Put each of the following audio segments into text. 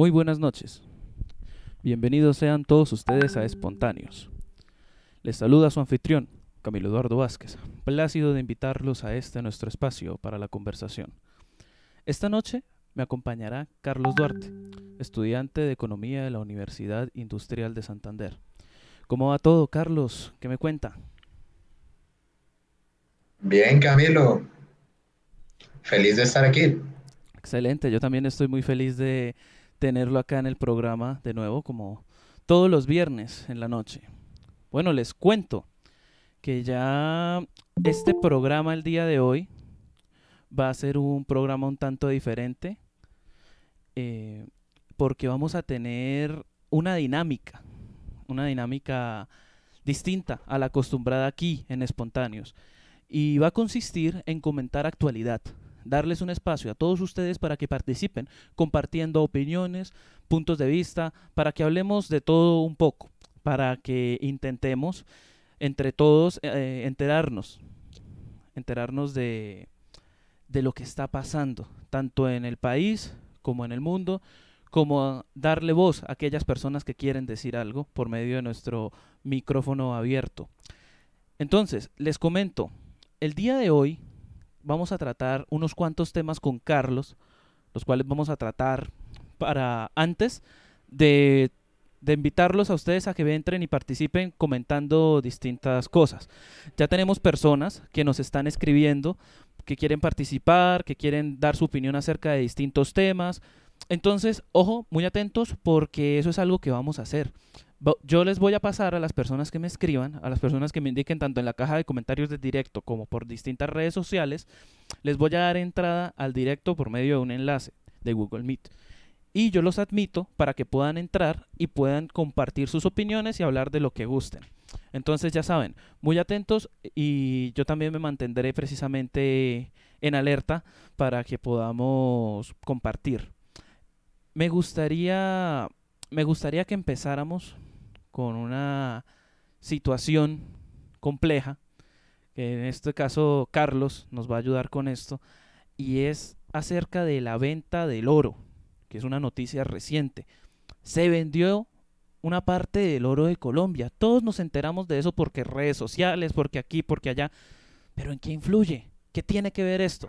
Muy buenas noches. Bienvenidos sean todos ustedes a Espontáneos. Les saluda su anfitrión, Camilo Eduardo Vázquez, plácido de invitarlos a este nuestro espacio para la conversación. Esta noche me acompañará Carlos Duarte, estudiante de Economía de la Universidad Industrial de Santander. ¿Cómo va todo, Carlos? ¿Qué me cuenta? Bien, Camilo. Feliz de estar aquí. Excelente, yo también estoy muy feliz de tenerlo acá en el programa de nuevo, como todos los viernes en la noche. Bueno, les cuento que ya este programa el día de hoy va a ser un programa un tanto diferente eh, porque vamos a tener una dinámica, una dinámica distinta a la acostumbrada aquí en Espontáneos y va a consistir en comentar actualidad, darles un espacio a todos ustedes para que participen, compartiendo opiniones, puntos de vista, para que hablemos de todo un poco, para que intentemos entre todos eh, enterarnos, enterarnos de, de lo que está pasando, tanto en el país como en el mundo, como darle voz a aquellas personas que quieren decir algo por medio de nuestro micrófono abierto. Entonces, les comento, el día de hoy vamos a tratar unos cuantos temas con Carlos, los cuales vamos a tratar para antes de, de, invitarlos a ustedes a que entren y participen comentando distintas cosas. Ya tenemos personas que nos están escribiendo, que quieren participar, que quieren dar su opinión acerca de distintos temas. Entonces, ojo, muy atentos porque eso es algo que vamos a hacer yo les voy a pasar a las personas que me escriban, a las personas que me indiquen tanto en la caja de comentarios de directo como por distintas redes sociales, les voy a dar entrada al directo por medio de un enlace de Google Meet. Y yo los admito para que puedan entrar y puedan compartir sus opiniones y hablar de lo que gusten. Entonces ya saben, muy atentos y yo también me mantendré precisamente en alerta para que podamos compartir. Me gustaría, me gustaría que empezáramos con una situación compleja, que en este caso Carlos nos va a ayudar con esto, y es acerca de la venta del oro, que es una noticia reciente. Se vendió una parte del oro de Colombia. Todos nos enteramos de eso porque redes sociales, porque aquí, porque allá. Pero ¿en qué influye? ¿Qué tiene que ver esto?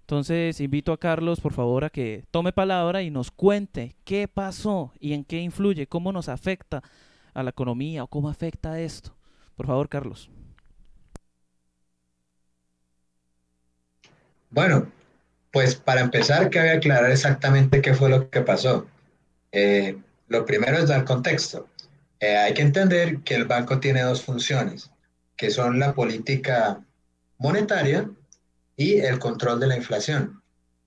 Entonces invito a Carlos, por favor, a que tome palabra y nos cuente qué pasó y en qué influye, cómo nos afecta a la economía o cómo afecta esto? Por favor, Carlos. Bueno, pues para empezar, que aclarar exactamente qué fue lo que pasó. Eh, lo primero es dar contexto. Eh, hay que entender que el banco tiene dos funciones, que son la política monetaria y el control de la inflación.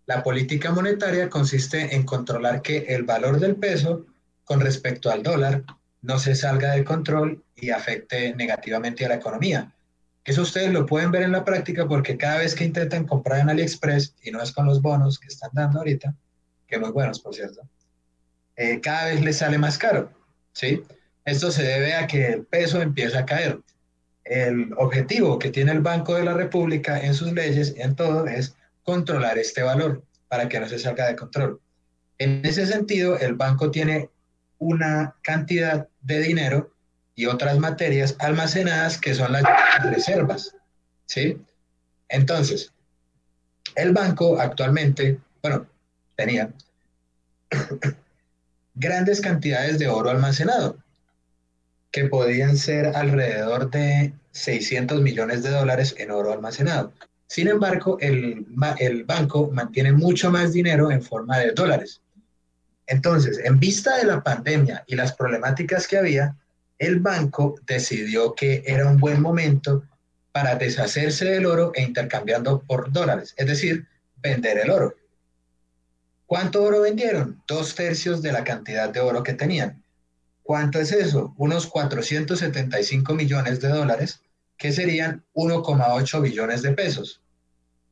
La política monetaria consiste en controlar que el valor del peso con respecto al dólar no se salga de control y afecte negativamente a la economía. Eso ustedes lo pueden ver en la práctica porque cada vez que intentan comprar en AliExpress, y no es con los bonos que están dando ahorita, que muy buenos por cierto, eh, cada vez les sale más caro. ¿sí? Esto se debe a que el peso empieza a caer. El objetivo que tiene el Banco de la República en sus leyes y en todo es controlar este valor para que no se salga de control. En ese sentido, el banco tiene una cantidad de dinero y otras materias almacenadas que son las reservas. ¿Sí? Entonces, el banco actualmente, bueno, tenía grandes cantidades de oro almacenado, que podían ser alrededor de 600 millones de dólares en oro almacenado. Sin embargo, el, el banco mantiene mucho más dinero en forma de dólares. Entonces, en vista de la pandemia y las problemáticas que había, el banco decidió que era un buen momento para deshacerse del oro e intercambiando por dólares, es decir, vender el oro. ¿Cuánto oro vendieron? Dos tercios de la cantidad de oro que tenían. ¿Cuánto es eso? Unos 475 millones de dólares, que serían 1,8 billones de pesos,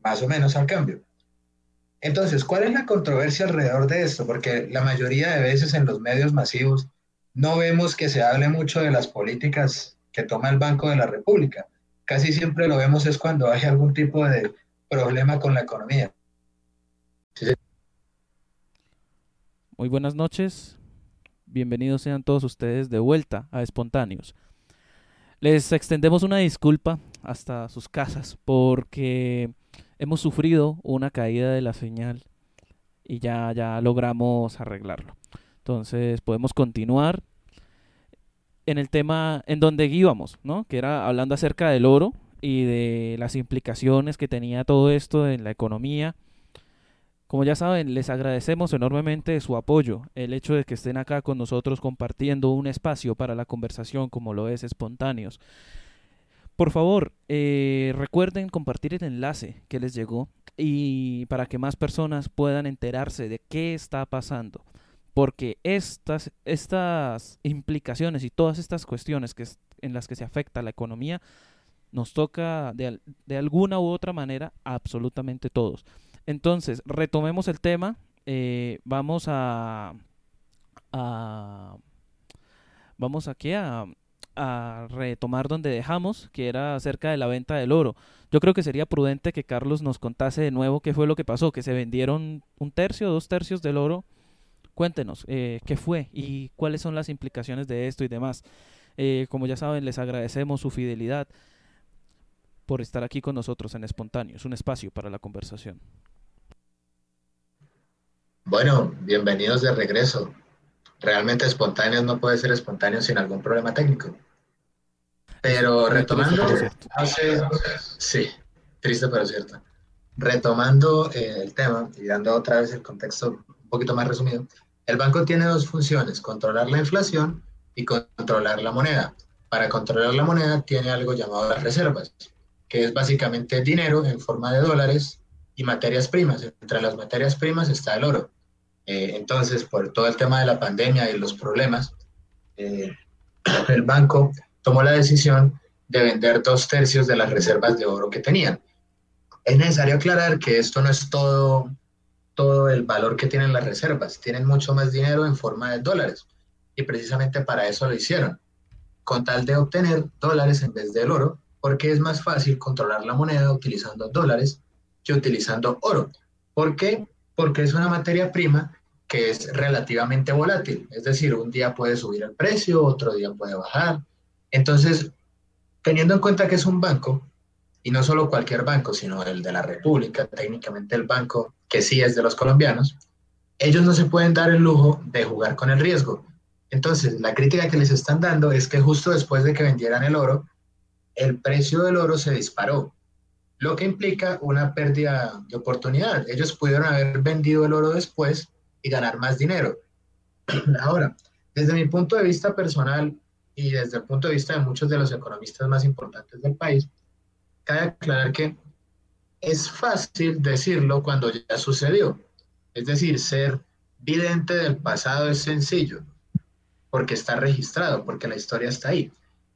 más o menos al cambio. Entonces, ¿cuál es la controversia alrededor de esto? Porque la mayoría de veces en los medios masivos no vemos que se hable mucho de las políticas que toma el Banco de la República. Casi siempre lo vemos es cuando hay algún tipo de problema con la economía. Muy buenas noches. Bienvenidos sean todos ustedes de vuelta a Espontáneos. Les extendemos una disculpa hasta sus casas porque hemos sufrido una caída de la señal y ya, ya logramos arreglarlo. Entonces podemos continuar en el tema en donde íbamos, ¿no? Que era hablando acerca del oro y de las implicaciones que tenía todo esto en la economía. Como ya saben, les agradecemos enormemente su apoyo, el hecho de que estén acá con nosotros compartiendo un espacio para la conversación como lo es espontáneos. Por favor, eh, recuerden compartir el enlace que les llegó y para que más personas puedan enterarse de qué está pasando. Porque estas, estas implicaciones y todas estas cuestiones que en las que se afecta la economía nos toca de, de alguna u otra manera a absolutamente todos. Entonces, retomemos el tema. Eh, vamos a, a, Vamos aquí a, a retomar donde dejamos, que era acerca de la venta del oro. Yo creo que sería prudente que Carlos nos contase de nuevo qué fue lo que pasó, que se vendieron un tercio, dos tercios del oro. Cuéntenos eh, qué fue y cuáles son las implicaciones de esto y demás. Eh, como ya saben, les agradecemos su fidelidad por estar aquí con nosotros en Espontáneos, un espacio para la conversación. Bueno, bienvenidos de regreso. Realmente espontáneos no puede ser espontáneo sin algún problema técnico. Pero retomando, sí, triste pero cierto. Retomando eh, el tema y dando otra vez el contexto un poquito más resumido, el banco tiene dos funciones, controlar la inflación y controlar la moneda. Para controlar la moneda tiene algo llamado las reservas, que es básicamente dinero en forma de dólares y materias primas. Entre las materias primas está el oro. Eh, entonces, por todo el tema de la pandemia y los problemas, eh, el banco tomó la decisión de vender dos tercios de las reservas de oro que tenían. Es necesario aclarar que esto no es todo, todo el valor que tienen las reservas, tienen mucho más dinero en forma de dólares y precisamente para eso lo hicieron, con tal de obtener dólares en vez del oro, porque es más fácil controlar la moneda utilizando dólares que utilizando oro. ¿Por qué? Porque es una materia prima que es relativamente volátil, es decir, un día puede subir el precio, otro día puede bajar, entonces, teniendo en cuenta que es un banco, y no solo cualquier banco, sino el de la República, técnicamente el banco que sí es de los colombianos, ellos no se pueden dar el lujo de jugar con el riesgo. Entonces, la crítica que les están dando es que justo después de que vendieran el oro, el precio del oro se disparó, lo que implica una pérdida de oportunidad. Ellos pudieron haber vendido el oro después y ganar más dinero. Ahora, desde mi punto de vista personal, y desde el punto de vista de muchos de los economistas más importantes del país, cabe aclarar que es fácil decirlo cuando ya sucedió. Es decir, ser vidente del pasado es sencillo, porque está registrado, porque la historia está ahí.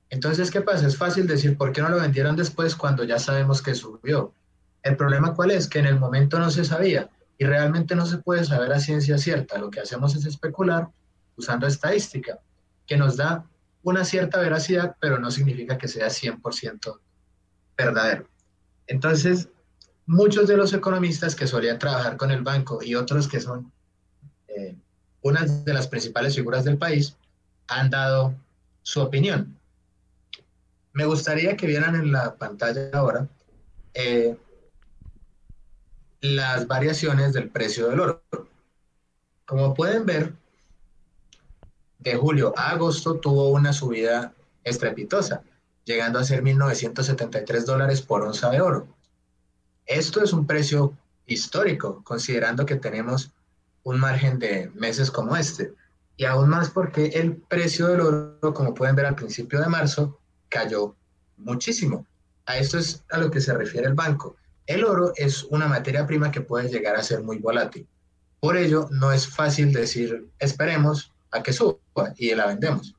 Entonces, ¿qué pasa? Es fácil decir, ¿por qué no lo vendieron después cuando ya sabemos que subió? El problema cuál es? Que en el momento no se sabía y realmente no se puede saber a ciencia cierta. Lo que hacemos es especular usando estadística, que nos da una cierta veracidad, pero no significa que sea 100% verdadero. Entonces, muchos de los economistas que solían trabajar con el banco y otros que son eh, una de las principales figuras del país han dado su opinión. Me gustaría que vieran en la pantalla ahora eh, las variaciones del precio del oro. Como pueden ver, de julio a agosto tuvo una subida estrepitosa, llegando a ser 1.973 dólares por onza de oro. Esto es un precio histórico, considerando que tenemos un margen de meses como este. Y aún más porque el precio del oro, como pueden ver al principio de marzo, cayó muchísimo. A esto es a lo que se refiere el banco. El oro es una materia prima que puede llegar a ser muy volátil. Por ello, no es fácil decir, esperemos, a que suba y la vendemos.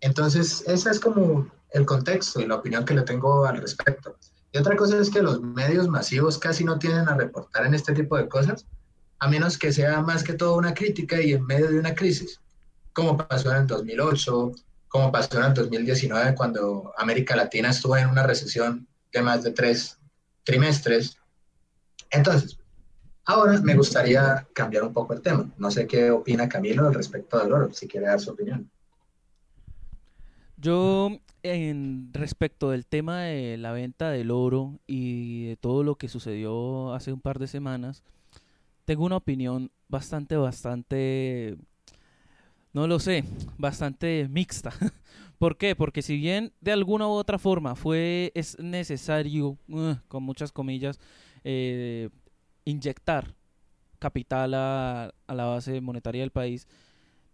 Entonces, ese es como el contexto y la opinión que le tengo al respecto. Y otra cosa es que los medios masivos casi no tienden a reportar en este tipo de cosas, a menos que sea más que todo una crítica y en medio de una crisis, como pasó en el 2008, como pasó en el 2019 cuando América Latina estuvo en una recesión de más de tres trimestres. Entonces, Ahora me gustaría cambiar un poco el tema. No sé qué opina Camilo al respecto del oro, si quiere dar su opinión. Yo, en respecto del tema de la venta del oro y de todo lo que sucedió hace un par de semanas, tengo una opinión bastante, bastante, no lo sé, bastante mixta. ¿Por qué? Porque si bien de alguna u otra forma fue, es necesario, uh, con muchas comillas, eh, inyectar capital a, a la base monetaria del país,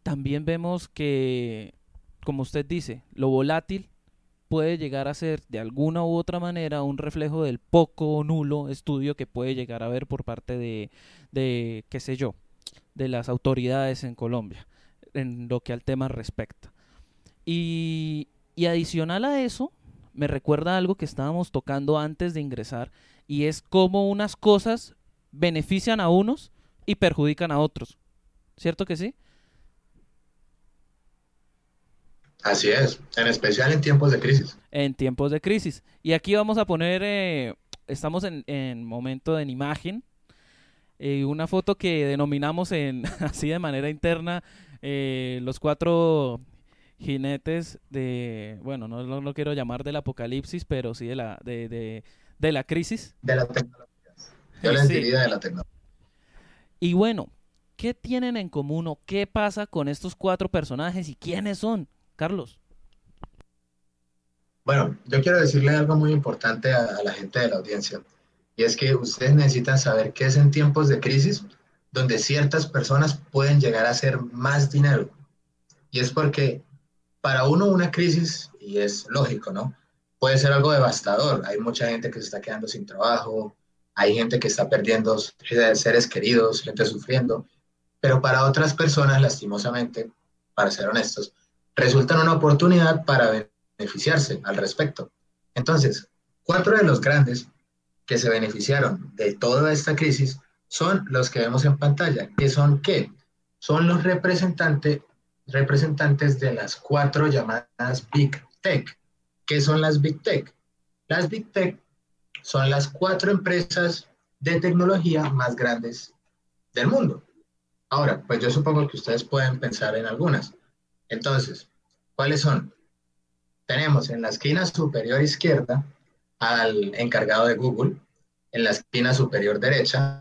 también vemos que, como usted dice, lo volátil puede llegar a ser de alguna u otra manera un reflejo del poco o nulo estudio que puede llegar a haber por parte de, de, qué sé yo, de las autoridades en Colombia en lo que al tema respecta. Y, y adicional a eso, me recuerda algo que estábamos tocando antes de ingresar y es cómo unas cosas benefician a unos y perjudican a otros. ¿Cierto que sí? Así es, en especial en tiempos de crisis. En tiempos de crisis. Y aquí vamos a poner, eh, estamos en, en, momento en imagen, eh, una foto que denominamos en así de manera interna eh, los cuatro jinetes de, bueno, no lo no, quiero llamar del apocalipsis, pero sí de la, de, de, de la crisis. De la tecnología. Yo les sí. diría de la tecnología. Y bueno, ¿qué tienen en común o qué pasa con estos cuatro personajes y quiénes son? Carlos. Bueno, yo quiero decirle algo muy importante a, a, la gente de la audiencia, y es que ustedes necesitan saber qué es en tiempos de crisis donde ciertas personas pueden llegar a hacer más dinero. Y es porque para uno una crisis, y es lógico, ¿no? Puede ser algo devastador. Hay mucha gente que se está quedando sin trabajo, hay gente que está perdiendo seres queridos, gente sufriendo, pero para otras personas, lastimosamente, para ser honestos, resultan una oportunidad para beneficiarse al respecto. Entonces, cuatro de los grandes que se beneficiaron de toda esta crisis son los que vemos en pantalla, que son qué? Son los representantes, representantes de las cuatro llamadas Big Tech. ¿Qué son las Big Tech? Las Big Tech son las cuatro empresas de tecnología más grandes del mundo. Ahora, pues yo supongo que ustedes pueden pensar en algunas. Entonces, ¿cuáles son? Tenemos en la esquina superior izquierda al encargado de Google, en la esquina superior derecha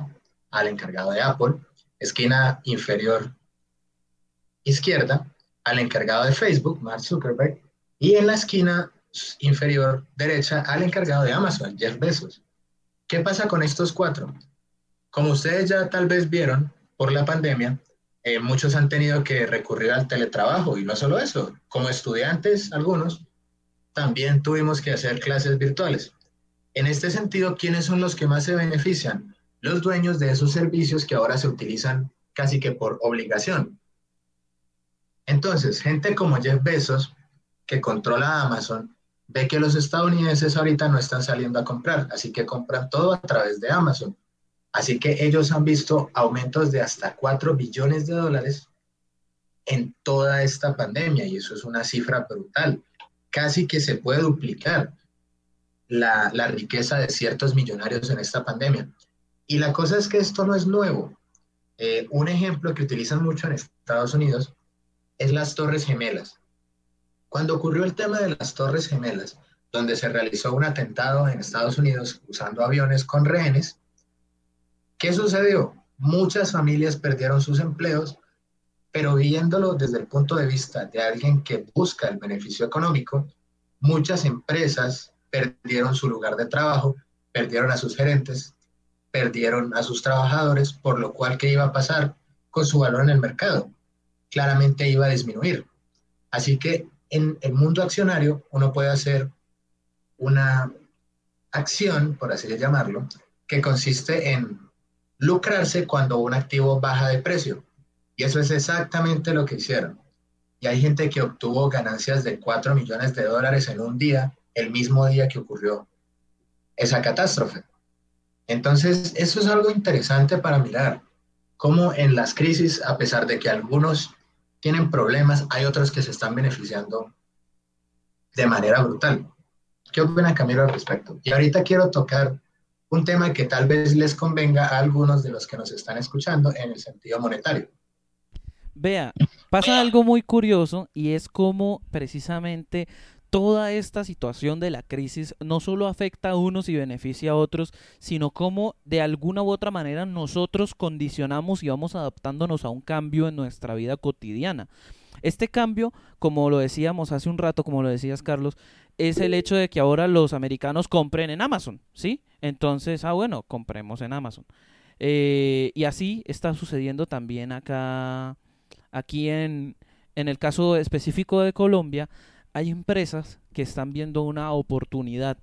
al encargado de Apple, esquina inferior izquierda al encargado de Facebook, Mark Zuckerberg, y en la esquina inferior derecha al encargado de Amazon, Jeff Bezos. ¿Qué pasa con estos cuatro? Como ustedes ya tal vez vieron por la pandemia, eh, muchos han tenido que recurrir al teletrabajo y no solo eso, como estudiantes, algunos, también tuvimos que hacer clases virtuales. En este sentido, ¿quiénes son los que más se benefician? Los dueños de esos servicios que ahora se utilizan casi que por obligación. Entonces, gente como Jeff Bezos, que controla Amazon, ve que los estadounidenses ahorita no están saliendo a comprar, así que compran todo a través de Amazon. Así que ellos han visto aumentos de hasta 4 billones de dólares en toda esta pandemia y eso es una cifra brutal. Casi que se puede duplicar la, la riqueza de ciertos millonarios en esta pandemia. Y la cosa es que esto no es nuevo. Eh, un ejemplo que utilizan mucho en Estados Unidos es las Torres Gemelas. Cuando ocurrió el tema de las Torres Gemelas, donde se realizó un atentado en Estados Unidos usando aviones con rehenes, ¿Qué sucedió? Muchas familias perdieron sus empleos, pero viéndolo desde el punto de vista de alguien que busca el beneficio económico, muchas empresas perdieron su lugar de trabajo, perdieron a sus gerentes, perdieron a sus trabajadores, por lo cual, ¿qué iba a pasar con su valor en el mercado? Claramente iba a disminuir. Así que en el mundo accionario uno puede hacer una acción, por así llamarlo, que consiste en lucrarse cuando un activo baja de precio. Y eso es exactamente lo que hicieron. Y hay gente que obtuvo ganancias de 4 millones de dólares en un día, el mismo día que ocurrió esa catástrofe. Entonces, eso es algo interesante para mirar, cómo en las crisis, a pesar de que algunos tienen problemas, hay otros que se están beneficiando de manera brutal. ¿Qué opina Camilo al respecto? Y ahorita quiero tocar un tema que tal vez les convenga a algunos de los que nos están escuchando en el sentido monetario. Vea, pasa algo muy curioso y es como precisamente toda esta situación de la crisis no solo afecta a unos y beneficia a otros, sino como de alguna u otra manera nosotros condicionamos y vamos adaptándonos a un cambio en nuestra vida cotidiana. Este cambio, como lo decíamos hace un rato, como lo decías Carlos, es el hecho de que ahora los americanos compren en Amazon, ¿sí? Entonces, ah, bueno, compremos en Amazon. Eh, y así está sucediendo también acá, aquí en, en el caso específico de Colombia, hay empresas que están viendo una oportunidad.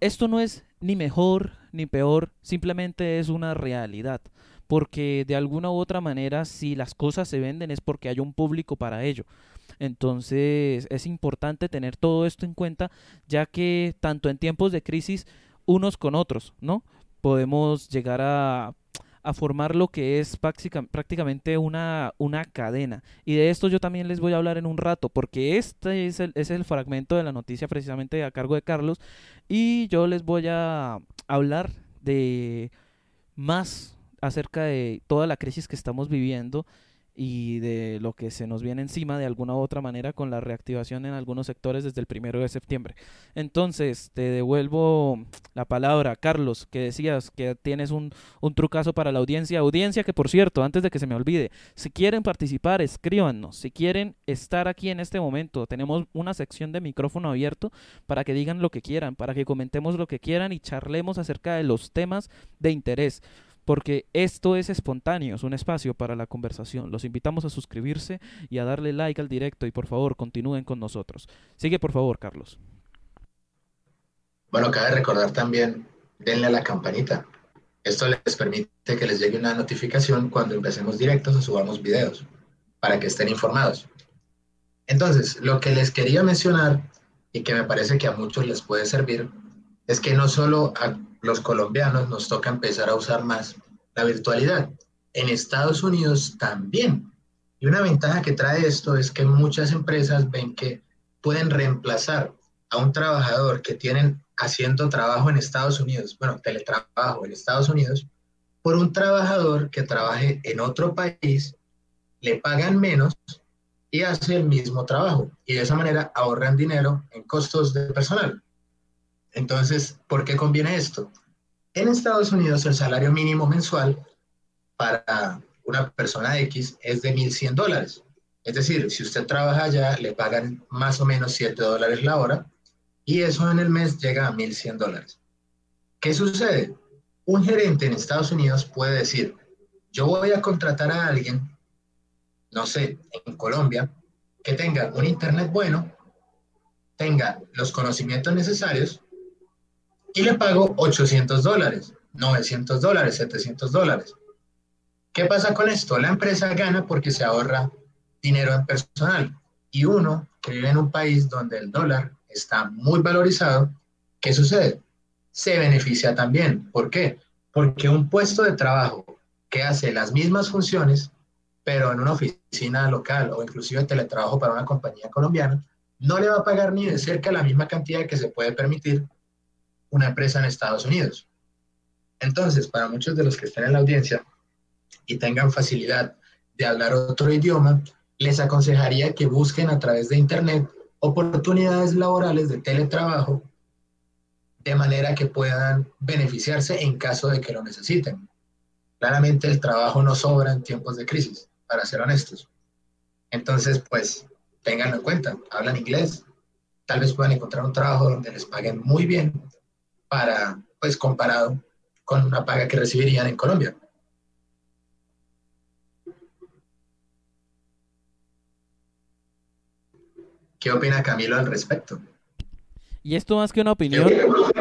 Esto no es ni mejor ni peor, simplemente es una realidad. Porque de alguna u otra manera, si las cosas se venden es porque hay un público para ello. Entonces es importante tener todo esto en cuenta, ya que tanto en tiempos de crisis, unos con otros, ¿no? Podemos llegar a a formar lo que es prácticamente una, una cadena. Y de esto yo también les voy a hablar en un rato, porque este es el, es el fragmento de la noticia precisamente a cargo de Carlos. Y yo les voy a hablar de más acerca de toda la crisis que estamos viviendo y de lo que se nos viene encima de alguna u otra manera con la reactivación en algunos sectores desde el primero de septiembre. Entonces, te devuelvo la palabra, Carlos, que decías que tienes un, un trucazo para la audiencia. Audiencia que, por cierto, antes de que se me olvide, si quieren participar, escríbanos. Si quieren estar aquí en este momento, tenemos una sección de micrófono abierto para que digan lo que quieran, para que comentemos lo que quieran y charlemos acerca de los temas de interés porque esto es espontáneo, es un espacio para la conversación. Los invitamos a suscribirse y a darle like al directo y por favor continúen con nosotros. Sigue por favor, Carlos. Bueno, cabe recordar también, denle a la campanita. Esto les permite que les llegue una notificación cuando empecemos directos o subamos videos, para que estén informados. Entonces, lo que les quería mencionar y que me parece que a muchos les puede servir, es que no solo los colombianos nos toca empezar a usar más la virtualidad. En Estados Unidos también. Y una ventaja que trae esto es que muchas empresas ven que pueden reemplazar a un trabajador que tienen haciendo trabajo en Estados Unidos, bueno, teletrabajo en Estados Unidos, por un trabajador que trabaje en otro país, le pagan menos y hace el mismo trabajo. Y de esa manera ahorran dinero en costos de personal. Entonces, ¿por qué conviene esto? En Estados Unidos el salario mínimo mensual para una persona X es de 1.100 dólares. Es decir, si usted trabaja allá, le pagan más o menos 7 dólares la hora y eso en el mes llega a 1.100 dólares. ¿Qué sucede? Un gerente en Estados Unidos puede decir, yo voy a contratar a alguien, no sé, en Colombia, que tenga un internet bueno, tenga los conocimientos necesarios y le pago 800 dólares, 900 dólares, 700 dólares. ¿Qué pasa con esto? La empresa gana porque se ahorra dinero en personal y uno que vive en un país donde el dólar está muy valorizado, ¿qué sucede? Se beneficia también. ¿Por qué? Porque un puesto de trabajo que hace las mismas funciones, pero en una oficina local o inclusive teletrabajo para una compañía colombiana, no le va a pagar ni de cerca la misma cantidad que se puede permitir una empresa en Estados Unidos. Entonces, para muchos de los que estén en la audiencia y tengan facilidad de hablar otro idioma, les aconsejaría que busquen a través de Internet oportunidades laborales de teletrabajo de manera que puedan beneficiarse en caso de que lo necesiten. Claramente el trabajo no sobra en tiempos de crisis, para ser honestos. Entonces, pues, tenganlo en cuenta, hablan inglés, tal vez puedan encontrar un trabajo donde les paguen muy bien para, pues comparado con una paga que recibirían en Colombia. ¿Qué opina Camilo al respecto? Y esto más que una opinión,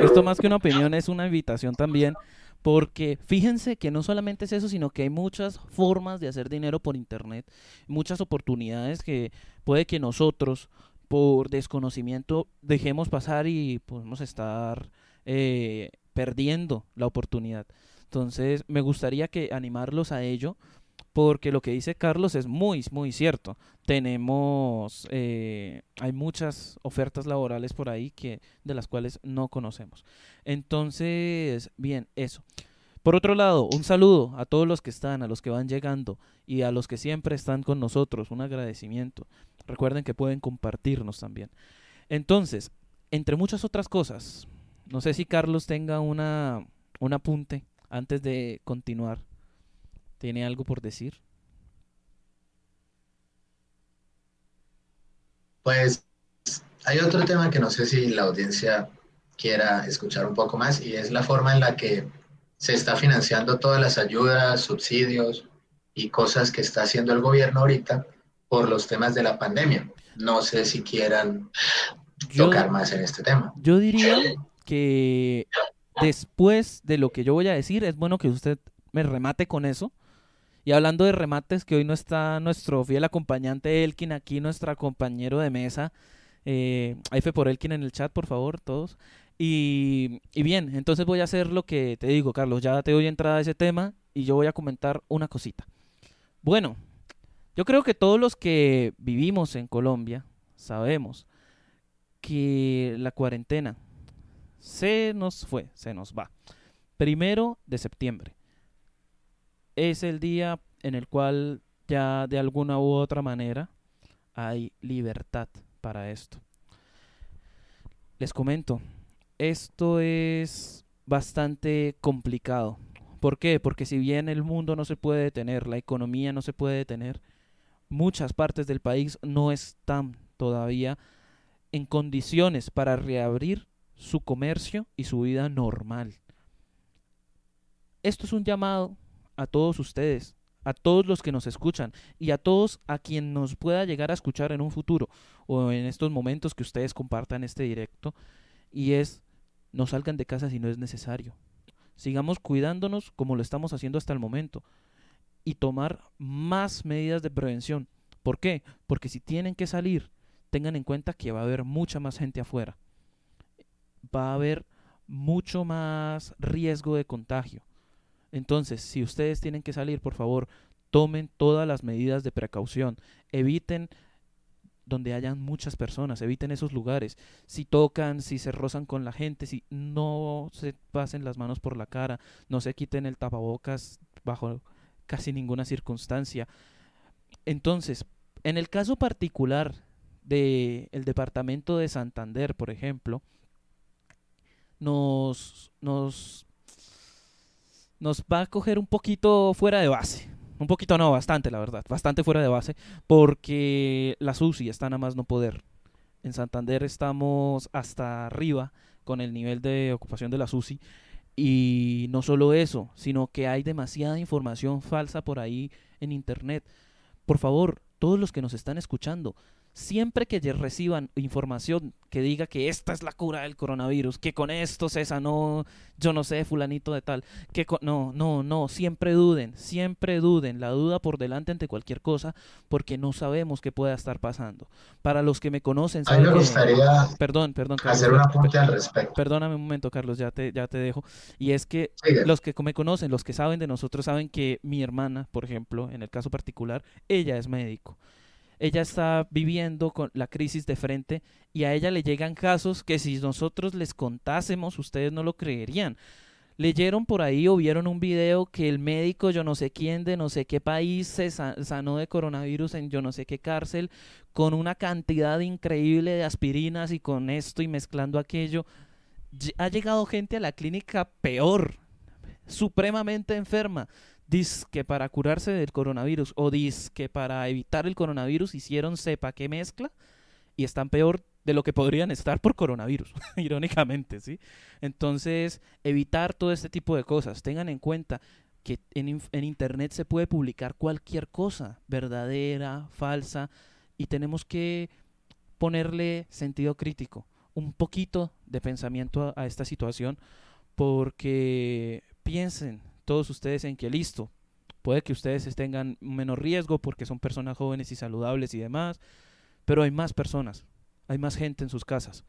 esto más que una opinión es una invitación también, porque fíjense que no solamente es eso, sino que hay muchas formas de hacer dinero por internet, muchas oportunidades que puede que nosotros por desconocimiento dejemos pasar y podemos estar eh, perdiendo la oportunidad. Entonces, me gustaría que animarlos a ello porque lo que dice Carlos es muy, muy cierto. Tenemos, eh, hay muchas ofertas laborales por ahí que, de las cuales no conocemos. Entonces, bien, eso. Por otro lado, un saludo a todos los que están, a los que van llegando y a los que siempre están con nosotros. Un agradecimiento. Recuerden que pueden compartirnos también. Entonces, entre muchas otras cosas, no sé si Carlos tenga una, un apunte antes de continuar. ¿Tiene algo por decir? Pues hay otro tema que no sé si la audiencia quiera escuchar un poco más y es la forma en la que se está financiando todas las ayudas, subsidios y cosas que está haciendo el gobierno ahorita por los temas de la pandemia. No sé si quieran tocar más en este tema. Yo diría que después de lo que yo voy a decir, es bueno que usted me remate con eso. Y hablando de remates, que hoy no está nuestro fiel acompañante Elkin aquí, nuestro compañero de mesa. Eh, por Elkin en el chat, por favor, todos. Y, y, bien, entonces voy a hacer lo que te digo, Carlos. Ya te doy entrada a ese tema y yo voy a comentar una cosita. Bueno, yo creo que todos los que vivimos en Colombia sabemos que la cuarentena se nos fue, se nos va. Primero de septiembre. Es el día en el cual ya de alguna u otra manera hay libertad para esto. Les comento, esto es bastante complicado. ¿Por qué? Porque si bien el mundo no se puede detener, la economía no se puede detener, muchas partes del país no están todavía en condiciones para reabrir su comercio y su vida normal. Esto es un llamado a todos ustedes, a todos los que nos escuchan y a todos a quien nos pueda llegar a escuchar en un futuro o en estos momentos que ustedes compartan este directo y es no salgan de casa si no es necesario. Sigamos cuidándonos como lo estamos haciendo hasta el momento y tomar más medidas de prevención. ¿Por qué? Porque si tienen que salir, tengan en cuenta que va a haber mucha más gente afuera va a haber mucho más riesgo de contagio. Entonces, si ustedes tienen que salir, por favor, tomen todas las medidas de precaución. Eviten donde hayan muchas personas, eviten esos lugares. Si tocan, si se rozan con la gente, si no se pasen las manos por la cara, no se quiten el tapabocas bajo casi ninguna circunstancia. Entonces, en el caso particular del el departamento de Santander, por ejemplo, nos, nos, nos va a coger un poquito fuera de base. Un poquito no, bastante, la verdad. Bastante fuera de base. Porque la SUSI está nada más no poder. En Santander estamos hasta arriba con el nivel de ocupación de la SUSI. Y no solo eso, sino que hay demasiada información falsa por ahí en Internet. Por favor, todos los que nos están escuchando, siempre que reciban información que diga que esta es la cura del coronavirus, que con esto se sanó, yo no sé, fulanito de tal, que no, no, no, siempre duden, siempre duden, la duda por delante ante cualquier cosa, porque no sabemos qué pueda estar pasando. Para los que me conocen, saben me gustaría perdón, perdón, hacer un apunte al respecto. Perdóname un momento, Carlos, ya te, ya te dejo. Y es que los que me conocen, los que saben de nosotros, saben que mi hermana, por ejemplo, en el caso particular, ella es médico ella está viviendo con la crisis de frente y a ella le llegan casos que si nosotros les contásemos ustedes no lo creerían. Leyeron por ahí o vieron un video que el médico yo no sé quién de no sé qué país se sanó de coronavirus en yo no sé qué cárcel con una cantidad increíble de aspirinas y con esto y mezclando aquello. Ha llegado gente a la clínica peor, supremamente enferma que para curarse del coronavirus o que para evitar el coronavirus hicieron sepa qué mezcla y están peor de lo que podrían estar por coronavirus, irónicamente, ¿sí? Entonces, evitar todo este tipo de cosas. Tengan en cuenta que en, en Internet se puede publicar cualquier cosa, verdadera, falsa, y tenemos que ponerle sentido crítico, un poquito de pensamiento a esta situación, porque piensen, todos ustedes en que listo, puede que ustedes tengan menos riesgo porque son personas jóvenes y saludables y demás, pero hay más personas, hay más gente en sus casas.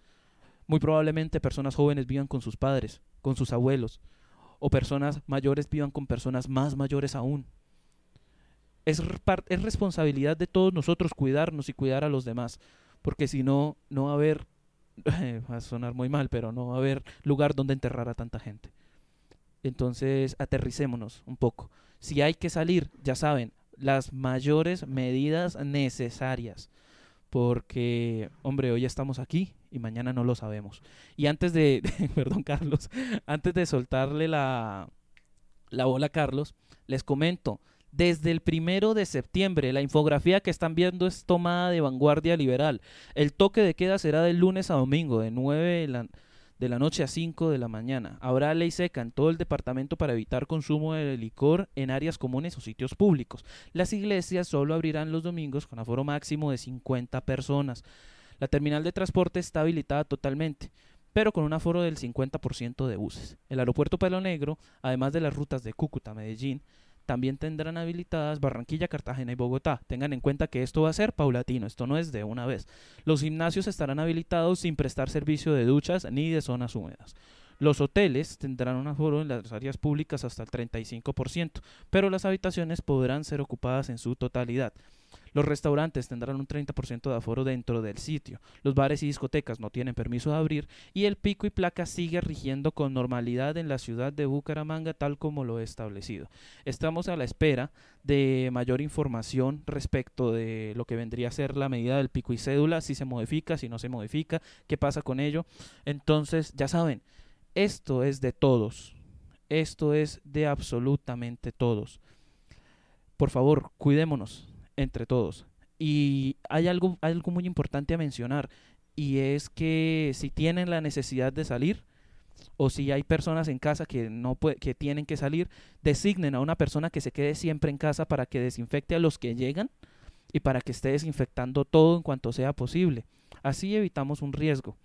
Muy probablemente personas jóvenes vivan con sus padres, con sus abuelos, o personas mayores vivan con personas más mayores aún. Es, es responsabilidad de todos nosotros cuidarnos y cuidar a los demás, porque si no, no va a haber, va a sonar muy mal, pero no va a haber lugar donde enterrar a tanta gente. Entonces, aterricémonos un poco. Si hay que salir, ya saben, las mayores medidas necesarias. Porque, hombre, hoy estamos aquí y mañana no lo sabemos. Y antes de, perdón Carlos, antes de soltarle la, la bola a Carlos, les comento, desde el primero de septiembre, la infografía que están viendo es tomada de vanguardia liberal. El toque de queda será de lunes a domingo, de 9 de la de la noche a 5 de la mañana. Habrá ley seca en todo el departamento para evitar consumo de licor en áreas comunes o sitios públicos. Las iglesias solo abrirán los domingos con aforo máximo de 50 personas. La terminal de transporte está habilitada totalmente pero con un aforo del 50% de buses. El aeropuerto Palo Negro, además de las rutas de Cúcuta, Medellín, también tendrán habilitadas Barranquilla, Cartagena y Bogotá. Tengan en cuenta que esto va a ser paulatino, esto no es de una vez. Los gimnasios estarán habilitados sin prestar servicio de duchas ni de zonas húmedas. Los hoteles tendrán un aforo en las áreas públicas hasta el 35%, pero las habitaciones podrán ser ocupadas en su totalidad. Los restaurantes tendrán un 30% de aforo dentro del sitio. Los bares y discotecas no tienen permiso de abrir y el pico y placa sigue rigiendo con normalidad en la ciudad de Bucaramanga tal como lo he establecido. Estamos a la espera de mayor información respecto de lo que vendría a ser la medida del pico y cédula, si se modifica, si no se modifica, qué pasa con ello. Entonces, ya saben, esto es de todos. Esto es de absolutamente todos. Por favor, cuidémonos entre todos. Y hay algo, algo muy importante a mencionar y es que si tienen la necesidad de salir o si hay personas en casa que no que tienen que salir, designen a una persona que se quede siempre en casa para que desinfecte a los que llegan y para que esté desinfectando todo en cuanto sea posible. Así evitamos un riesgo.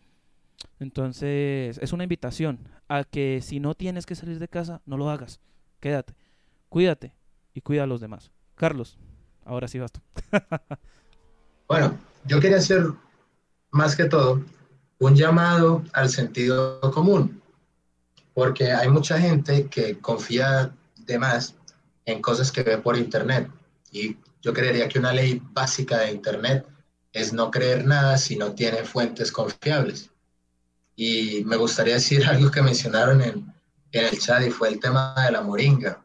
Entonces, es una invitación a que si no tienes que salir de casa, no lo hagas. Quédate, cuídate y cuida a los demás. Carlos. Ahora sí vas tú. bueno, yo quería hacer más que todo un llamado al sentido común, porque hay mucha gente que confía de más en cosas que ve por Internet. Y yo creería que una ley básica de Internet es no creer nada si no tiene fuentes confiables. Y me gustaría decir algo que mencionaron en, en el chat y fue el tema de la moringa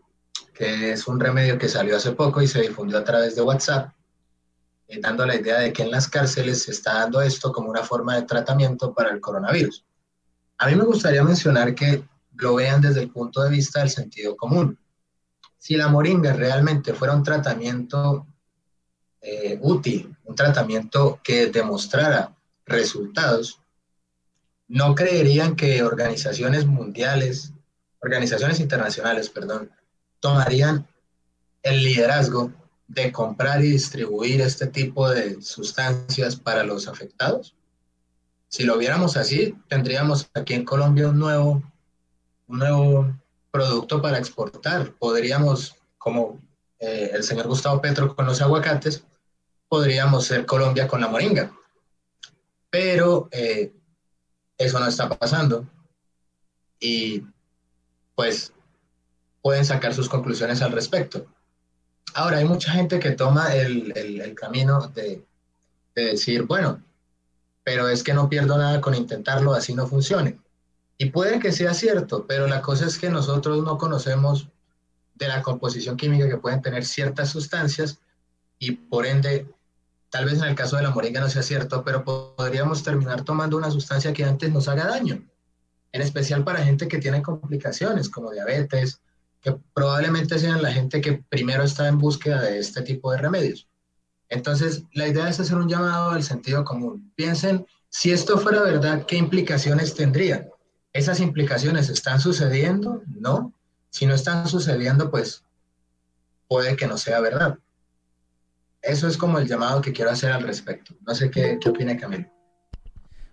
que es un remedio que salió hace poco y se difundió a través de WhatsApp, eh, dando la idea de que en las cárceles se está dando esto como una forma de tratamiento para el coronavirus. A mí me gustaría mencionar que lo vean desde el punto de vista del sentido común. Si la moringa realmente fuera un tratamiento eh, útil, un tratamiento que demostrara resultados, no creerían que organizaciones mundiales, organizaciones internacionales, perdón, tomarían el liderazgo de comprar y distribuir este tipo de sustancias para los afectados? Si lo viéramos así, tendríamos aquí en Colombia un nuevo, un nuevo producto para exportar. Podríamos, como eh, el señor Gustavo Petro con los aguacates, podríamos ser Colombia con la moringa. Pero eh, eso no está pasando. Y pues pueden sacar sus conclusiones al respecto. Ahora, hay mucha gente que toma el, el, camino de, de, decir, bueno, pero es que no pierdo nada con intentarlo, así no funcione. Y puede que sea cierto, pero la cosa es que nosotros no conocemos de la composición química que pueden tener ciertas sustancias y por ende, tal vez en el caso de la moringa no sea cierto, pero podríamos terminar tomando una sustancia que antes nos haga daño, en especial para gente que tiene complicaciones como diabetes, que probablemente sean la gente que primero está en búsqueda de este tipo de remedios. Entonces, la idea es hacer un llamado al sentido común. Piensen, si esto fuera verdad, ¿qué implicaciones tendría? ¿Esas implicaciones están sucediendo? No. Si no están sucediendo, pues puede que no sea verdad. Eso es como el llamado que quiero hacer al respecto. No sé qué, qué opina Camilo.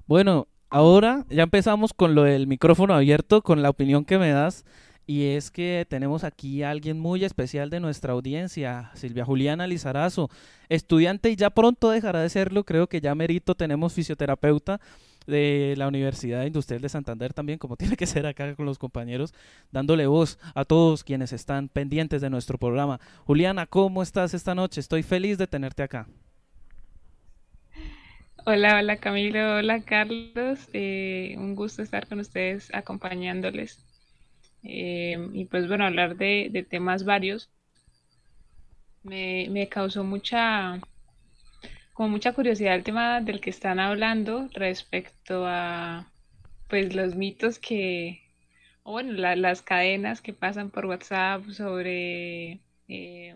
Bueno, ahora ya empezamos con lo del micrófono abierto, con la opinión que me das y es que tenemos aquí a alguien muy especial de nuestra audiencia, Silvia Juliana Lizarazo, estudiante y ya pronto dejará de serlo, creo que ya merito tenemos fisioterapeuta. de la Universidad Industrial de Santander también, como tiene que ser acá con los compañeros, dándole voz a todos quienes están pendientes de nuestro programa. Juliana, ¿cómo estás esta noche? Estoy feliz de tenerte acá. Hola, hola Camilo, hola Carlos, eh, un gusto estar con ustedes acompañándoles. Eh, y pues bueno, hablar de, temas varios me, causó mucha como mucha curiosidad el tema del que están hablando respecto a pues los mitos que, o bueno, las cadenas que pasan por WhatsApp sobre eh,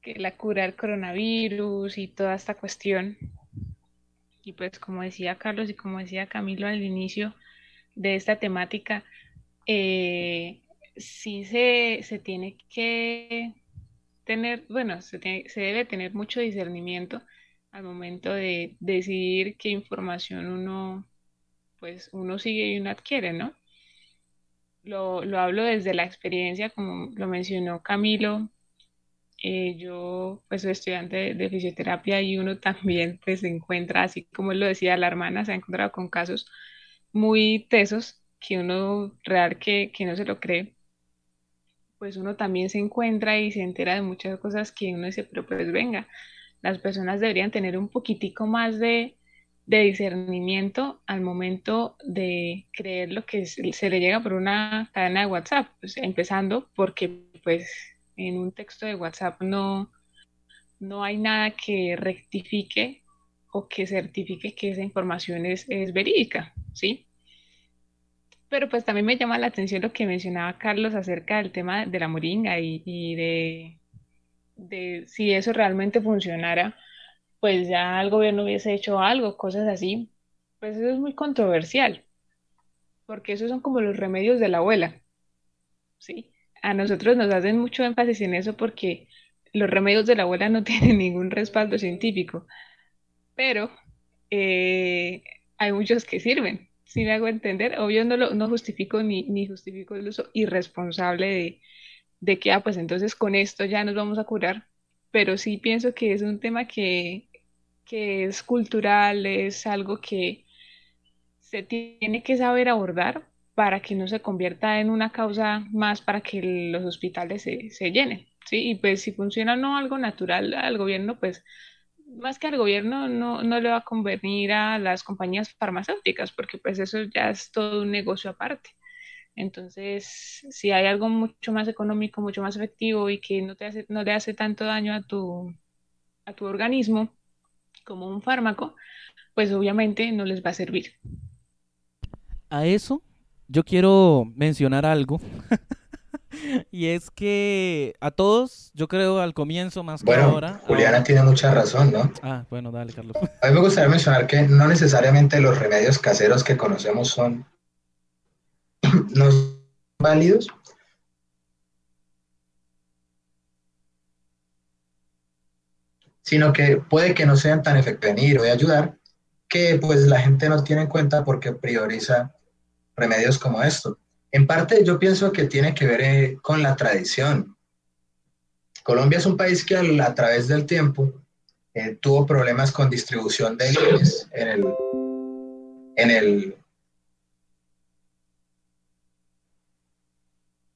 que la cura del coronavirus y toda esta cuestión. Y pues como decía Carlos y como decía Camilo al inicio de esta temática, eh, sí se, se, tiene que tener, bueno, se, se debe tener mucho discernimiento al momento de decidir qué información uno, pues uno sigue y uno adquiere, ¿no? Lo, hablo desde la experiencia, como lo mencionó Camilo. Eh, yo pues soy estudiante de, fisioterapia y uno también pues se encuentra, así como lo decía, la hermana se ha encontrado con casos muy tesos que uno real que, que no se lo cree, pues uno también se encuentra y se entera de muchas cosas que uno dice, pero pues venga, las personas deberían tener un poquitico más de, discernimiento al momento de creer lo que se, le llega por una cadena de WhatsApp, pues, empezando porque pues en un texto de WhatsApp no, no hay nada que rectifique o que certifique que esa información es, verídica, ¿sí? Pero pues también me llama la atención lo que mencionaba Carlos acerca del tema de la moringa y de si eso realmente funcionara, pues ya el gobierno hubiese hecho algo, cosas así, pues eso es muy controversial, porque esos son como los remedios de la abuela, ¿sí? A nosotros nos hacen mucho énfasis en eso porque los remedios de la abuela no tienen ningún respaldo científico, pero eh, hay muchos que sirven, si me hago entender, obvio no, lo, no justifico ni, ni justifico el uso irresponsable de, de que, ah, pues entonces con esto ya nos vamos a curar, pero sí pienso que es un tema que, que es cultural, es algo que se tiene que saber abordar para que no se convierta en una causa más para que los hospitales se, se llenen, ¿sí? Y pues si funciona no algo natural al gobierno, pues más que al gobierno no, no le va a convenir a las compañías farmacéuticas, porque pues eso ya es todo un negocio aparte. Entonces, si hay algo mucho más económico, mucho más efectivo y que no, te hace, no le hace tanto daño a tu, a tu organismo como un fármaco, pues obviamente no les va a servir. A eso yo quiero mencionar algo. y es que a todos, yo creo al comienzo más que ahora. Juliana tiene mucha razón, ¿no? Ah, bueno, dale, Carlos. A mí me gustaría mencionar que no necesariamente los remedios caseros que conocemos son no son válidos. sino que puede que no sean tan efectivos venir o ayudar, que pues la gente no tiene en cuenta porque prioriza remedios como esto. En parte yo pienso que tiene que ver eh, con la tradición. Colombia es un país que a, través del tiempo eh, tuvo problemas con distribución de bienes en el, en el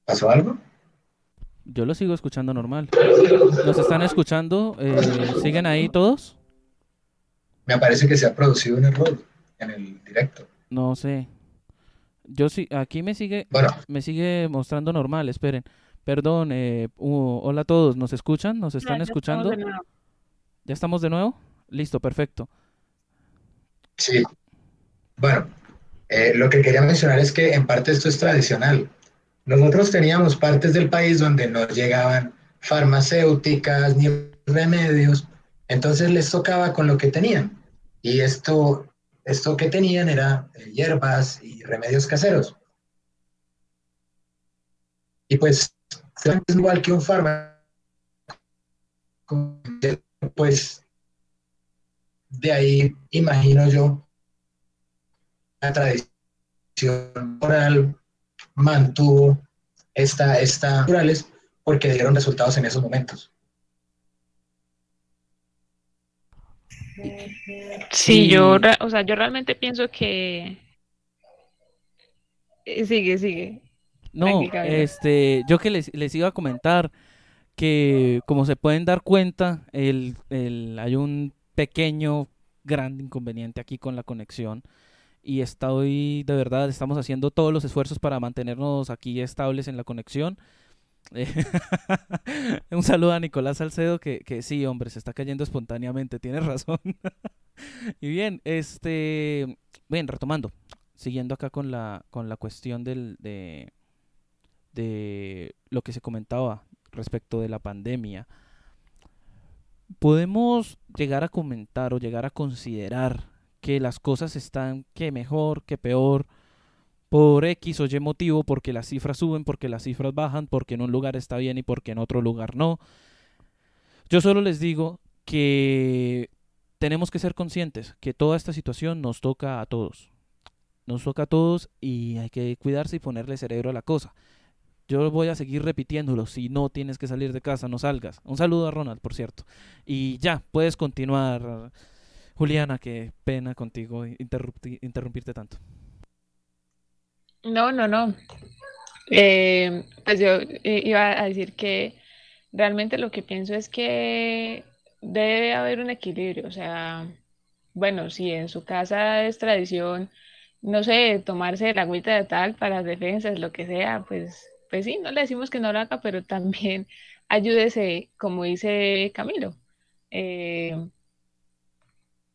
¿Pasó algo? Yo lo sigo escuchando normal. ¿Nos están escuchando? Eh, ¿Siguen ahí todos? Me parece que se ha producido un error en el directo. No sé. Yo sí, aquí me sigue, me sigue mostrando normal. Esperen. Perdón. Eh, hola a todos. ¿Nos escuchan? ¿Nos están escuchando? ¿Ya estamos de nuevo? Listo, perfecto. Sí. Bueno, eh, lo que quería mencionar es que en parte esto es tradicional. Nosotros teníamos partes del país donde no llegaban farmacéuticas ni remedios, entonces les tocaba con lo que tenían. Y esto, esto que tenían era eh, hierbas y remedios caseros. Y pues es igual que un fármaco, pues de ahí imagino yo la tradición oral mantuvo esta, esta porque dieron resultados en esos momentos. Sí, yo, o sea, yo realmente pienso que... Eh, sigue, sigue. No, este, yo que les, les iba a comentar que como se pueden dar cuenta, el, el, hay un pequeño, gran inconveniente aquí con la conexión y estoy, de verdad, estamos haciendo todos los esfuerzos para mantenernos aquí estables en la conexión. un saludo a Nicolás Salcedo que, que sí, hombre, se está cayendo espontáneamente, tienes razón. y bien, este, bien, retomando, siguiendo acá con la, con la cuestión del, de, de lo que se comentaba respecto de la pandemia, podemos llegar a comentar o llegar a considerar que las cosas están que mejor, que peor, por X o Y motivo, porque las cifras suben, porque las cifras bajan, porque en un lugar está bien y porque en otro lugar no. Yo solo les digo que tenemos que ser conscientes que toda esta situación nos toca a todos. Nos toca a todos y hay que cuidarse y ponerle cerebro a la cosa. Yo voy a seguir repitiéndolo. Si no tienes que salir de casa, no salgas. Un saludo a Ronald, por cierto. Y ya, puedes continuar Juliana, qué pena contigo interrumpirte tanto. No, no, no. Eh, pues yo iba a decir que realmente lo que pienso es que debe haber un equilibrio. O sea, bueno, si en su casa es tradición, no sé, tomarse la agüita de tal para las defensas, lo que sea, pues, pues sí, no le decimos que no lo haga, pero también ayúdese, como dice Camilo. Eh,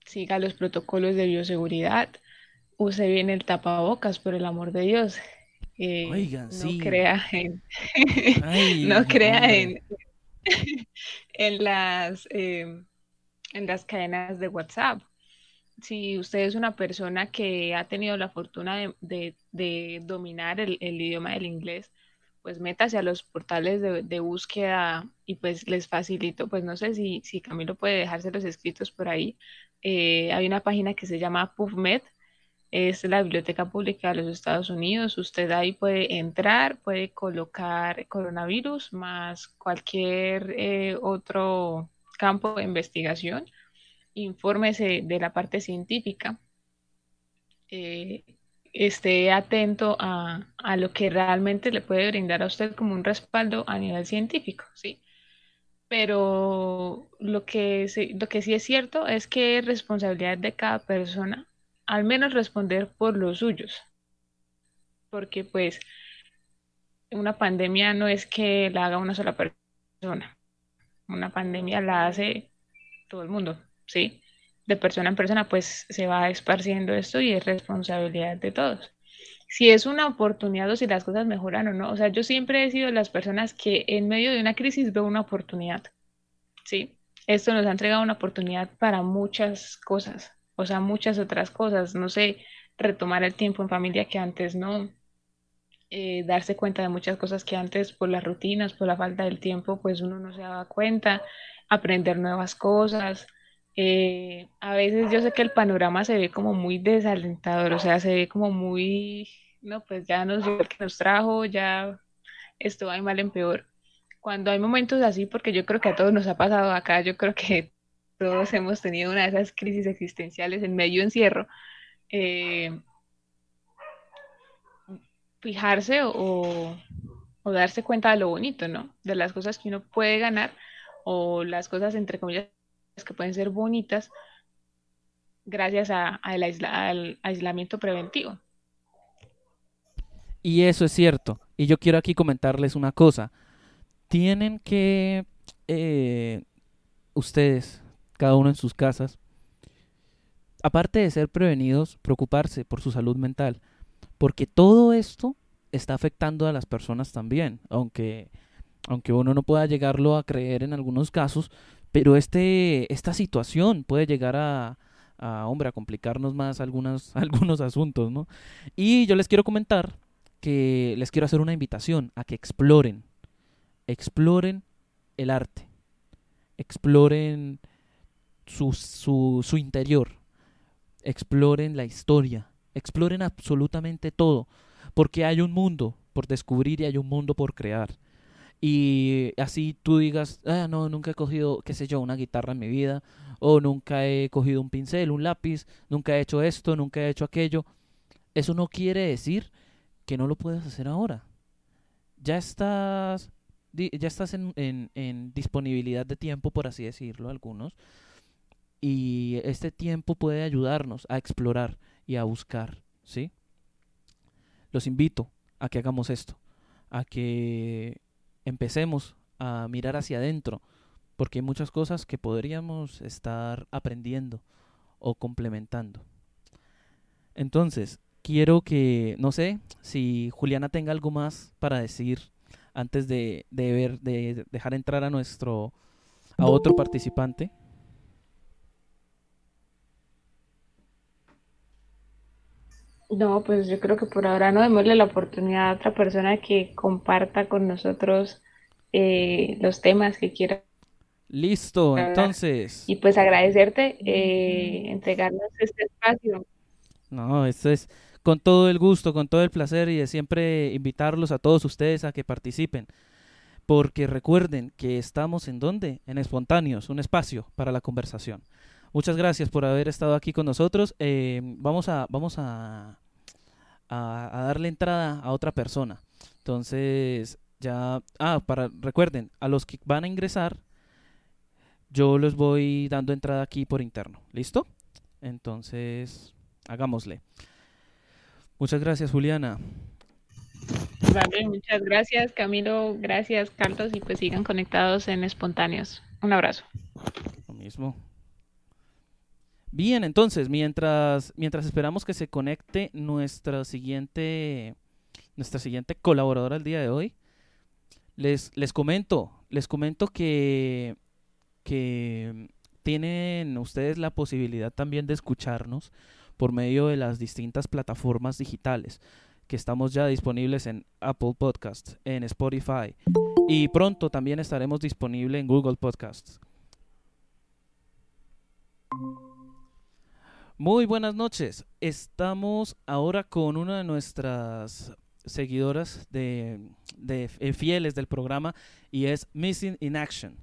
siga los protocolos de bioseguridad, use bien el tapabocas, por el amor de Dios. Eh, no crea en, no crea en, en las em, en las cadenas de WhatsApp. Si usted es una persona que ha tenido la fortuna de, dominar el, idioma del inglés, pues métase a los portales de, búsqueda y pues les facilito, pues no sé si, si Camilo puede dejarse los escritos por ahí, eh, hay una página que se llama PubMed, es la Biblioteca Pública de los Estados Unidos. Usted ahí puede entrar, puede colocar coronavirus más cualquier eh, otro campo de investigación. Infórmese de la parte científica. Eh, esté atento a, a, lo que realmente le puede brindar a usted como un respaldo a nivel científico, ¿sí? pero lo que, lo que sí es cierto es que es responsabilidad de cada persona al menos responder por los suyos. Porque pues una pandemia no es que la haga una sola persona. Una pandemia la hace todo el mundo, ¿sí? De persona en persona pues se va esparciendo esto y es responsabilidad de todos si es una oportunidad o si las cosas mejoran o no. O sea, yo siempre he sido las personas que en medio de una crisis veo una oportunidad. Sí, esto nos ha entregado una oportunidad para muchas cosas, o sea, muchas otras cosas. No sé, retomar el tiempo en familia que antes no. Eh, darse cuenta de muchas cosas que antes por las rutinas, por la falta del tiempo, pues uno no se daba cuenta, aprender nuevas cosas, eh, a veces yo sé que el panorama se ve como muy desalentador, o sea, se ve como muy, no, pues ya nos el que nos trajo, ya esto va mal en peor. Cuando hay momentos así, porque yo creo que a todos nos ha pasado acá, yo creo que todos hemos tenido una de esas crisis existenciales en medio encierro, eh, fijarse o, darse cuenta de lo bonito, ¿no? De las cosas que uno puede ganar o las cosas, entre comillas, que pueden ser bonitas gracias a, al aislamiento preventivo. Y eso es cierto. Y yo quiero aquí comentarles una cosa. Tienen que eh, ustedes, cada uno en sus casas, aparte de ser prevenidos, preocuparse por su salud mental. Porque todo esto está afectando a las personas también. Aunque, aunque uno no pueda llegarlo a creer en algunos casos, pero este, esta situación puede llegar a, a, hombre, a complicarnos más algunos, algunos asuntos, ¿no? Y yo les quiero comentar que les quiero hacer una invitación a que exploren, exploren el arte, exploren su, su, interior, exploren la historia, exploren absolutamente todo, porque hay un mundo por descubrir y hay un mundo por crear y así tú digas, ah, no, nunca he cogido, qué sé yo, una guitarra en mi vida, o nunca he cogido un pincel, un lápiz, nunca he hecho esto, nunca he hecho aquello. Eso no quiere decir que no lo puedas hacer ahora. Ya estás, ya estás en disponibilidad de tiempo, por así decirlo, algunos. Y este tiempo puede ayudarnos a explorar y a buscar, ¿sí? Los invito a que hagamos esto, a que empecemos a mirar hacia adentro, porque hay muchas cosas que podríamos estar aprendiendo o complementando. Entonces, quiero que, no sé, si Juliana tenga algo más para decir antes de, de ver, de dejar entrar a nuestro, a otro participante. No, pues yo creo que por ahora no démosle la oportunidad a otra persona que comparta con nosotros eh, los temas que quiera. Listo, entonces. Y pues agradecerte eh, entregarnos este espacio. No, esto es con todo el gusto, con todo el placer y de siempre invitarlos a todos ustedes a que participen. Porque recuerden que estamos en donde? En Espontáneos, un espacio para la conversación. Muchas gracias por haber estado aquí con nosotros. Eh, vamos a, vamos a, a, darle entrada a otra persona. Entonces, ya, ah, para, recuerden, a los que van a ingresar, yo les voy dando entrada aquí por interno. ¿Listo? Entonces, hagámosle. Muchas gracias, Juliana. Vale, muchas gracias, Camilo. Gracias, Carlos. Y pues sigan conectados en Espontáneos. Un abrazo. Lo mismo. Bien, entonces, mientras, mientras esperamos que se conecte nuestra siguiente, nuestra siguiente colaboradora el día de hoy, les, les comento, les comento que, que tienen ustedes la posibilidad también de escucharnos por medio de las distintas plataformas digitales que estamos ya disponibles en Apple Podcasts, en Spotify y pronto también estaremos disponibles en Google Podcasts. Muy buenas noches. Estamos ahora con una de nuestras seguidoras de, eh, fieles del programa y es Missing in Action,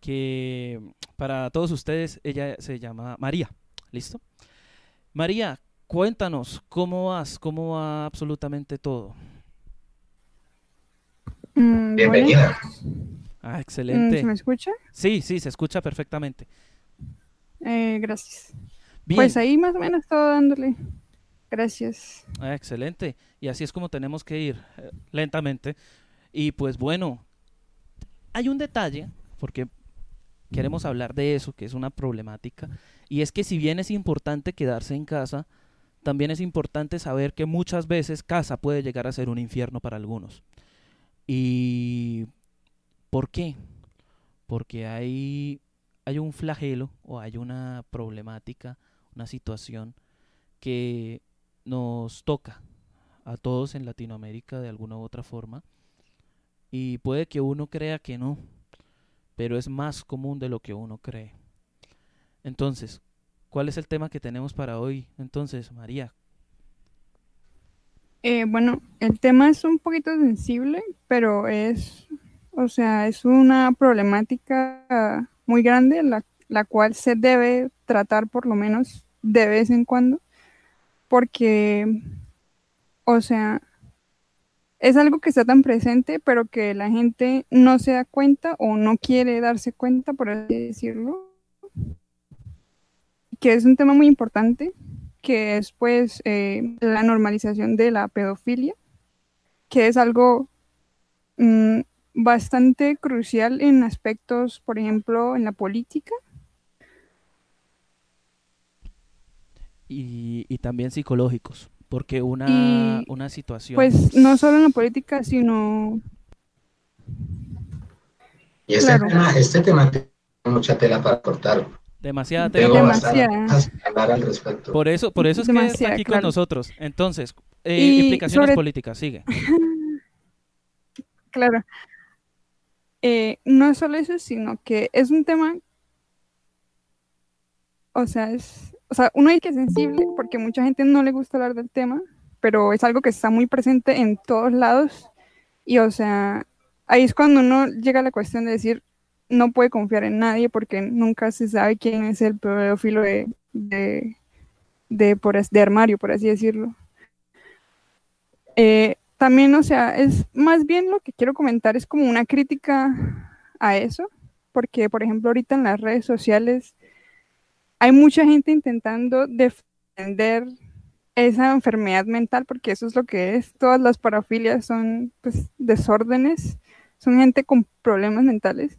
que para todos ustedes ella se llama María. ¿Listo? María, cuéntanos cómo vas, cómo va absolutamente todo. Mm, Bienvenida. Ah, excelente. ¿Se me escucha? Sí, sí, se escucha perfectamente. Eh, gracias. Pues ahí más o menos todo dándole. Gracias. Ah, excelente. Y así es como tenemos que ir eh, lentamente. Y pues bueno, hay un detalle, porque queremos hablar de eso, que es una problemática, y es que si bien es importante quedarse en casa, también es importante saber que muchas veces casa puede llegar a ser un infierno para algunos. ¿Y por qué? Porque hay, hay un flagelo o hay una problemática una situación que nos toca a todos en Latinoamérica de alguna u otra forma y puede que uno crea que no, pero es más común de lo que uno cree. Entonces, ¿cuál es el tema que tenemos para hoy? Entonces, María. Eh, bueno, el tema es un poquito sensible, pero es, o sea, es una problemática muy grande la la cual se debe tratar por lo menos de vez en cuando, porque, o sea, es algo que está tan presente, pero que la gente no se da cuenta o no quiere darse cuenta, por así decirlo, que es un tema muy importante, que es pues eh, la normalización de la pedofilia, que es algo mm, bastante crucial en aspectos, por ejemplo, en la política, y, también psicológicos, porque una, una situación... Pues no solo en la política, sino... Y este, tema, este tema tiene mucha tela para cortar. Demasiada tela. Demasiada. al respecto. Por eso, por eso es que está aquí con nosotros. Entonces, eh, implicaciones políticas, sigue. claro. Eh, no es solo eso, sino que es un tema, o sea, es, o sea, uno hay que es sensible porque mucha gente no le gusta hablar del tema, pero es algo que está muy presente en todos lados y, o sea, ahí es cuando uno llega a la cuestión de decir, no puede confiar en nadie porque nunca se sabe quién es el pedófilo de, de, de, por, de armario, por así decirlo. Eh, también, o sea, es más bien lo que quiero comentar es como una crítica a eso, porque, por ejemplo, ahorita en las redes sociales hay mucha gente intentando defender esa enfermedad mental, porque eso es lo que es. Todas las parafilias son pues, desórdenes, son gente con problemas mentales.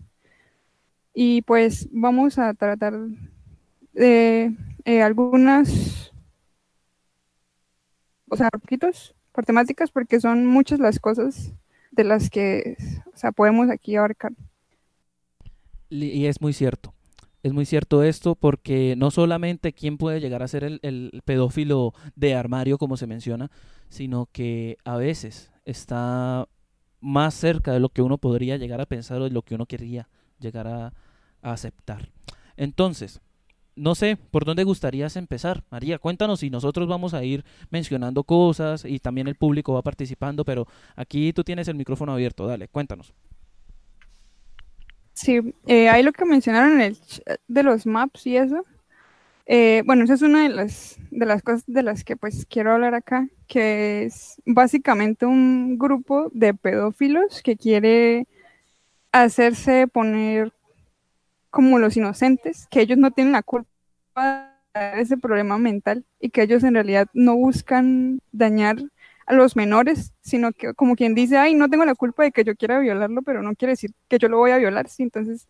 Y pues vamos a tratar de eh, algunas, o sea, poquitos por temáticas, porque son muchas las cosas de las que o sea, podemos aquí abarcar. Y es muy cierto. Es muy cierto esto porque no solamente quién puede llegar a ser el, pedófilo de armario, como se menciona, sino que a veces está más cerca de lo que uno podría llegar a pensar o de lo que uno quería llegar a, a aceptar. Entonces, no sé, ¿por dónde gustarías empezar? María, cuéntanos y nosotros vamos a ir mencionando cosas y también el público va participando, pero aquí tú tienes el micrófono abierto, dale, cuéntanos. Sí, eh, ahí lo que mencionaron en el de los maps y eso. Eh, bueno, esa es una de las, de las cosas de las que pues quiero hablar acá, que es básicamente un grupo de pedófilos que quiere hacerse poner como los inocentes, que ellos no tienen la culpa de ese problema mental y que ellos en realidad no buscan dañar a los menores, sino que como quien dice, ay, no tengo la culpa de que yo quiera violarlo, pero no quiere decir que yo lo voy a violar, entonces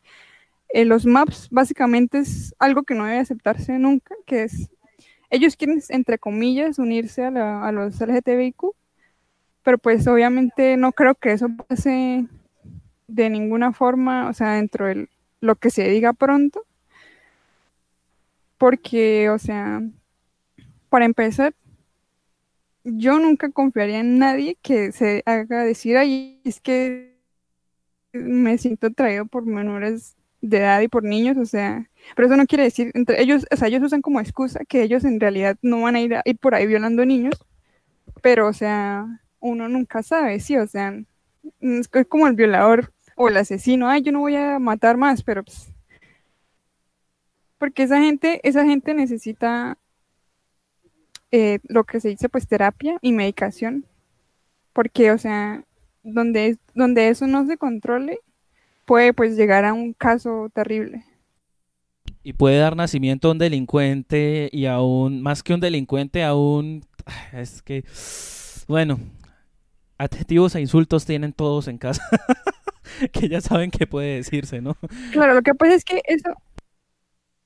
eh, los maps básicamente es algo que no debe aceptarse nunca, que es, ellos quieren, entre comillas, unirse a, a los LGTBIQ, pero pues obviamente no creo que eso pase de ninguna forma, o sea, dentro del lo que se diga pronto. Porque, o sea, para empezar, yo nunca confiaría en nadie que se haga decir, ahí es que me siento atraído por menores de edad y por niños, o sea, pero eso no quiere decir, entre ellos, o sea, ellos usan como excusa que ellos en realidad no van a ir, a, ir por ahí violando niños, pero, o sea, uno nunca sabe, sí, o sea, es como el violador o el asesino, ay, yo no voy a matar más, pero pues, porque esa gente, esa gente necesita eh, lo que se dice pues terapia y medicación, porque o sea, donde, donde eso no se controle, puede pues llegar a un caso terrible. Y puede dar nacimiento a un delincuente y aún, más que un delincuente, a un... Es que, bueno, adjetivos e insultos tienen todos en casa. que ya saben qué puede decirse, ¿no? Claro, lo que pasa es que eso,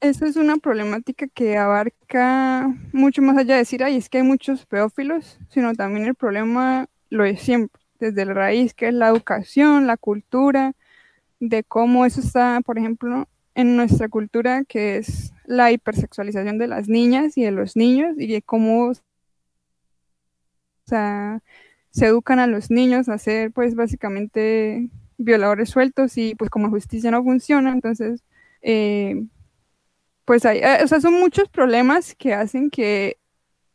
eso es una problemática que abarca mucho más allá de decir, ay, es que hay muchos pedófilos, sino también el problema lo es siempre, desde la raíz, que es la educación, la cultura, de cómo eso está, por ejemplo, en nuestra cultura, que es la hipersexualización de las niñas y de los niños, y de cómo o sea, se educan a los niños a ser, pues, básicamente violadores sueltos y pues como justicia no funciona, entonces, eh, pues hay, eh, o sea, son muchos problemas que hacen que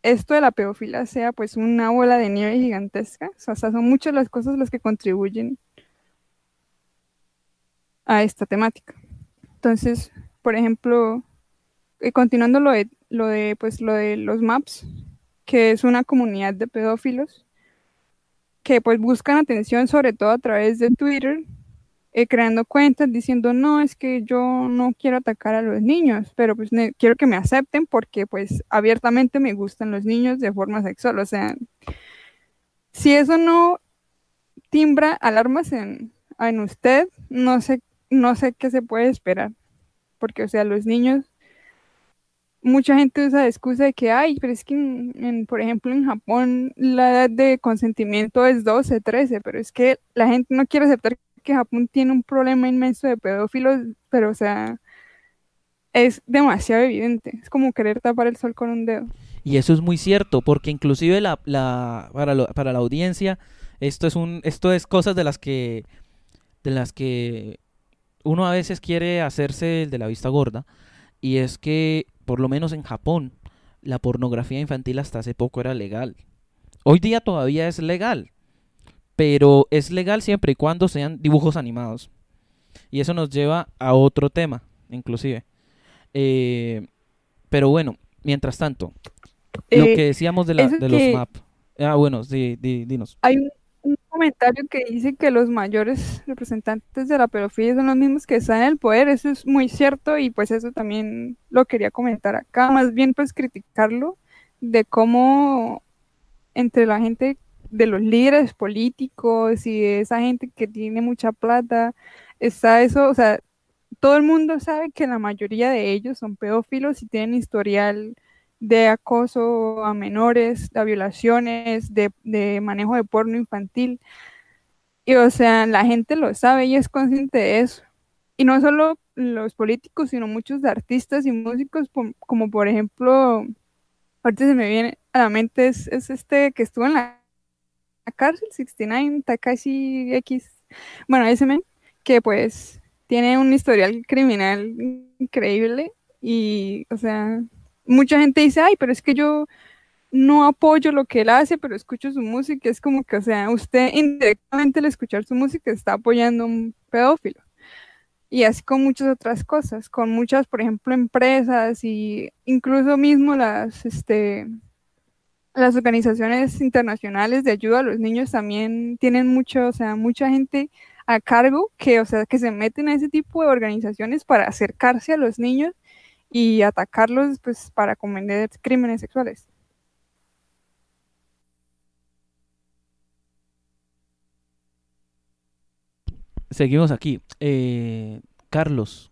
esto de la pedofilia sea pues una bola de nieve gigantesca, o sea, son muchas las cosas las que contribuyen a esta temática. Entonces, por ejemplo, eh, continuando lo de, lo de, pues, lo de los MAPS, que es una comunidad de pedófilos, que pues buscan atención sobre todo a través de Twitter, eh, creando cuentas diciendo, no, es que yo no quiero atacar a los niños, pero pues quiero que me acepten porque pues abiertamente me gustan los niños de forma sexual. O sea, si eso no timbra alarmas en, en usted, no sé, no sé qué se puede esperar. Porque, o sea, los niños mucha gente usa la excusa de que, ay, pero es que, por ejemplo, en Japón la edad de consentimiento es 12, 13, pero es que la gente no quiere aceptar que Japón tiene un problema inmenso de pedófilos, pero, o sea, es demasiado evidente. Es como querer tapar el sol con un dedo. Y eso es muy cierto, porque inclusive la, la, para, para la audiencia, esto es un, esto es cosas de las que, de las que uno a veces quiere hacerse el de la vista gorda, y es que por lo menos en Japón, la pornografía infantil hasta hace poco era legal. Hoy día todavía es legal, pero es legal siempre y cuando sean dibujos animados. Y eso nos lleva a otro tema, inclusive. Eh, pero bueno, mientras tanto, lo Eh, que decíamos de, la, de los MAP. Ah, bueno, sí, di- dinos. Hay un, un comentario que dice que los mayores representantes de la pedofilia son los mismos que están en el poder. Eso es muy cierto y pues eso también lo quería comentar acá. Más bien pues criticarlo de cómo entre la gente de los líderes políticos y de esa gente que tiene mucha plata está eso, o sea, todo el mundo sabe que la mayoría de ellos son pedófilos y tienen historial de acoso a menores, de violaciones, de, de manejo de porno infantil. Y o sea, la gente lo sabe y es consciente de eso. Y no solo los políticos, sino muchos artistas y músicos, como por ejemplo, ahorita se me viene a la mente, es, es este que estuvo en la, cárcel, 69, Takashi X, bueno, ese men, que pues tiene un historial criminal increíble y, o sea, mucha gente dice, ay, pero es que yo no apoyo lo que él hace, pero escucho su música. Es como que, o sea, usted indirectamente al escuchar su música está apoyando a un pedófilo. Y así con muchas otras cosas, con muchas, por ejemplo, empresas y incluso mismo las, este, las organizaciones internacionales de ayuda a los niños también tienen mucho, o sea, mucha gente a cargo que, o sea, que se meten a ese tipo de organizaciones para acercarse a los niños y atacarlos pues para cometer crímenes sexuales. Seguimos aquí. Eh, Carlos,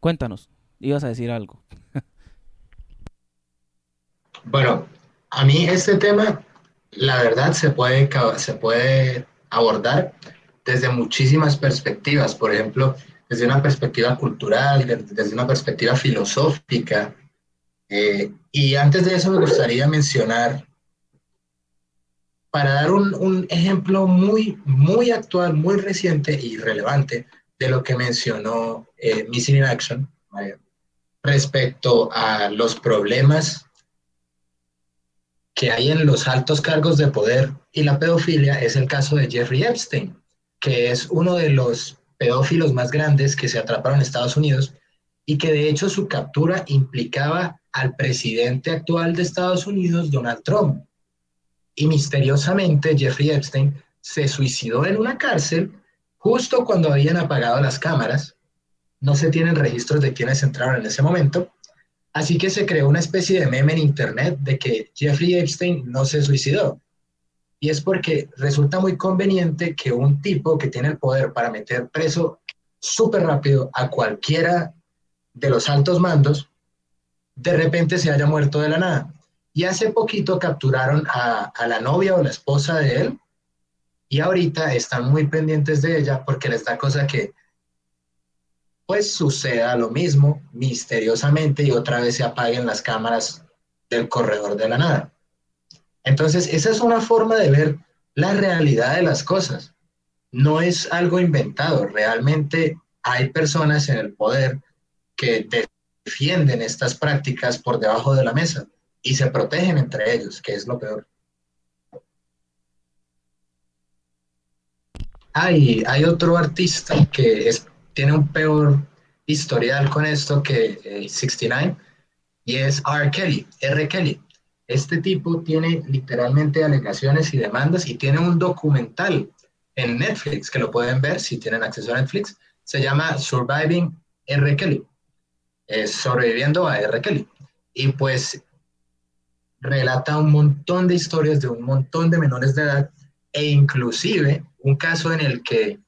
cuéntanos. Ibas a decir algo. Bueno, a mí este tema, la verdad, se puede, se puede abordar desde muchísimas perspectivas. Por ejemplo, desde una perspectiva cultural, de- desde una perspectiva filosófica. Eh, y antes de eso me gustaría mencionar, para dar un, un ejemplo muy, muy actual, muy reciente y relevante de lo que mencionó eh, Missing in Action, respecto a los problemas que hay en los altos cargos de poder y la pedofilia es el caso de Jeffrey Epstein, que es uno de los pedófilos más grandes que se atraparon en Estados Unidos y que de hecho su captura implicaba al presidente actual de Estados Unidos, Donald Trump. Y misteriosamente Jeffrey Epstein se suicidó en una cárcel justo cuando habían apagado las cámaras. No se tienen registros de quienes entraron en ese momento, Así que se creó una especie de meme en internet de que Jeffrey Epstein no se suicidó. Y es porque resulta muy conveniente que un tipo que tiene el poder para meter preso súper rápido a cualquiera de los altos mandos, de repente se haya muerto de la nada. Y hace poquito capturaron a, a la novia o la esposa de él y ahorita están muy pendientes de ella porque les da cosa que pues suceda lo mismo misteriosamente y otra vez se apaguen las cámaras del corredor de la nada. Entonces, esa es una forma de ver la realidad de las cosas. No es algo inventado, realmente hay personas en el poder que defienden estas prácticas por debajo de la mesa y se protegen entre ellos, que es lo peor. Hay, hay otro artista que es tiene un peor historial con esto que eh, 69 y es R. Kelly, R. Kelly. Este tipo tiene literalmente alegaciones y demandas y tiene un documental en Netflix que lo pueden ver si tienen acceso a Netflix. Se llama Surviving R. Kelly. Es sobreviviendo a R. Kelly. Y pues relata un montón de historias de un montón de menores de edad e inclusive un caso en el que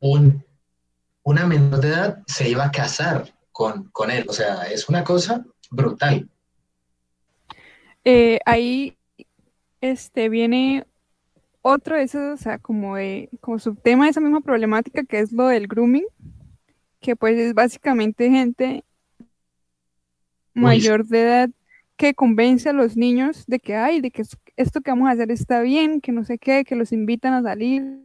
un una menor de edad se iba a casar con, con él. O sea, es una cosa brutal. Eh, ahí este, viene otro de esos, o sea, como, de, como subtema de esa misma problemática que es lo del grooming, que pues es básicamente gente mayor de edad que convence a los niños de que, ay, de que esto que vamos a hacer está bien, que no sé qué, que los invitan a salir,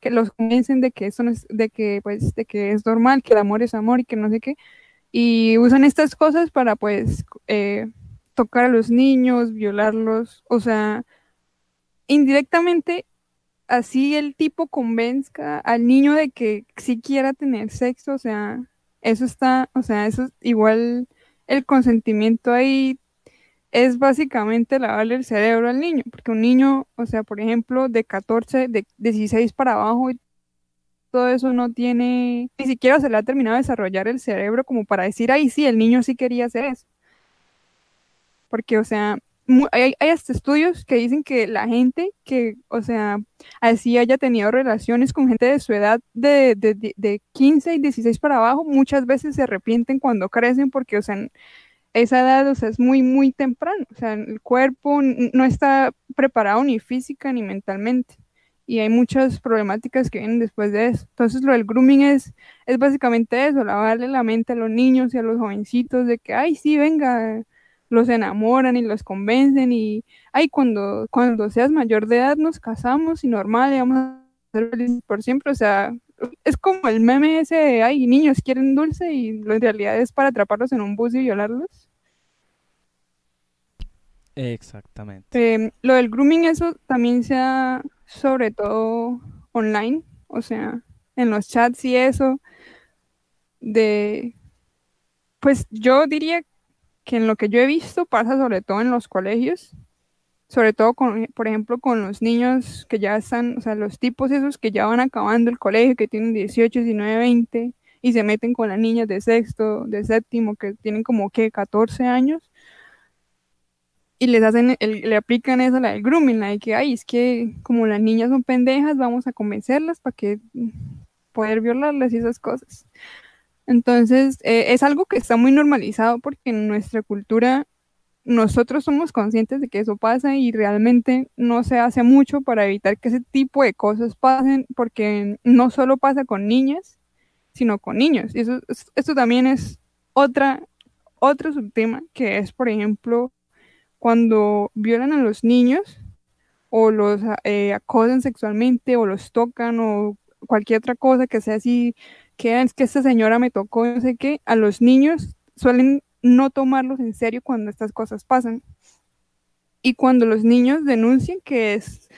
que los convencen de que eso no es, de que pues de que es normal, que el amor es amor y que no sé qué, y usan estas cosas para pues eh, tocar a los niños, violarlos, o sea, indirectamente así el tipo convenzca al niño de que si quiera tener sexo, o sea, eso está, o sea, eso es igual el consentimiento ahí es básicamente lavarle el cerebro al niño, porque un niño, o sea, por ejemplo, de 14, de 16 para abajo, todo eso no tiene, ni siquiera se le ha terminado de desarrollar el cerebro como para decir, ay, sí, el niño sí quería hacer eso. Porque, o sea, hay, hasta estudios que dicen que la gente que, o sea, así haya tenido relaciones con gente de su edad de, de, de 15 y 16 para abajo, muchas veces se arrepienten cuando crecen porque, o sea, esa edad, o sea, es muy, muy temprano. O sea, el cuerpo no está preparado ni física ni mentalmente. Y hay muchas problemáticas que vienen después de eso. Entonces, lo del grooming es, es básicamente eso, lavarle la mente a los niños y a los jovencitos de que, ay, sí, venga, los enamoran y los convencen y, ay, cuando, cuando seas mayor de edad nos casamos y normal, y vamos a ser felices por siempre. O sea, es como el meme ese de, ay, niños quieren dulce y en realidad es para atraparlos en un bus y violarlos. Exactamente. Em, lo del grooming, eso también se da sobre todo online, o sea, en los chats y eso, de, pues yo diría que en lo que yo he visto pasa sobre todo en los colegios, sobre todo con, por ejemplo, con los niños que ya están, o sea, los tipos esos que ya van acabando el colegio, que tienen 18, 19, 20 y se meten con las niñas de sexto, de séptimo, que tienen como que 14 años y les hacen, le aplican eso, la del grooming, la de que, ay, es que como las niñas son pendejas, vamos a convencerlas para que poder violarlas y esas cosas. Entonces, eh, es algo que está muy normalizado porque en nuestra cultura nosotros somos conscientes de que eso pasa y realmente no se hace mucho para evitar que ese tipo de cosas pasen, porque no solo pasa con niñas, sino con niños. Y eso, esto también es otra, otro subtema, que es, por ejemplo, cuando violan a los niños o los eh, acosan sexualmente o los tocan o cualquier otra cosa que sea así, que es que esta señora me tocó, no sé qué, a los niños suelen no tomarlos en serio cuando estas cosas pasan. Y cuando los niños denuncian que es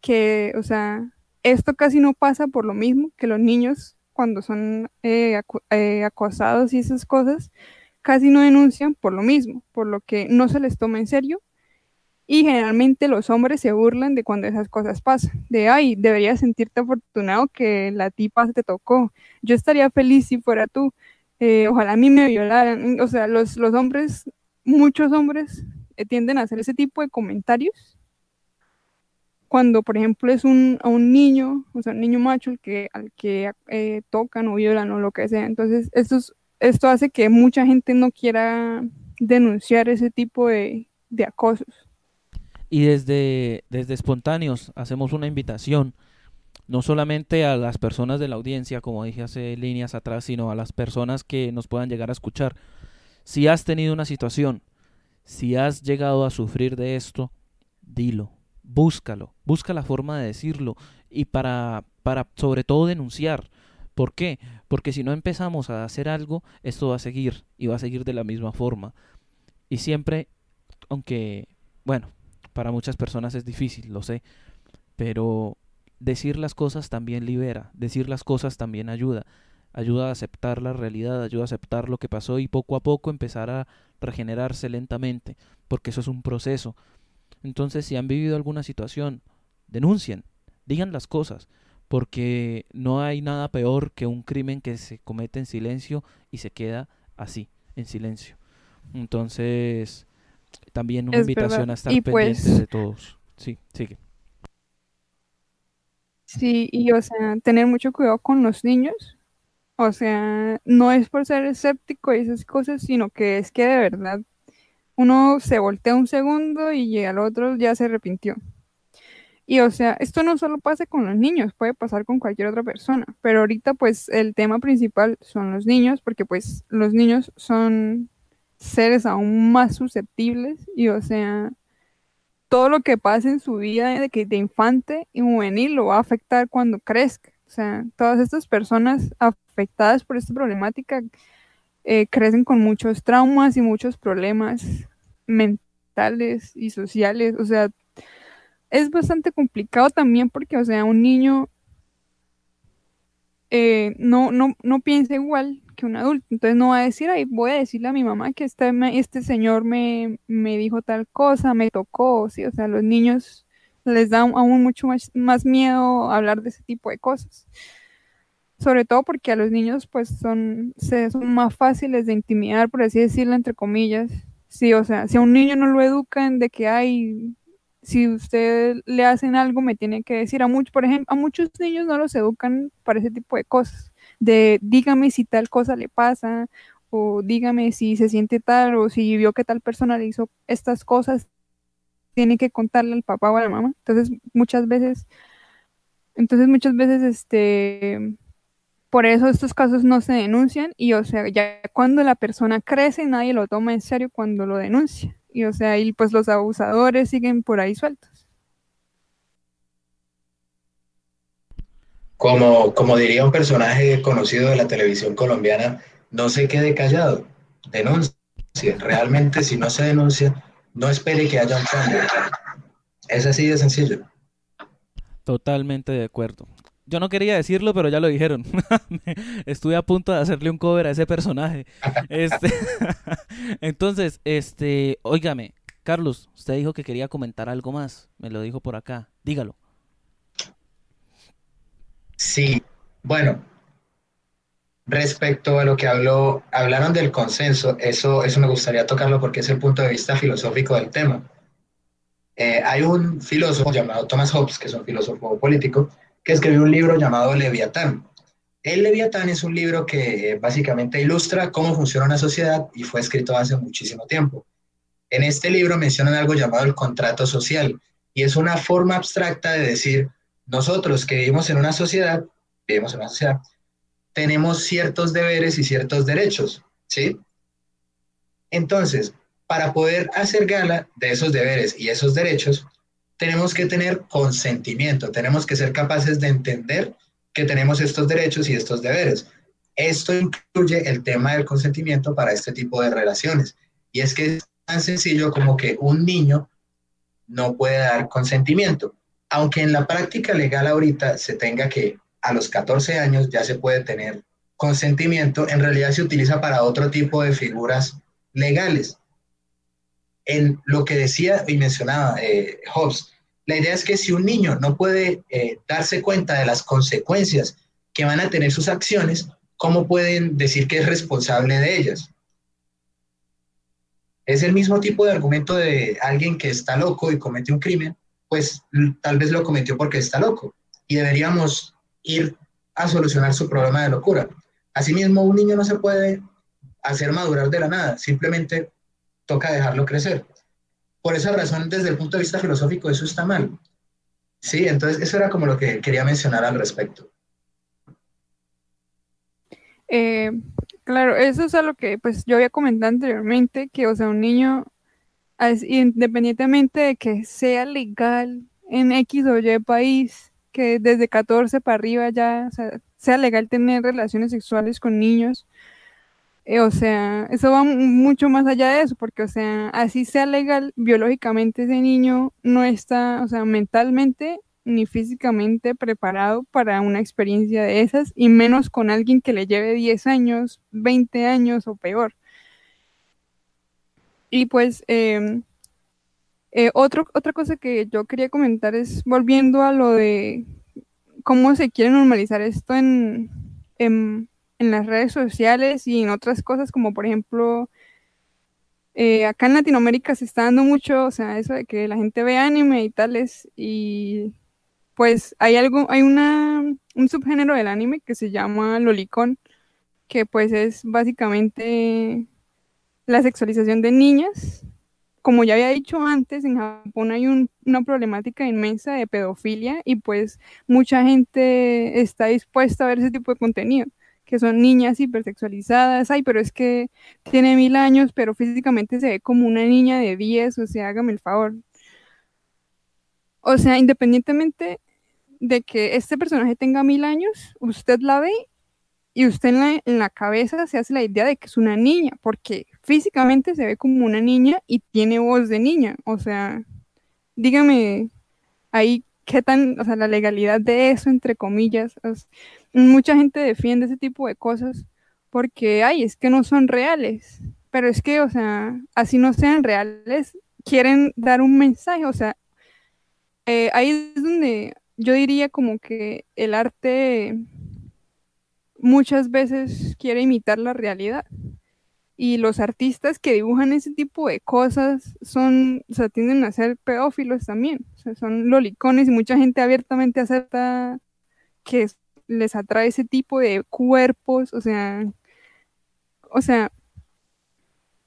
que, o sea, esto casi no pasa por lo mismo que los niños cuando son eh, eh, acosados y esas cosas, casi no denuncian por lo mismo, por lo que no se les toma en serio. Y generalmente los hombres se burlan de cuando esas cosas pasan. De, ay, deberías sentirte afortunado que la tipa te tocó. Yo estaría feliz si fuera tú. Eh, ojalá a mí me violaran. O sea, los, los hombres, muchos hombres eh, tienden a hacer ese tipo de comentarios cuando, por ejemplo, es un, a un niño, o sea, un niño macho el que, al que eh, tocan o violan o lo que sea. Entonces, esto, esto hace que mucha gente no quiera denunciar ese tipo de, de acosos. Y desde, desde espontáneos hacemos una invitación no solamente a las personas de la audiencia, como dije hace líneas atrás, sino a las personas que nos puedan llegar a escuchar. Si has tenido una situación, si has llegado a sufrir de esto, dilo, búscalo, busca la forma de decirlo y para, para sobre todo denunciar. ¿Por qué? Porque si no empezamos a hacer algo, esto va a seguir y va a seguir de la misma forma. Y siempre, aunque, bueno, para muchas personas es difícil, lo sé, pero decir las cosas también libera, decir las cosas también ayuda, ayuda a aceptar la realidad, ayuda a aceptar lo que pasó y poco a poco empezar a regenerarse lentamente, porque eso es un proceso. Entonces, si han vivido alguna situación, denuncien, digan las cosas, porque no hay nada peor que un crimen que se comete en silencio y se queda así, en silencio. Entonces, también una invitación a estar pues de todos. Sí, sigue. Sí, y o sea, tener mucho cuidado con los niños. O sea, no es por ser escéptico y esas cosas, sino que es que de verdad uno se voltea un segundo y al otro ya se arrepintió. Y o sea, esto no solo pasa con los niños, puede pasar con cualquier otra persona, pero ahorita pues el tema principal son los niños, porque pues los niños son seres aún más susceptibles y o sea, todo lo que pasa en su vida de, que de infante y juvenil lo va a afectar cuando crezca. O sea, todas estas personas afectadas por esta problemática eh, crecen con muchos traumas y muchos problemas mentales y sociales. O sea, es bastante complicado también porque, o sea, un niño eh, no, no, no piensa igual que un adulto. Entonces no va a decir, ay, voy a decirle a mi mamá que este, este señor me, me dijo tal cosa, me tocó, ¿sí? O sea, los niños les da aún mucho más, más miedo hablar de ese tipo de cosas. Sobre todo porque a los niños pues son, son más fáciles de intimidar, por así decirlo, entre comillas. Sí, o sea, si a un niño no lo educan de que hay, si usted le hacen algo, me tiene que decir. A muchos, por ejemplo, a muchos niños no los educan para ese tipo de cosas. De dígame si tal cosa le pasa, o dígame si se siente tal, o si vio que tal persona le hizo estas cosas, tiene que contarle al papá o a la mamá. Entonces, muchas veces, entonces muchas veces, este, por eso estos casos no se denuncian y, o sea, ya cuando la persona crece, nadie lo toma en serio cuando lo denuncia. Y, o sea, y pues los abusadores siguen por ahí sueltos. Como, como diría un personaje conocido de la televisión colombiana, no se quede callado, denuncie. Realmente, si no se denuncia, no espere que haya un cambio. Es así de sencillo. Totalmente de acuerdo. Yo no quería decirlo, pero ya lo dijeron. Estuve a punto de hacerle un cover a ese personaje. Este, entonces, este, óigame, Carlos, usted dijo que quería comentar algo más. Me lo dijo por acá. Dígalo. Sí, bueno, respecto a lo que habló, hablaron del consenso, eso, eso me gustaría tocarlo porque es el punto de vista filosófico del tema. Eh, hay un filósofo llamado Thomas Hobbes, que es un filósofo político, que escribió un libro llamado Leviatán. El Leviatán es un libro que eh, básicamente ilustra cómo funciona una sociedad y fue escrito hace muchísimo tiempo. En este libro mencionan algo llamado el contrato social y es una forma abstracta de decir, nosotros que vivimos en una sociedad, vivimos en una sociedad, tenemos ciertos deberes y ciertos derechos, ¿sí? Entonces, para poder hacer gala de esos deberes y esos derechos, tenemos que tener consentimiento, tenemos que ser capaces de entender que tenemos estos derechos y estos deberes. Esto incluye el tema del consentimiento para este tipo de relaciones. Y es que es tan sencillo como que un niño no puede dar consentimiento. Aunque en la práctica legal ahorita se tenga que a los 14 años ya se puede tener consentimiento, en realidad se utiliza para otro tipo de figuras legales en lo que decía y mencionaba eh, Hobbes. La idea es que si un niño no puede eh, darse cuenta de las consecuencias que van a tener sus acciones, ¿cómo pueden decir que es responsable de ellas? Es el mismo tipo de argumento de alguien que está loco y comete un crimen, pues tal vez lo cometió porque está loco y deberíamos ir a solucionar su problema de locura. Asimismo, un niño no se puede hacer madurar de la nada, simplemente toca dejarlo crecer. Por esa razón, desde el punto de vista filosófico, eso está mal. Sí, entonces eso era como lo que quería mencionar al respecto. Eh, claro, eso es a lo que pues yo había comentado anteriormente, que o sea, un niño, independientemente de que sea legal en X o Y país, que desde 14 para arriba ya sea legal tener relaciones sexuales con niños, eh, o sea, eso va mucho más allá de eso, porque, o sea, así sea legal, biológicamente ese niño no está, o sea, mentalmente ni físicamente preparado para una experiencia de esas, y menos con alguien que le lleve 10 años, 20 años o peor. Y pues, em, eh, otra cosa que yo quería comentar es, volviendo a lo de cómo se quiere normalizar esto en, en en las redes sociales y en otras cosas, como por ejemplo, eh, acá en Latinoamérica se está dando mucho, o sea, eso de que la gente ve anime y tales, y pues hay algo, hay una, un subgénero del anime que se llama lolicón, que pues es básicamente la sexualización de niñas. Como ya había dicho antes, en Japón hay una problemática inmensa de pedofilia y pues mucha gente está dispuesta a ver ese tipo de contenido que son niñas hipersexualizadas, ay, pero es que tiene mil años, pero físicamente se ve como una niña de 10, o sea, hágame el favor. O sea, independientemente de que este personaje tenga mil años, usted la ve y usted en la, en la cabeza se hace la idea de que es una niña, porque físicamente se ve como una niña y tiene voz de niña. O sea, dígame, ahí qué tan, o sea, la legalidad de eso, entre comillas. mucha gente defiende ese tipo de cosas porque, ay, es que no son reales. Pero es que, o sea, así no sean reales, quieren dar un mensaje, o sea, eh, ahí es donde yo diría como que el arte muchas veces quiere imitar la realidad. Y los artistas que dibujan ese tipo de cosas son, o sea, tienden a ser pedófilos también. O sea, son lolicones y mucha gente abiertamente acepta que les atrae ese tipo de cuerpos. O sea, o sea,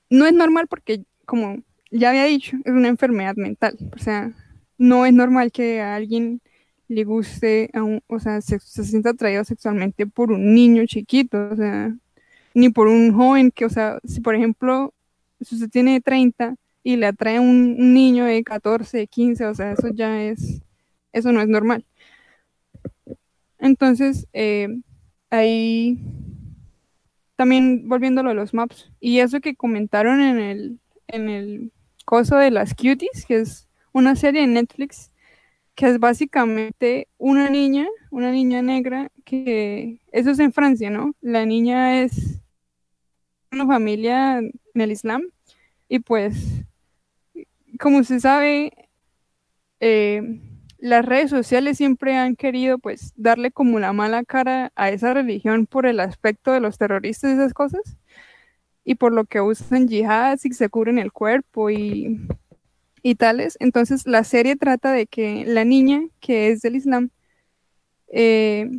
no es normal porque, como ya había dicho, es una enfermedad mental. O sea, no es normal que a alguien le guste, a un, o sea, se, sienta atraído sexualmente por un niño chiquito, o sea, ni por un joven que, o sea, si por ejemplo, si usted tiene 30 y le atrae un, niño de 14, 15, o sea, eso ya es, eso no es normal. Entonces, eh, ahí también volviéndolo a los maps, y eso que comentaron en el, en el coso de las cuties, que es una serie en Netflix que es básicamente una niña, una niña negra, que eso es en Francia, ¿no? La niña es una familia en el Islam y pues, como se sabe, eh, las redes sociales siempre han querido pues darle como la mala cara a esa religión por el aspecto de los terroristas y esas cosas y por lo que usan yihad y se cubren el cuerpo y y tales. Entonces la serie trata de que la niña, que es del Islam, eh,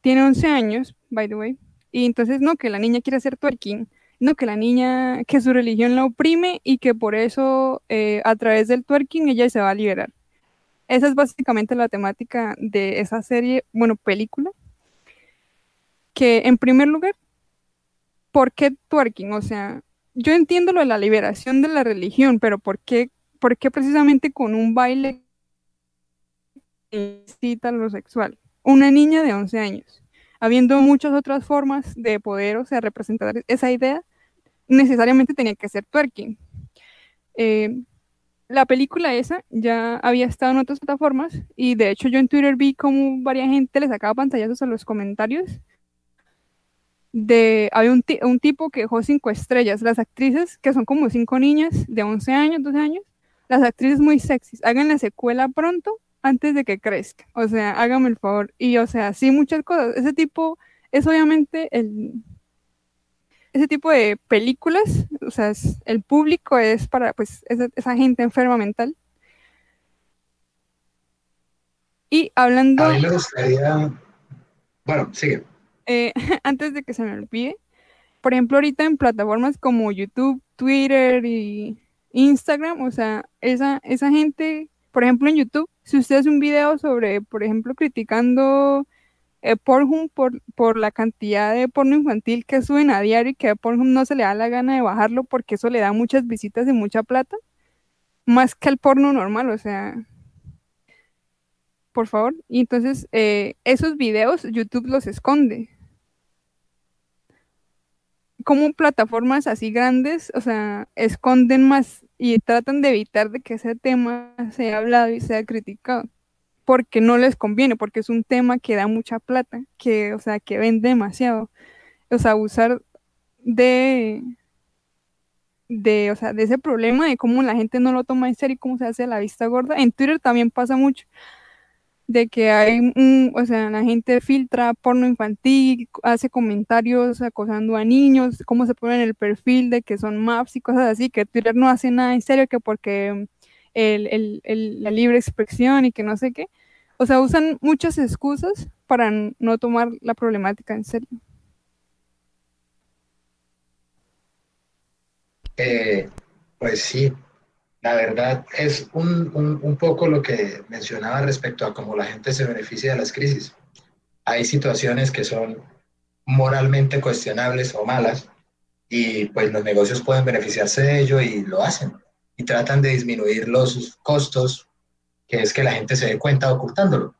tiene 11 años, by the way, y entonces no, que la niña quiere hacer twerking, no, que la niña, que su religión la oprime y que por eso eh, a través del twerking ella se va a liberar. Esa es básicamente la temática de esa serie, bueno, película, que en primer lugar, ¿por qué twerking? O sea, yo entiendo lo de la liberación de la religión, pero ¿por qué, por qué precisamente con un baile incita lo sexual? Una niña de 11 años, habiendo muchas otras formas de poder, o sea, representar esa idea, necesariamente tenía que ser twerking. Eh, la película esa ya había estado en otras plataformas y de hecho yo en Twitter vi como varias gente le sacaba pantallazos a los comentarios de, hay un, un, tipo que dejó cinco estrellas, las actrices, que son como cinco niñas de 11 años, 12 años, las actrices muy sexys, hagan la secuela pronto antes de que crezca, o sea, háganme el favor, y o sea, sí, muchas cosas, ese tipo es obviamente el, ese tipo de películas, o sea, el público es para, pues, esa, esa gente enferma mental. Y hablando... A mí me gustaría... Bueno, sigue. Eh, antes de que se me olvide, por ejemplo, ahorita en plataformas como YouTube, Twitter y Instagram, o sea, esa, esa gente, por ejemplo, en YouTube, si usted hace un video sobre, por ejemplo, criticando eh, Pornhub por, por la cantidad de porno infantil que suben a diario y que a Pornhub no se le da la gana de bajarlo porque eso le da muchas visitas y mucha plata, más que el porno normal, o sea, por favor. Y entonces eh, esos videos YouTube los esconde como plataformas así grandes, o sea, esconden más y tratan de evitar de que ese tema sea hablado y sea criticado, porque no les conviene, porque es un tema que da mucha plata, que, o sea, que vende demasiado. O sea, usar de, de, o sea, de ese problema de cómo la gente no lo toma en serio y cómo se hace la vista gorda. En Twitter también pasa mucho de que hay, un, o sea, la gente filtra porno infantil, hace comentarios acosando a niños, cómo se pone en el perfil de que son maps y cosas así, que Twitter no hace nada en serio, que porque el, la libre expresión y que no sé qué. O sea, usan muchas excusas para no tomar la problemática en serio. Eh, pues sí, la verdad es un, un, poco lo que mencionaba respecto a cómo la gente se beneficia de las crisis. Hay situaciones que son moralmente cuestionables o malas y pues los negocios pueden beneficiarse de ello y lo hacen y tratan de disminuir los costos, que es que la gente se dé cuenta ocultándolo.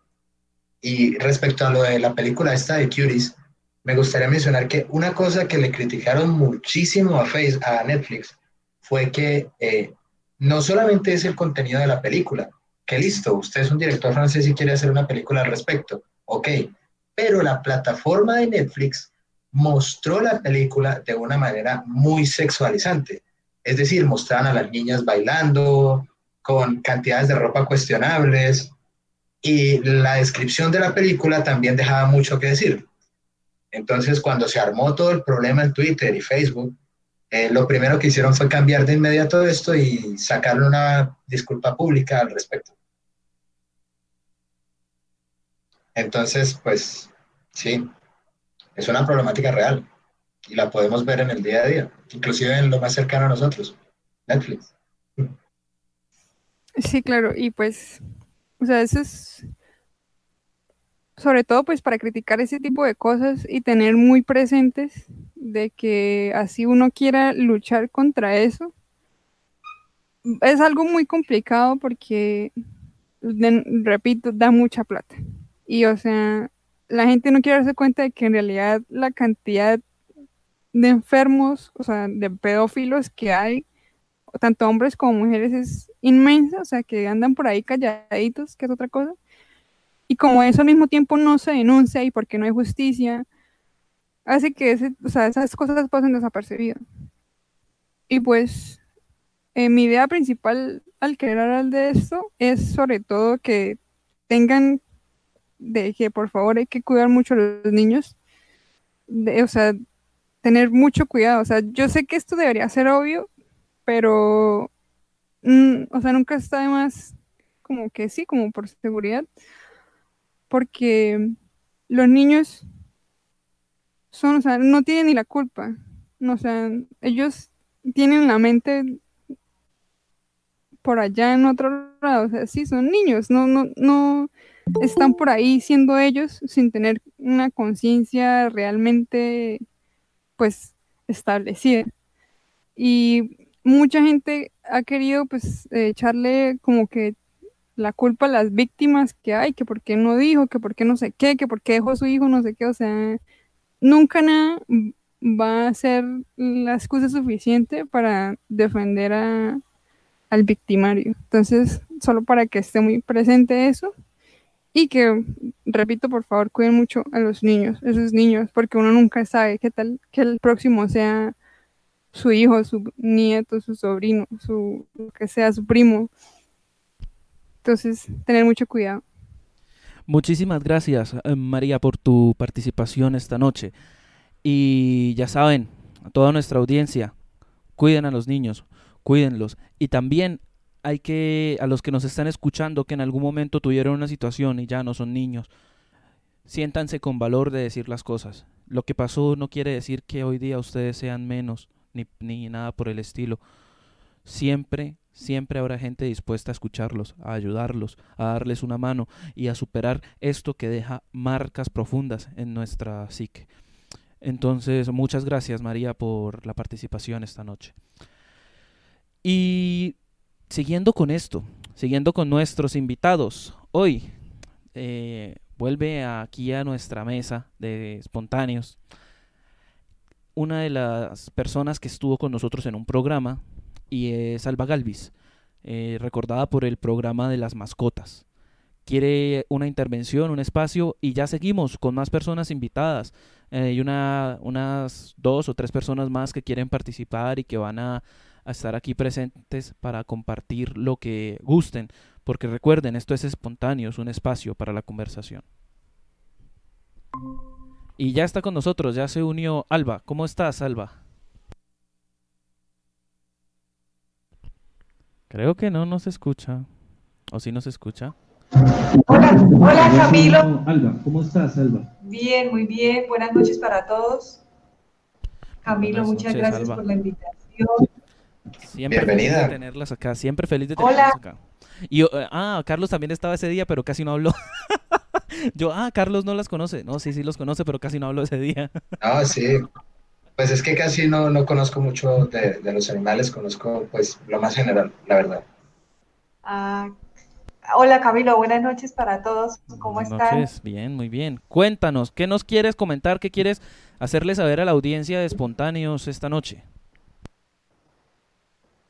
Y respecto a lo de la película esta de Cuties, me gustaría mencionar que una cosa que le criticaron muchísimo a, Facebook, a Netflix fue que eh, no solamente es el contenido de la película, que listo, usted es un director francés y quiere hacer una película al respecto, ok, pero la plataforma de Netflix mostró la película de una manera muy sexualizante. Es decir, mostraban a las niñas bailando con cantidades de ropa cuestionables y la descripción de la película también dejaba mucho que decir. Entonces, cuando se armó todo el problema en Twitter y Facebook, eh, lo primero que hicieron fue cambiar de inmediato esto y sacarle una disculpa pública al respecto. Entonces, pues sí, es una problemática real y la podemos ver en el día a día, inclusive en lo más cercano a nosotros, Netflix. Sí, claro, y pues, o sea, eso es sobre todo pues para criticar ese tipo de cosas y tener muy presentes de que así uno quiera luchar contra eso, es algo muy complicado porque, repito, da mucha plata. Y o sea, la gente no quiere darse cuenta de que en realidad la cantidad de enfermos, o sea, de pedófilos que hay, tanto hombres como mujeres, es inmensa, o sea, que andan por ahí calladitos, que es otra cosa. Y como eso al mismo tiempo no se denuncia y porque no hay justicia, hace que o sea, esas cosas pasen desapercibidas. Y pues eh, mi idea principal al querer hablar de esto es sobre todo que tengan de que por favor hay que cuidar mucho a los niños, o sea, tener mucho cuidado, o sea, yo sé que esto debería ser obvio, pero, mm, o sea, nunca está de más, como que sí, como por seguridad, porque los niños son, o sea, no tienen ni la culpa, o sea, ellos tienen la mente por allá en otro lado, o sea, sí, son niños, no, no, no, están por ahí siendo ellos sin tener una conciencia realmente pues establecida. Y mucha gente ha querido pues echarle como que la culpa a las víctimas que hay, que por qué no dijo, que por qué no sé qué, que por qué dejó su hijo, no sé qué, o sea, nunca nada va a ser la excusa suficiente para defender a, al victimario. Entonces, solo para que esté muy presente eso y que, repito, por favor, cuiden mucho a los niños, esos niños, porque uno nunca sabe qué tal que el próximo sea su hijo, su nieto, su sobrino, su lo que sea, su primo. Entonces, tener mucho cuidado. Muchísimas gracias, eh, María, por tu participación esta noche. Y ya saben, a toda nuestra audiencia, cuiden a los niños, cuídenlos. Y también hay que, a los que nos están escuchando, que en algún momento tuvieron una situación y ya no son niños, siéntanse con valor de decir las cosas. Lo que pasó no quiere decir que hoy día ustedes sean menos, ni, ni nada por el estilo. Siempre, siempre habrá gente dispuesta a escucharlos, a ayudarlos, a darles una mano y a superar esto que deja marcas profundas en nuestra psique. Entonces, muchas gracias María por la participación esta noche. Y siguiendo con esto, siguiendo con nuestros invitados, hoy eh, vuelve aquí a nuestra mesa de espontáneos una de las personas que estuvo con nosotros en un programa y es Alba Galvis, eh, recordada por el programa de las mascotas. Quiere una intervención, un espacio y ya seguimos con más personas invitadas. Eh, hay una, unas dos o tres personas más que quieren participar y que van a a estar aquí presentes para compartir lo que gusten, porque recuerden, esto es espontáneo, es un espacio para la conversación. Y ya está con nosotros, ya se unió Alba. ¿Cómo estás, Alba? Creo que no nos escucha. ¿O sí nos escucha? Hola, hola Camilo. Alba, ¿cómo estás, Alba? Bien, muy bien. Buenas noches para todos. Camilo, muchas gracias por la invitación. Siempre Bienvenida. feliz de tenerlas acá, siempre feliz de tenerlas acá. Y eh, ah, Carlos también estaba ese día, pero casi no habló. yo, ah, Carlos no las conoce. No, sí, sí los conoce, pero casi no habló ese día. Ah, sí. Pues es que casi no, no conozco mucho de, de, los animales, conozco pues lo más general, la verdad. Ah, hola Camilo, buenas noches para todos. ¿Cómo buenas están? Noches. Bien, muy bien. Cuéntanos, ¿qué nos quieres comentar? ¿Qué quieres hacerle saber a la audiencia de espontáneos esta noche?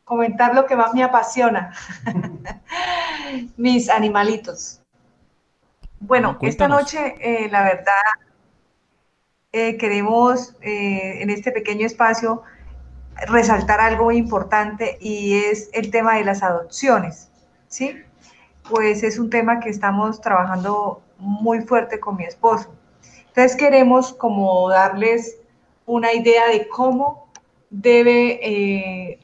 comentar lo que más me apasiona. mis animalitos. Bueno, esta noche, eh, la verdad, eh, queremos eh, en este pequeño espacio resaltar algo importante y es el tema de las adopciones, ¿sí? Pues es un tema que estamos trabajando muy fuerte con mi esposo. Entonces queremos como darles una idea de cómo debe, eh,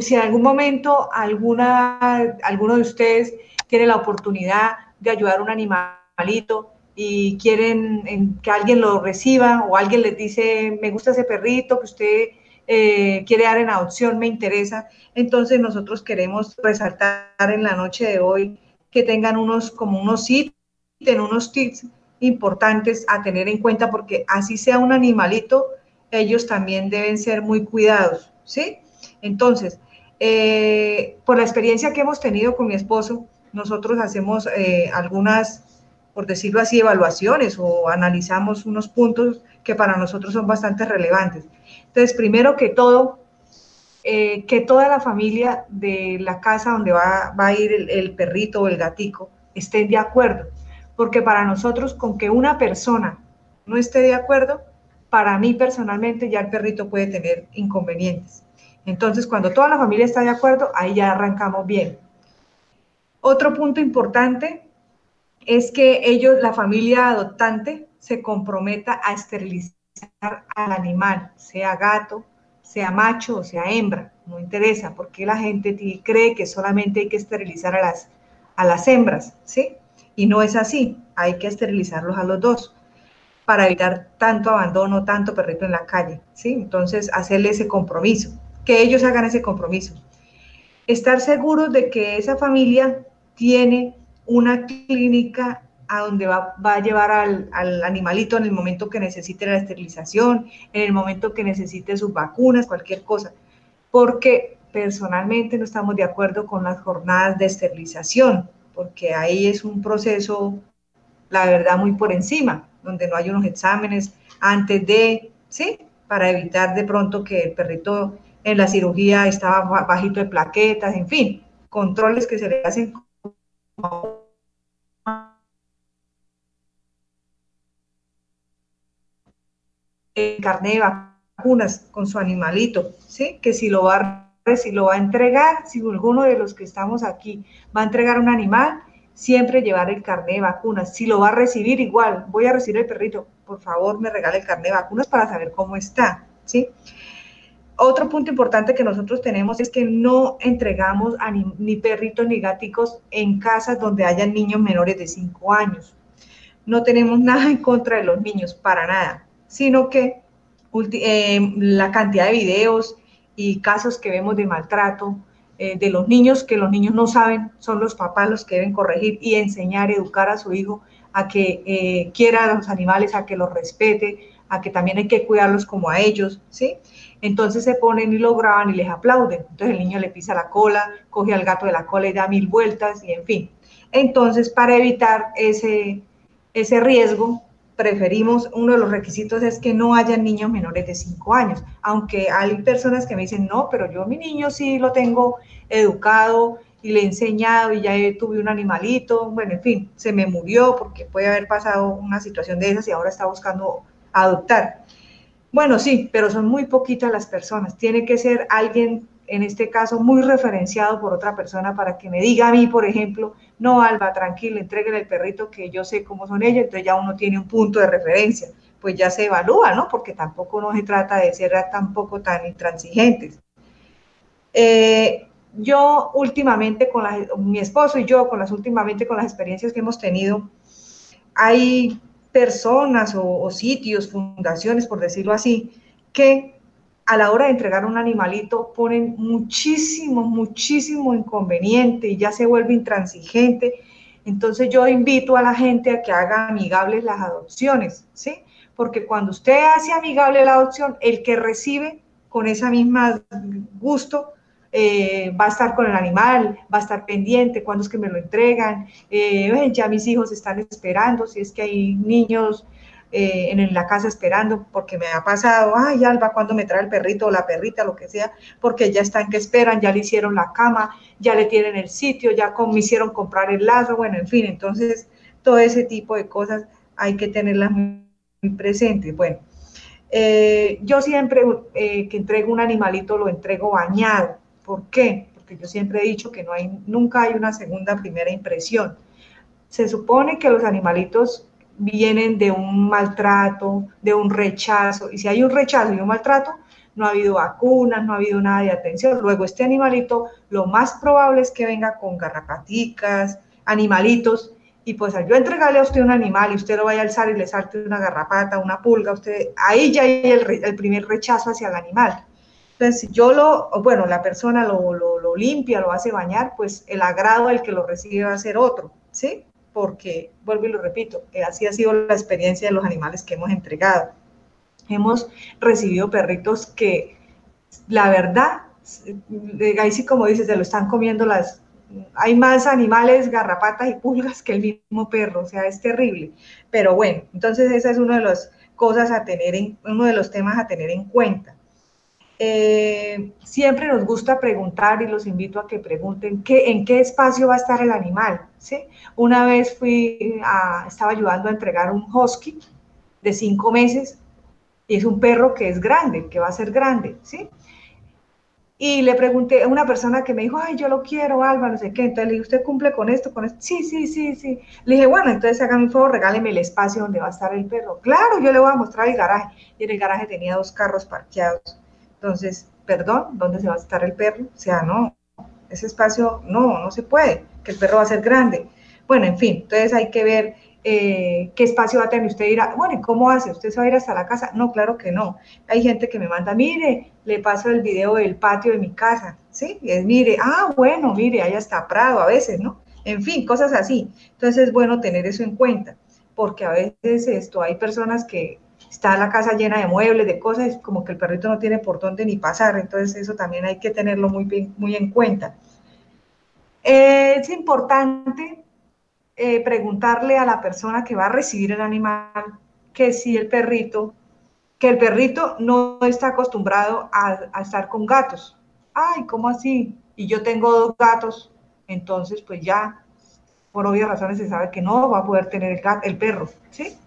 si en algún momento alguna, alguno de ustedes tiene la oportunidad de ayudar a un animalito y quieren que alguien lo reciba o alguien les dice, me gusta ese perrito que usted eh, quiere dar en adopción, me interesa, entonces nosotros queremos resaltar en la noche de hoy que tengan unos como unos en unos tips importantes a tener en cuenta porque así sea un animalito, ellos también deben ser muy cuidados, ¿sí? Entonces, eh, por la experiencia que hemos tenido con mi esposo, nosotros hacemos eh, algunas, por decirlo así, evaluaciones o analizamos unos puntos que para nosotros son bastante relevantes. Entonces, primero que todo, eh, que toda la familia de la casa donde va, a ir el, el perrito o el gatico estén de acuerdo, porque para nosotros con que una persona no esté de acuerdo, para mí personalmente ya el perrito puede tener inconvenientes. Entonces, cuando toda la familia está de acuerdo, ahí ya arrancamos bien. Otro punto importante es que ellos, la familia adoptante, se comprometa a esterilizar al animal, sea gato, sea macho o sea hembra, no interesa, porque la gente cree que solamente hay que esterilizar a las, a las hembras, ¿sí? Y no es así, hay que esterilizarlos a los dos para evitar tanto abandono, tanto perrito en la calle, ¿sí? Entonces, hacerle ese compromiso, que ellos hagan ese compromiso. Estar seguros de que esa familia tiene una clínica a donde va, a llevar al, al, animalito en el momento que necesite la esterilización, en el momento que necesite sus vacunas, cualquier cosa, porque personalmente no estamos de acuerdo con las jornadas de esterilización, porque ahí es un proceso, la verdad, muy por encima donde no hay unos exámenes antes de, ¿sí? Para evitar de pronto que el perrito en la cirugía estaba bajito de plaquetas, en fin, controles que se le hacen carnet de vacunas con su animalito, ¿sí? Que si lo va si lo va a entregar, si alguno de los que estamos aquí va a entregar un animal, siempre llevar el carnet de vacunas. Si lo va a recibir, igual, voy a recibir el perrito, por favor me regale el carnet de vacunas para saber cómo está, ¿sí? Otro punto importante que nosotros tenemos es que no entregamos ni, perritos ni gaticos en casas donde hayan niños menores de 5 años. No tenemos nada en contra de los niños, para nada, sino que eh, la cantidad de videos y casos que vemos de maltrato, eh, de los niños que los niños no saben, son los papás los que deben corregir y enseñar, educar a su hijo a que eh, quiera a los animales, a que los respete, a que también hay que cuidarlos como a ellos, ¿sí? Entonces se ponen y lo graban y les aplauden. Entonces el niño le pisa la cola, coge al gato de la cola y da mil vueltas y en fin. Entonces, para evitar ese, ese riesgo, preferimos, uno de los requisitos es que no haya niños menores de 5 años, aunque hay personas que me dicen, no, pero yo mi niño sí lo tengo educado y le he enseñado y ya tuve un animalito, bueno, en fin, se me murió porque puede haber pasado una situación de esas y ahora está buscando adoptar. Bueno, sí, pero son muy poquitas las personas. Tiene que ser alguien en este caso, muy referenciado por otra persona para que me diga a mí, por ejemplo, no, Alba, tranquilo, entréguele el perrito que yo sé cómo son ellos, entonces ya uno tiene un punto de referencia, pues ya se evalúa, ¿no? Porque tampoco no se trata de ser tampoco tan intransigentes. Eh, yo últimamente con mi esposo y yo, con las últimamente con las experiencias que hemos tenido, hay personas o sitios, fundaciones, por decirlo así, que a la hora de entregar un animalito ponen muchísimo, muchísimo inconveniente y ya se vuelve intransigente. Entonces yo invito a la gente a que haga amigables las adopciones, ¿sí? Porque cuando usted hace amigable la adopción, el que recibe con esa misma gusto eh, va a estar con el animal, va a estar pendiente, cuándo es que me lo entregan, eh, ya mis hijos están esperando, si es que hay niños eh, en la casa esperando porque me ha pasado, ay Alba, cuando me trae el perrito o la perrita, lo que sea, porque ya están que esperan, ya le hicieron la cama, ya le tienen el sitio, ya me hicieron comprar el lazo, bueno, en fin, entonces todo ese tipo de cosas hay que tenerlas muy, presentes. Bueno, eh, yo siempre eh, que entrego un animalito lo entrego bañado. ¿Por qué? Porque yo siempre he dicho que no hay, nunca hay una segunda primera impresión. Se supone que los animalitos vienen de un maltrato, de un rechazo, y si hay un rechazo y un maltrato, no ha habido vacunas, no ha habido nada de atención. Luego este animalito, lo más probable es que venga con garrapaticas, animalitos, y pues al yo entregarle a usted un animal y usted lo vaya a alzar y le salte una garrapata, una pulga, usted, ahí ya hay el, primer rechazo hacia el animal. Entonces, si yo lo, bueno, la persona lo, lo, lo limpia, lo hace bañar, pues el agrado al que lo recibe va a ser otro, ¿sí? Porque, vuelvo y lo repito, eh, así ha sido la experiencia de los animales que hemos entregado. Hemos recibido perritos que, la verdad, eh, ahí sí como dices, se lo están comiendo las... Hay más animales, garrapatas y pulgas que el mismo perro, o sea, es terrible. Pero bueno, entonces esa es una de las cosas a tener en, uno de los temas a tener en cuenta. Eh, siempre nos gusta preguntar y los invito a que pregunten qué, en qué espacio va a estar el animal. ¿sí? Una vez fui a, estaba ayudando a entregar un husky de cinco meses y es un perro que es grande, que va a ser grande. ¿sí? Y le pregunté a una persona que me dijo, ay, yo lo quiero, Alba, no sé qué. Entonces le dije, ¿usted cumple con esto? Con esto? Sí, sí, sí, sí. Le dije, bueno, entonces hágame un favor, regáleme el espacio donde va a estar el perro. Claro, yo le voy a mostrar el garaje. Y en el garaje tenía dos carros parqueados. Entonces, perdón, ¿dónde se va a estar el perro? O sea, no, ese espacio no, no se puede, que el perro va a ser grande. Bueno, en fin, entonces hay que ver eh, qué espacio va a tener. Usted dirá, bueno, ¿y cómo hace? ¿Usted se va a ir hasta la casa? No, claro que no. Hay gente que me manda, mire, le paso el video del patio de mi casa, ¿sí? Y es, mire, ah, bueno, mire, ahí está Prado a veces, ¿no? En fin, cosas así. Entonces es bueno tener eso en cuenta, porque a veces esto, hay personas que está la casa llena de muebles, de cosas, como que el perrito no tiene por dónde ni pasar, entonces eso también hay que tenerlo muy, muy en cuenta. es importante eh, preguntarle a la persona que va a recibir el animal que si el perrito, que el perrito no está acostumbrado a, a estar con gatos. Ay, ¿cómo así? Y yo tengo dos gatos, entonces pues ya, por obvias razones se sabe que no va a poder tener el, gato, el perro, ¿sí?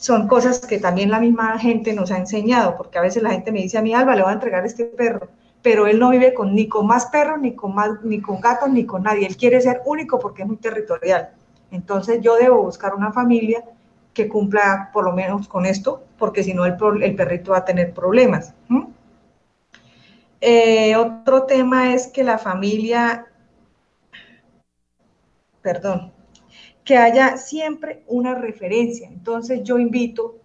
Son cosas que también la misma gente nos ha enseñado, porque a veces la gente me dice a mí, Alba, le voy a entregar este perro, pero él no vive con, ni con más perros, ni con, más, ni con gatos, ni con nadie. Él quiere ser único porque es muy territorial. Entonces yo debo buscar una familia que cumpla por lo menos con esto, porque si no el, el perrito va a tener problemas. Eh, otro tema es que la familia, perdón, que haya siempre una referencia. Entonces yo invito,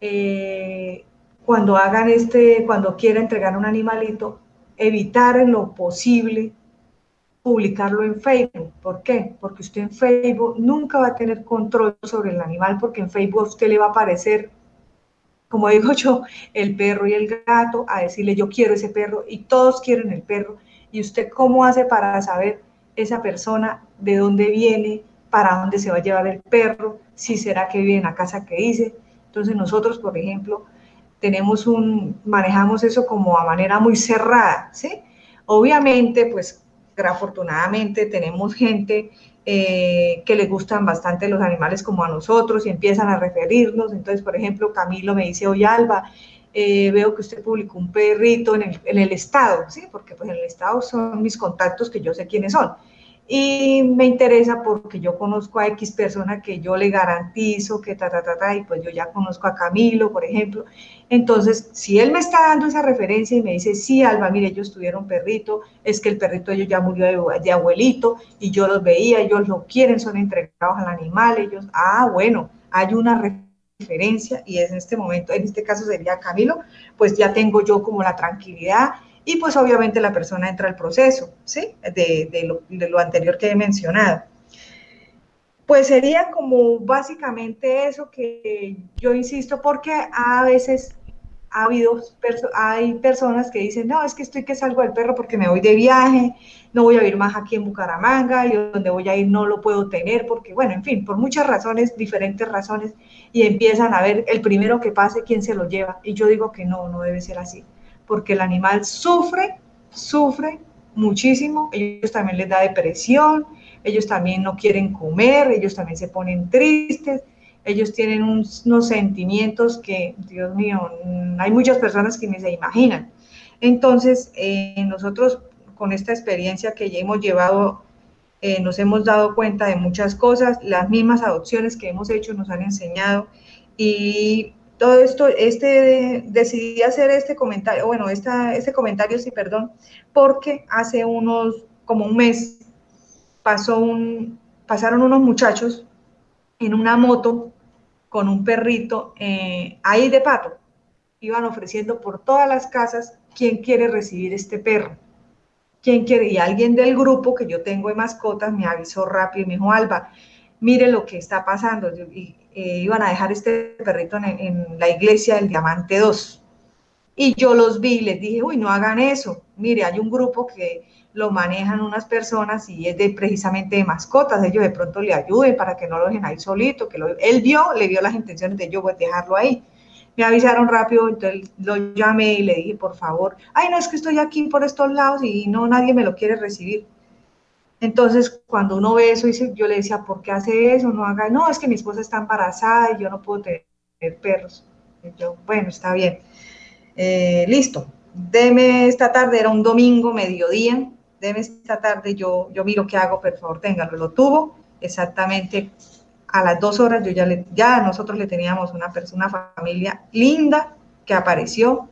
eh, cuando hagan este, cuando quiera entregar un animalito, evitar en lo posible publicarlo en Facebook. ¿Por qué? Porque usted en Facebook nunca va a tener control sobre el animal, porque en Facebook usted le va a aparecer, como digo yo, el perro y el gato, a decirle yo quiero ese perro y todos quieren el perro. ¿Y usted cómo hace para saber esa persona de dónde viene, para dónde se va a llevar el perro, si será que vive en la casa que dice. Entonces nosotros, por ejemplo, tenemos un, manejamos eso como a manera muy cerrada, ¿sí? Obviamente, pues afortunadamente tenemos gente eh, que le gustan bastante los animales como a nosotros y empiezan a referirnos. Entonces, por ejemplo, Camilo me dice, oye Alba, eh, veo que usted publicó un perrito en el, en el estado, ¿sí? Porque pues en el estado son mis contactos que yo sé quiénes son y me interesa porque yo conozco a X persona que yo le garantizo que ta, ta, ta, ta, y pues yo ya conozco a Camilo, por ejemplo. Entonces, si él me está dando esa referencia y me dice, sí, Alba, mire, ellos tuvieron perrito, es que el perrito ellos ya murió de, abuelito y yo los veía, ellos lo quieren, son entregados al animal, ellos, ah, bueno, hay una referencia y en este momento, en este caso sería Camilo, pues ya tengo yo como la tranquilidad y pues obviamente la persona entra al proceso, ¿sí? De, lo, anterior que he mencionado. Pues sería como básicamente eso que yo insisto, porque a veces ha habido hay personas que dicen, no, es que estoy que salgo del perro porque me voy de viaje, no voy a vivir más aquí en Bucaramanga y donde voy a ir no lo puedo tener porque, bueno, en fin, por muchas razones, diferentes razones, y empiezan a ver el primero que pase quién se lo lleva. Y yo digo que no, no debe ser así, porque el animal sufre, sufre muchísimo, ellos también les da depresión, ellos también no quieren comer, ellos también se ponen tristes, ellos tienen unos sentimientos que, Dios mío, mm, hay muchas personas que ni se imaginan. Entonces, eh, nosotros con esta experiencia que ya hemos llevado, eh, nos hemos dado cuenta de muchas cosas, las mismas adopciones que hemos hecho nos han enseñado y todo esto, este, decidí hacer este comentario, bueno, esta, este comentario, sí, perdón, porque hace unos, como un mes, pasó un, pasaron unos muchachos en una moto con un perrito eh, ahí de pato. Iban ofreciendo por todas las casas quién quiere recibir este perro. ¿Quién quiere? Y alguien del grupo que yo tengo de mascotas me avisó rápido y me dijo, Alba, mire lo que está pasando. Y, iban a dejar este perrito en, en, la iglesia del Diamante 2. Y yo los vi y les dije, uy, no hagan eso. Mire, hay un grupo que lo manejan unas personas y es de precisamente de mascotas, ellos de pronto le ayuden para que no lo dejen ahí solito, que lo, él vio, le vio las intenciones de yo pues dejarlo ahí. Me avisaron rápido, entonces lo llamé y le dije, por favor, ay, no, es que estoy aquí por estos lados y no, nadie me lo quiere recibir. Entonces, cuando uno ve eso, yo le decía, ¿por qué hace eso? No haga, no, es que mi esposa está embarazada y yo no puedo tener perros. yo, bueno, está bien. Eh, listo. Deme esta tarde, era un domingo, mediodía, deme esta tarde, yo, yo miro qué hago, por favor, téngalo. Lo tuvo exactamente a las dos horas, yo ya, le, ya nosotros le teníamos una persona, una familia linda que apareció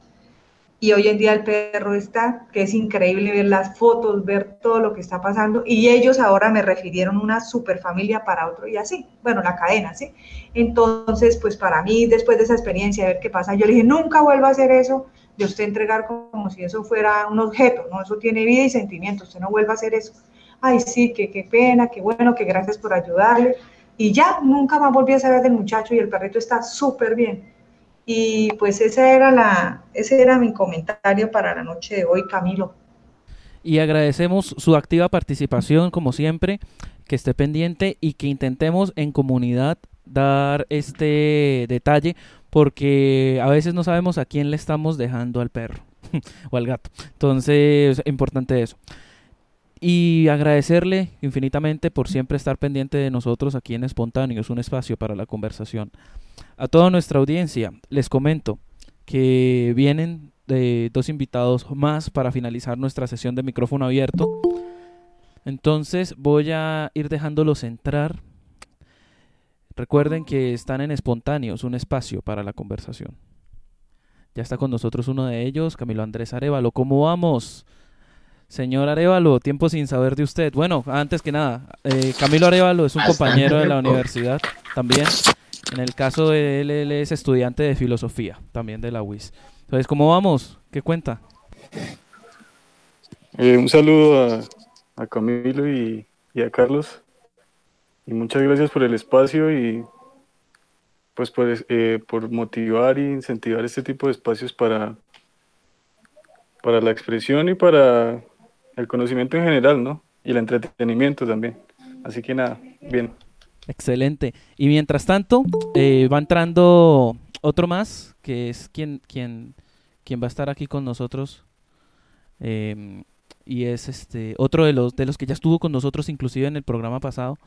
y hoy en día el perro está, que es increíble ver las fotos, ver todo lo que está pasando y ellos ahora me refirieron una super familia para otro y así, bueno, la cadena, ¿sí? Entonces, pues para mí, después de esa experiencia, ver qué pasa, yo le dije, nunca vuelvo a hacer eso, de usted entregar como si eso fuera un objeto, ¿no? Eso tiene vida y sentimientos, usted no vuelva a hacer eso. Ay, sí, que qué pena, qué bueno, que gracias por ayudarle. Y ya, nunca más volví a saber del muchacho y el perrito está súper bien. Y pues esa era la, ese era mi comentario para la noche de hoy, Camilo. Y agradecemos su activa participación, como siempre, que esté pendiente y que intentemos en comunidad dar este detalle porque a veces no sabemos a quién le estamos dejando al perro o al gato. Entonces, es importante eso. Y agradecerle infinitamente por siempre estar pendiente de nosotros aquí en Espontáneos, un espacio para la conversación. A toda nuestra audiencia, les comento que vienen de dos invitados más para finalizar nuestra sesión de micrófono abierto. Entonces voy a ir dejándolos entrar Recuerden que están en Espontáneos, un espacio para la conversación. Ya está con nosotros uno de ellos, Camilo Andrés Arevalo. ¿Cómo vamos? Señor Arevalo, tiempo sin saber de usted. Bueno, antes que nada, eh, Camilo Arevalo es un compañero de la universidad también. En el caso de él, él es estudiante de filosofía, también de la UIS. Entonces, ¿cómo vamos? ¿Qué cuenta? Eh, un saludo a, Camilo y a Carlos. Y muchas gracias por el espacio y pues por, eh, por motivar e incentivar este tipo de espacios para, para la expresión y para el conocimiento en general, ¿no? Y el entretenimiento también. Así que nada, bien. Excelente. Y mientras tanto, eh, va entrando otro más, que es quien, quien, quien va a estar aquí con nosotros. Em, y es este otro de los, de los que ya estuvo con nosotros inclusive en el programa pasado,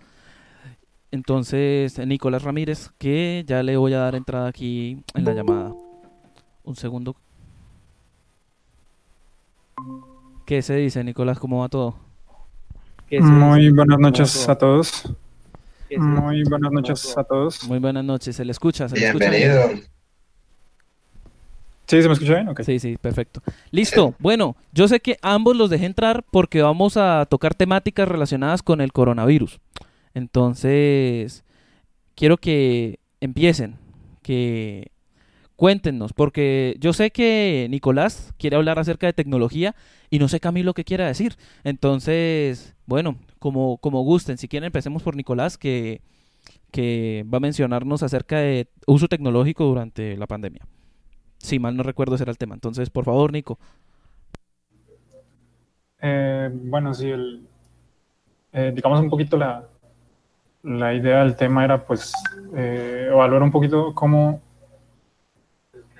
entonces, Nicolás Ramírez, que ya le voy a dar entrada aquí en la llamada. Un segundo. ¿Qué se dice, Nicolás? ¿Cómo va todo? Muy buenas noches a todos. Muy buenas noches a todos. Muy buenas noches. ¿Se le escucha? ¿Se le Bienvenido. Escucha ¿Sí? ¿Se me escucha bien? Sí, sí, perfecto. Listo. Bueno, yo sé que ambos los dejé entrar porque vamos a tocar temáticas relacionadas con el coronavirus. Entonces, quiero que empiecen, que cuéntenos, porque yo sé que Nicolás quiere hablar acerca de tecnología y no sé Camilo qué quiera decir. Entonces, bueno, como, como gusten, si quieren empecemos por Nicolás, que, que va a mencionarnos acerca de uso tecnológico durante la pandemia. si mal no recuerdo ese era el tema. Entonces, por favor, Nico. Eh, bueno, sí, el, eh, digamos un poquito la, la idea del tema era pues eh, evaluar un poquito cómo,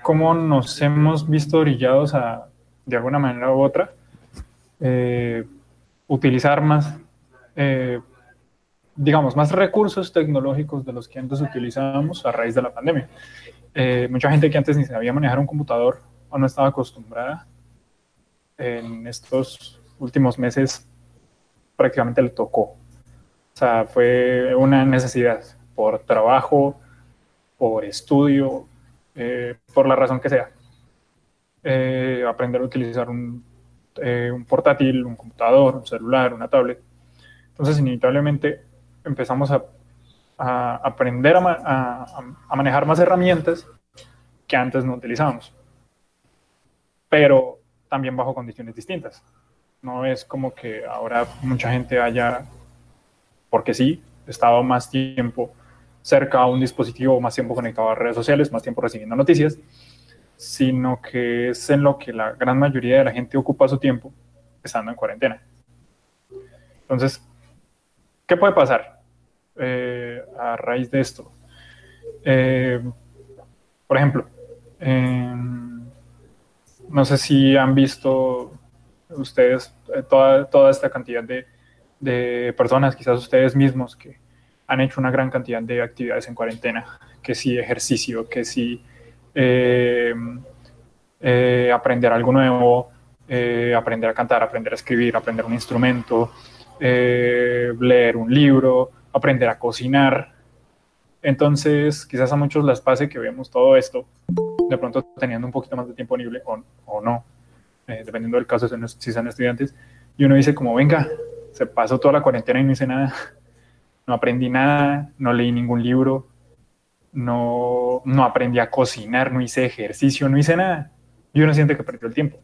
cómo nos hemos visto orillados a, de alguna manera u otra, utilizar más, digamos, más recursos tecnológicos de los que antes utilizábamos a raíz de la pandemia. mucha gente que antes ni sabía manejar un computador o no estaba acostumbrada en estos últimos meses prácticamente le tocó. O sea, fue una necesidad por trabajo, por estudio, eh, por la razón que sea. Eh, aprender a utilizar un, eh, un, portátil, un computador, un celular, una tablet. Entonces, inevitablemente empezamos a, aprender a, a, a manejar más herramientas que antes no utilizábamos. Pero también bajo condiciones distintas. No es como que ahora mucha gente haya, porque sí, estado más tiempo cerca a un dispositivo, más tiempo conectado a redes sociales, más tiempo recibiendo noticias, sino que es en lo que la gran mayoría de la gente ocupa su tiempo estando en cuarentena. Entonces, ¿qué puede pasar eh, a raíz de esto? Eh, por ejemplo, no sé si han visto ustedes, eh, toda, toda esta cantidad de, de, personas, quizás ustedes mismos, que han hecho una gran cantidad de actividades en cuarentena, que sí ejercicio, que sí eh, eh, aprender algo nuevo, aprender a cantar, aprender a escribir, aprender un instrumento, leer un libro, aprender a cocinar. Entonces, quizás a muchos les pase que vemos todo esto, de pronto teniendo un poquito más de tiempo libre o, no, eh, dependiendo del caso, si son estudiantes, y uno dice como, venga, se pasó toda la cuarentena y no hice nada, no aprendí nada, no leí ningún libro, no, no aprendí a cocinar, no hice ejercicio, no hice nada, y uno siente que perdió el tiempo.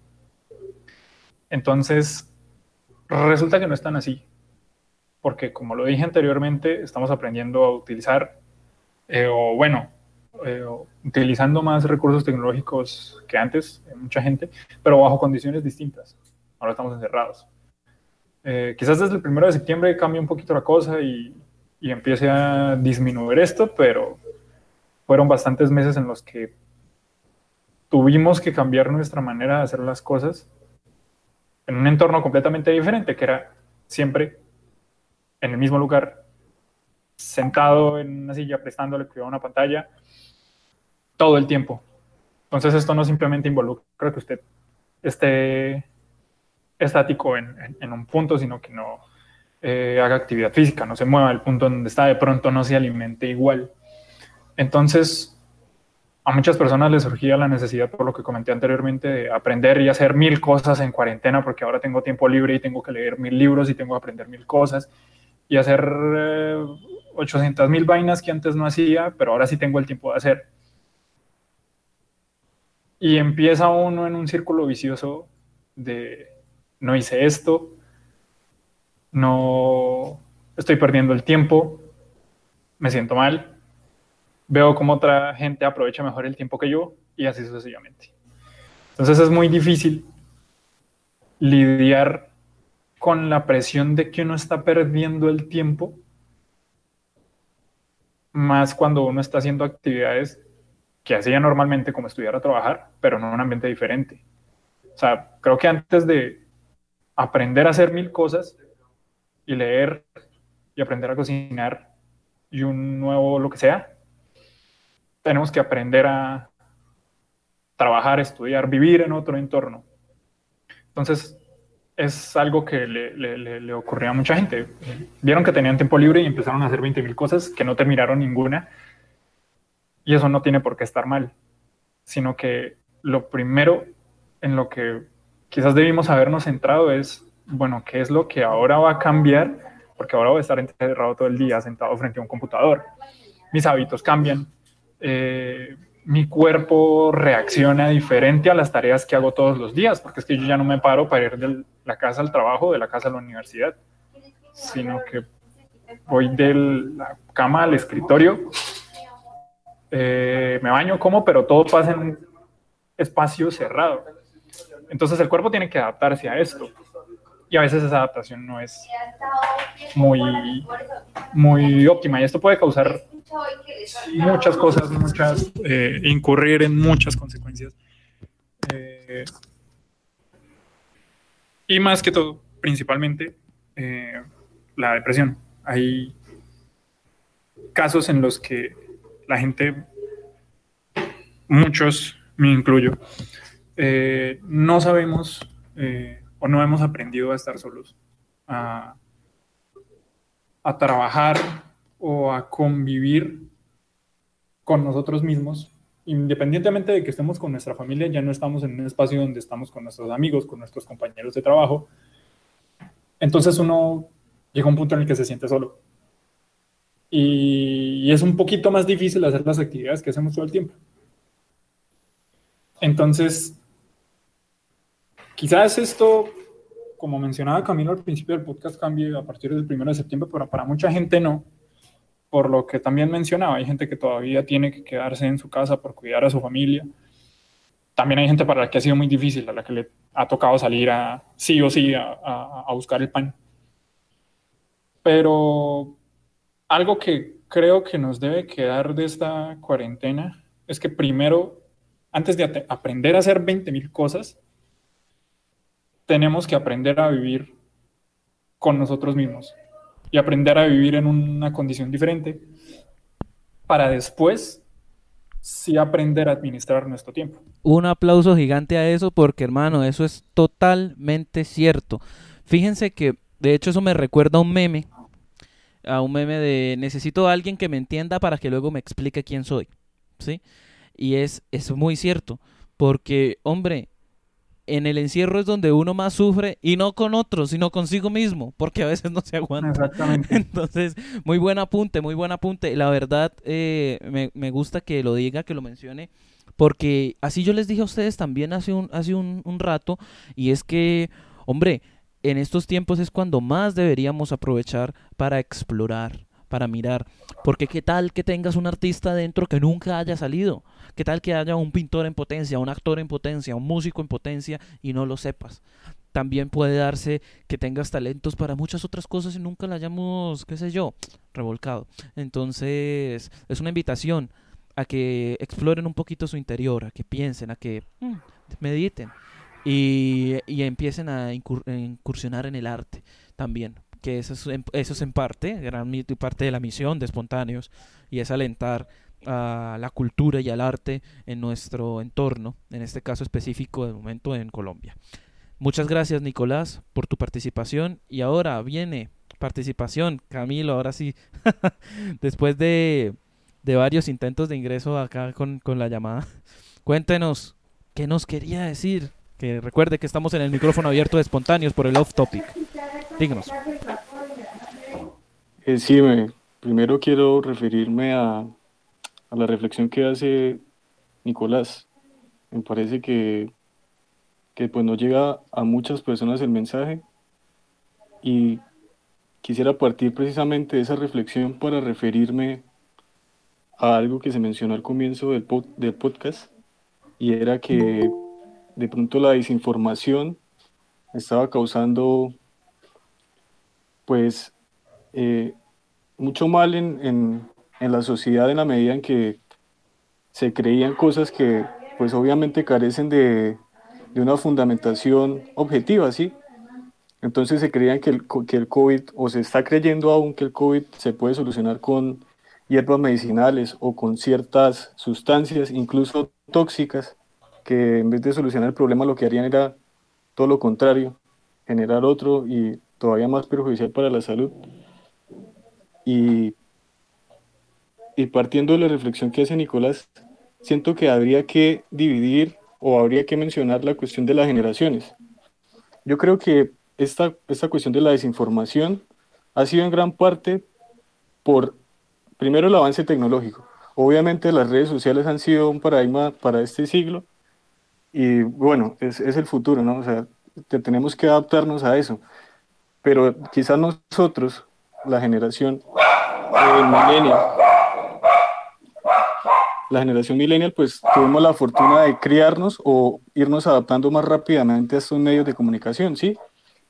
Entonces, resulta que no es tan así, porque como lo dije anteriormente, estamos aprendiendo a utilizar, eh, o bueno, eh, utilizando más recursos tecnológicos que antes, mucha gente, pero bajo condiciones distintas. Ahora estamos encerrados. Eh, quizás desde el primero de septiembre cambie un poquito la cosa y, y empiece a disminuir esto, pero fueron bastantes meses en los que tuvimos que cambiar nuestra manera de hacer las cosas en un entorno completamente diferente, que era siempre en el mismo lugar, sentado en una silla, prestándole cuidado a una pantalla, todo el tiempo. Entonces esto no simplemente involucra que usted esté estático en, un punto, sino que no eh, haga actividad física, no se mueva el punto donde está, de pronto no se alimente igual. Entonces, a muchas personas les surgía la necesidad, por lo que comenté anteriormente, de aprender y hacer mil cosas en cuarentena, porque ahora tengo tiempo libre y tengo que leer mil libros y tengo que aprender mil cosas y hacer 800 eh, mil vainas que antes no hacía, pero ahora sí tengo el tiempo de hacer. Y empieza uno en un círculo vicioso de no hice esto, no estoy perdiendo el tiempo, me siento mal, veo cómo otra gente aprovecha mejor el tiempo que yo y así sucesivamente. Entonces es muy difícil lidiar con la presión de que uno está perdiendo el tiempo, más cuando uno está haciendo actividades que hacía normalmente como estudiar o trabajar, pero en un ambiente diferente. O sea, creo que antes de aprender a hacer mil cosas y leer y aprender a cocinar y un nuevo lo que sea, tenemos que aprender a trabajar, estudiar, vivir en otro entorno. Entonces, es algo que le, le, le, ocurrió a mucha gente. Vieron que tenían tiempo libre y empezaron a hacer 20 mil cosas que no terminaron ninguna y eso no tiene por qué estar mal, sino que lo primero en lo que quizás debimos habernos centrado es, bueno, ¿qué es lo que ahora va a cambiar? Porque ahora voy a estar encerrado todo el día sentado frente a un computador. Mis hábitos cambian. Eh, mi cuerpo reacciona diferente a las tareas que hago todos los días, porque es que yo ya no me paro para ir de la casa al trabajo, de la casa a la universidad, sino que voy de la cama al escritorio eh, me baño, como, pero todo pasa en espacio cerrado. Entonces el cuerpo tiene que adaptarse a esto. Y a veces esa adaptación no es muy, muy óptima. Y esto puede causar muchas cosas, muchas, eh, incurrir en muchas consecuencias. Eh, y más que todo, principalmente, eh, la depresión. Hay casos en los que la gente, muchos, me incluyo, no sabemos eh, o no hemos aprendido a estar solos, a, trabajar o a convivir con nosotros mismos independientemente de que estemos con nuestra familia, ya no estamos en un espacio donde estamos con nuestros amigos, con nuestros compañeros de trabajo. Entonces uno llega a un punto en el que se siente solo. Y, es un poquito más difícil hacer las actividades que hacemos todo el tiempo. Entonces, quizás esto, como mencionaba Camilo al principio del podcast, cambie a partir del 1 de septiembre, pero para mucha gente no por lo que también mencionaba, hay gente que todavía tiene que quedarse en su casa por cuidar a su familia. También hay gente para la que ha sido muy difícil, a la que le ha tocado salir a sí o sí a, a buscar el pan. Pero algo que creo que nos debe quedar de esta cuarentena es que primero, antes de aprender a hacer 20.000 cosas, tenemos que aprender a vivir con nosotros mismos y aprender a vivir en una condición diferente para después sí aprender a administrar nuestro tiempo. Un aplauso gigante a eso porque hermano, eso es totalmente cierto. Fíjense que de hecho eso me recuerda a un meme, a un meme de necesito a alguien que me entienda para que luego me explique quién soy, ¿sí? Y es, es muy cierto, porque hombre, en el encierro es donde uno más sufre y no con otros, sino consigo mismo, porque a veces no se aguanta. Exactamente. Entonces, muy buen apunte, muy buen apunte. La verdad, eh, me, me, gusta que lo diga, que lo mencione, porque así yo les dije a ustedes también hace un, hace un, un rato, y es que, hombre, en estos tiempos es cuando más deberíamos aprovechar para explorar, para mirar, porque qué tal que tengas un artista dentro que nunca haya salido ¿Qué tal que haya un pintor en potencia, un actor en potencia, un músico en potencia y no lo sepas? También puede darse que tengas talentos para muchas otras cosas y nunca la hayamos, qué sé yo, revolcado. Entonces, es una invitación a que exploren un poquito su interior, a que piensen, a que mm, mediten y, y, empiecen a incursionar en el arte también, que eso es, eso es en parte, gran parte de la misión de Espontáneos, y es alentar a la cultura y al arte en nuestro entorno, en este caso específico de momento en Colombia. Muchas gracias Nicolás por tu participación y ahora viene participación, Camilo, ahora sí, después de, de, varios intentos de ingreso acá con, con la llamada, cuéntenos qué nos quería decir, que recuerde que estamos en el micrófono abierto de espontáneos por el off topic. Díganos. Eh, sí, me, primero quiero referirme a, a la reflexión que hace Nicolás. Me parece que, que pues no llega a muchas personas el mensaje y quisiera partir precisamente de esa reflexión para referirme a algo que se mencionó al comienzo del, del podcast y era que de pronto la desinformación estaba causando pues eh, mucho mal en, en la sociedad en la medida en que se creían cosas que pues obviamente carecen de, de una fundamentación objetiva, ¿sí? Entonces se creían que el, que el COVID, o se está creyendo aún que el COVID se puede solucionar con hierbas medicinales o con ciertas sustancias, incluso tóxicas, que en vez de solucionar el problema lo que harían era todo lo contrario, generar otro y todavía más perjudicial para la salud. Y y partiendo de la reflexión que hace Nicolás, siento que habría que dividir o habría que mencionar la cuestión de las generaciones. Yo creo que esta, esta cuestión de la desinformación ha sido en gran parte por, primero, el avance tecnológico. Obviamente las redes sociales han sido un paradigma para este siglo y bueno, es, es el futuro, ¿no? O sea, tenemos que adaptarnos a eso. Pero quizás nosotros, la generación, milenio, la generación millennial, pues tuvimos la fortuna de criarnos o irnos adaptando más rápidamente a estos medios de comunicación, ¿sí?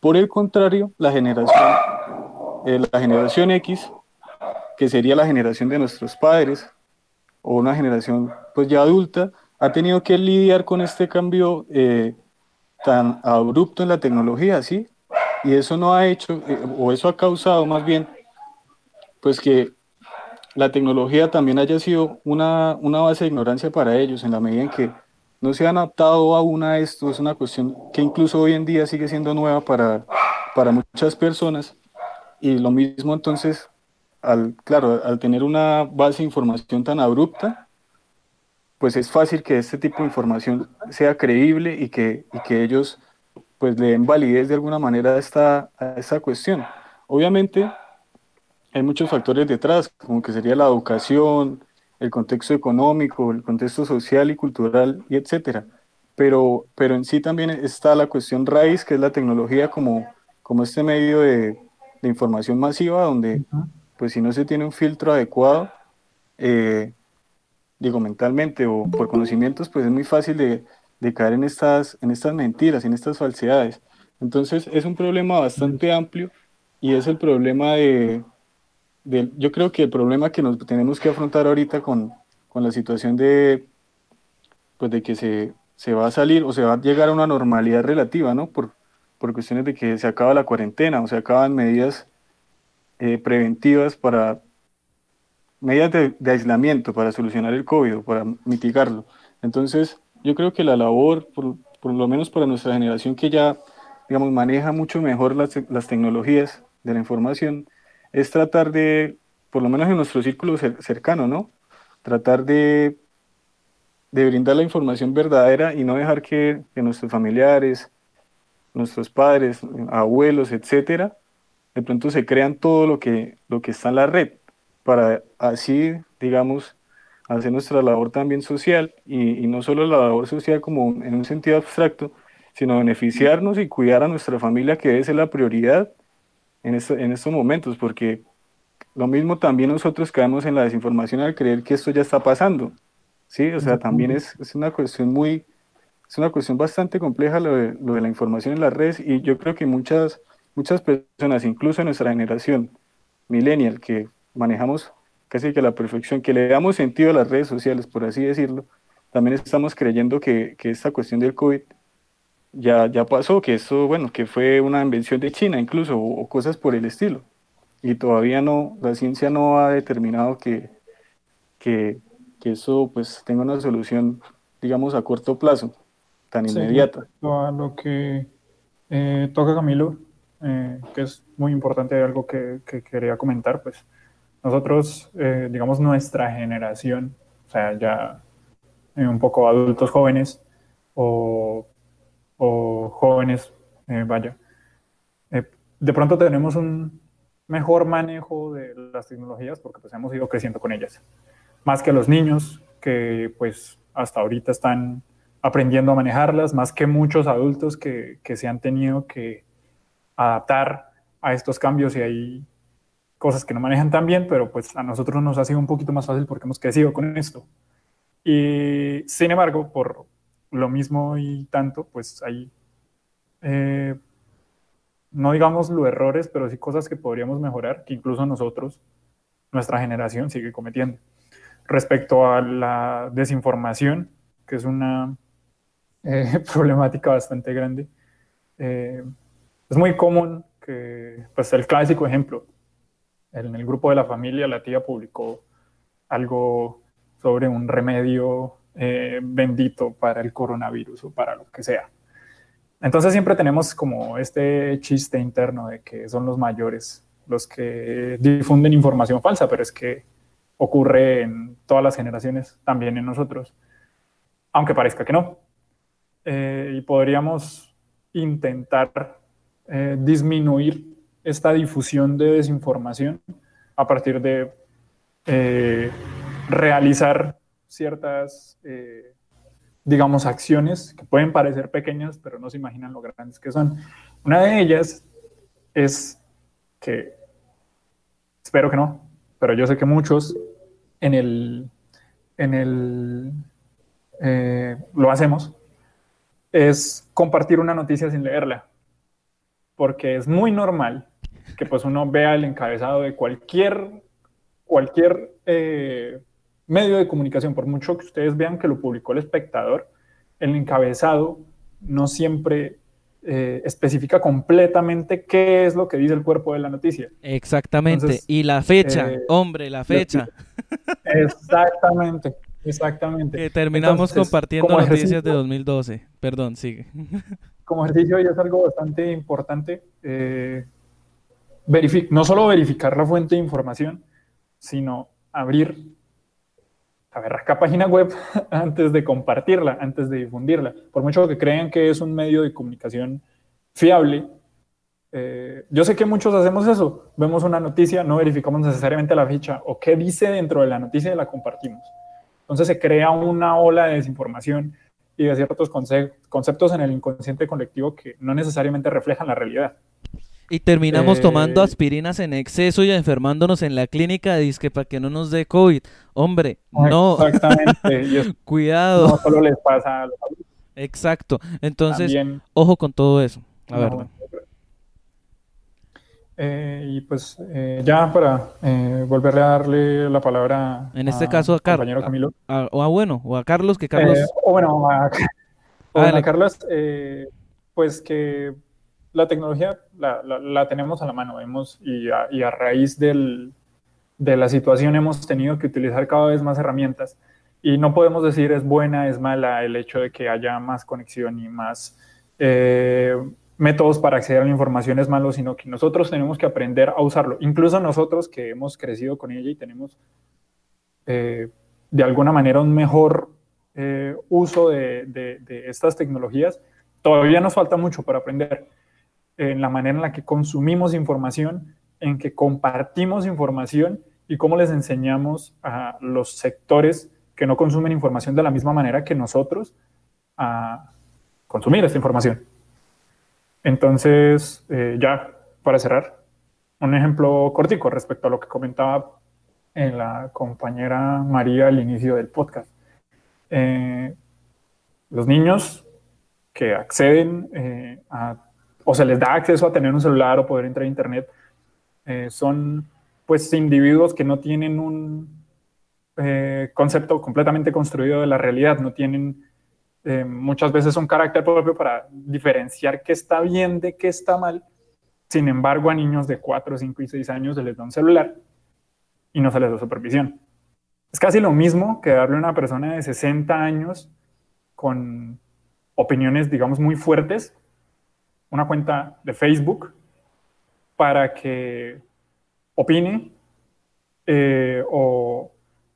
Por el contrario, la generación, eh, la generación X, que sería la generación de nuestros padres, o una generación pues ya adulta, ha tenido que lidiar con este cambio eh, tan abrupto en la tecnología, ¿sí? Y eso no ha hecho, eh, o eso ha causado más bien, pues que la tecnología también haya sido una, una base de ignorancia para ellos, en la medida en que no se han adaptado aún a esto, es una cuestión que incluso hoy en día sigue siendo nueva para, para muchas personas. Y lo mismo entonces, al, claro, al tener una base de información tan abrupta, pues es fácil que este tipo de información sea creíble y que, y que ellos pues le den validez de alguna manera a esta, a esta cuestión. Obviamente hay muchos factores detrás, como que sería la educación, el contexto económico, el contexto social y cultural, y etcétera. Pero, pero en sí también está la cuestión raíz, que es la tecnología como, como este medio de, de información masiva, donde pues si no se tiene un filtro adecuado, eh, digo, mentalmente o por conocimientos, pues es muy fácil de, de, caer en estas, en estas mentiras, en estas falsedades. Entonces es un problema bastante amplio y es el problema de, de yo creo que el problema que nos tenemos que afrontar ahorita con, con la situación de, pues de que se, se, va a salir o se va a llegar a una normalidad relativa, ¿no? Por, por cuestiones de que se acaba la cuarentena o se acaban medidas eh, preventivas para medidas de, aislamiento para solucionar el COVID, para mitigarlo. Entonces, yo creo que la labor, por, por, lo menos para nuestra generación que ya, digamos, maneja mucho mejor las, las tecnologías de la información, es tratar de, por lo menos en nuestro círculo cercano, ¿no? Tratar de, de brindar la información verdadera y no dejar que, nuestros familiares, nuestros padres, abuelos, etcétera, de pronto se crean todo lo que, lo que está en la red para así, digamos, hacer nuestra labor también social y, no solo la labor social como en un sentido abstracto, sino beneficiarnos y cuidar a nuestra familia, que debe ser la prioridad en, en estos momentos, porque lo mismo también nosotros caemos en la desinformación al creer que esto ya está pasando, ¿sí? O sea, también es, es una cuestión muy, es una cuestión bastante compleja lo de, lo de la información en las redes y yo creo que muchas, muchas personas, incluso en nuestra generación millennial, que manejamos casi que a la perfección, que le damos sentido a las redes sociales, por así decirlo, también estamos creyendo que, que esta cuestión del COVID ya, ya pasó, que eso, bueno, que fue una invención de China incluso, o, cosas por el estilo. Y todavía no, la ciencia no ha determinado que, que, que eso pues tenga una solución, digamos, a corto plazo, tan inmediata. A lo que eh, toca Camilo, eh, que es muy importante, algo que, que quería comentar, pues nosotros, eh, digamos, nuestra generación, o sea, ya un poco adultos jóvenes o, o jóvenes, eh, vaya, de pronto tenemos un mejor manejo de las tecnologías porque pues hemos ido creciendo con ellas, más que los niños que pues hasta ahorita están aprendiendo a manejarlas, más que muchos adultos que, que se han tenido que adaptar a estos cambios y hay cosas que no manejan tan bien, pero pues a nosotros nos ha sido un poquito más fácil porque hemos crecido con esto. Y sin embargo, por lo mismo y tanto, pues hay, eh, no digamos los errores, pero sí cosas que podríamos mejorar, que incluso nosotros, nuestra generación, sigue cometiendo. Respecto a la desinformación, que es una eh, problemática bastante grande, eh, es muy común que, pues el clásico ejemplo, en el grupo de la familia la tía publicó algo sobre un remedio eh, bendito para el coronavirus o para lo que sea. Entonces siempre tenemos como este chiste interno de que son los mayores los que difunden información falsa, pero es que ocurre en todas las generaciones, también en nosotros, aunque parezca que no. Eh, y podríamos intentar eh, disminuir esta difusión de desinformación a partir de realizar ciertas, eh, digamos, acciones que pueden parecer pequeñas, pero no se imaginan lo grandes que son. Una de ellas es que, espero que no, pero yo sé que muchos en el, en el, eh, lo hacemos, es compartir una noticia sin leerla, porque es muy normal que pues uno vea el encabezado de cualquier, cualquier eh, medio de comunicación, por mucho que ustedes vean que lo publicó el espectador, el encabezado no siempre eh, especifica completamente qué es lo que dice el cuerpo de la noticia. Exactamente. y la fecha, eh, hombre, la fecha. Exactamente, exactamente. Que terminamos compartiendo noticias de 2012. Perdón, sigue. Como ejercicio y es algo bastante importante. Eh, no solo verificar la fuente de información, sino abrir a ver, acá página web antes de compartirla, antes de difundirla. Por mucho que crean que es un medio de comunicación fiable, eh, yo sé que muchos hacemos eso. Vemos una noticia, no verificamos necesariamente la ficha o qué dice dentro de la noticia y la compartimos. Entonces se crea una ola de desinformación y de ciertos conceptos en el inconsciente colectivo que no necesariamente reflejan la realidad. Y terminamos tomando eh, aspirinas en exceso y enfermándonos en la clínica, disque para que no nos dé COVID. Hombre, no. Exactamente. Cuidado. No solo les pasa a los adultos. Exacto. Entonces, ojo con todo eso. A ver. Eh, y pues eh, ya para volverle a darle la palabra. En este caso a Carlos. Camilo. o a bueno, o a Carlos, que Carlos. o bueno, a, a Carlos, pues que la tecnología la, tenemos a la mano, vemos, y a, raíz de la situación hemos tenido que utilizar cada vez más herramientas. Y no podemos decir es buena, es mala el hecho de que haya más conexión y más eh, métodos para acceder a la información es malo, sino que nosotros tenemos que aprender a usarlo. Incluso nosotros que hemos crecido con ella y tenemos eh, de alguna manera un mejor eh, uso de estas tecnologías, todavía nos falta mucho para aprender en la manera en la que consumimos información, en que compartimos información y cómo les enseñamos a los sectores que no consumen información de la misma manera que nosotros a consumir esta información. Entonces, eh, ya para cerrar, un ejemplo cortico respecto a lo que comentaba en la compañera María al inicio del podcast. Eh, los niños que acceden eh, a o se les da acceso a tener un celular o poder entrar a Internet, eh, son pues individuos que no tienen un eh, concepto completamente construido de la realidad, no tienen eh, muchas veces un carácter propio para diferenciar qué está bien de qué está mal. Sin embargo, a niños de 4, 5 y 6 años se les da un celular y no se les da supervisión. Es casi lo mismo que darle a una persona de 60 años con opiniones, digamos, muy fuertes, una cuenta de Facebook para que opine eh, o,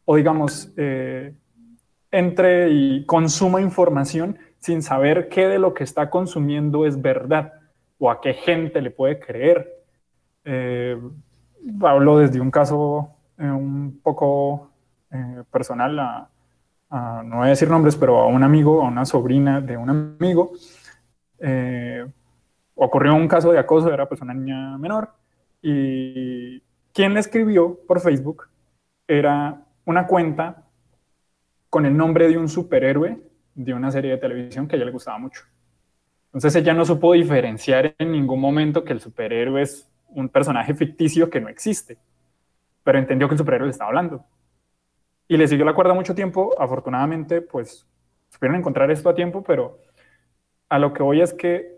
digamos, eh, entre y consuma información sin saber qué de lo que está consumiendo es verdad o a qué gente le puede creer. Eh, hablo desde un caso un poco personal, no voy a decir nombres, pero a un amigo, a una sobrina de un amigo, ocurrió un caso de acoso, era pues una niña menor, y quien le escribió por Facebook era una cuenta con el nombre de un superhéroe de una serie de televisión que a ella le gustaba mucho. Entonces ella no supo diferenciar en ningún momento que el superhéroe es un personaje ficticio que no existe, pero entendió que el superhéroe le estaba hablando. Y le siguió la cuerda mucho tiempo, afortunadamente pues supieron encontrar esto a tiempo, pero a lo que voy es que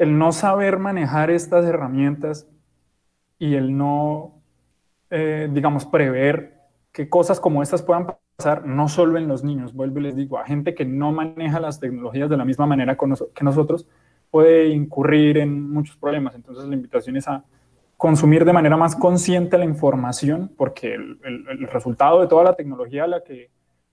el no saber manejar estas herramientas y el no, eh, digamos, prever que cosas como estas puedan pasar, no solo en los niños, vuelvo y les digo, a gente que no maneja las tecnologías de la misma manera que nosotros, puede incurrir en muchos problemas. Entonces la invitación es a consumir de manera más consciente la información, porque el, resultado de toda la tecnología a la que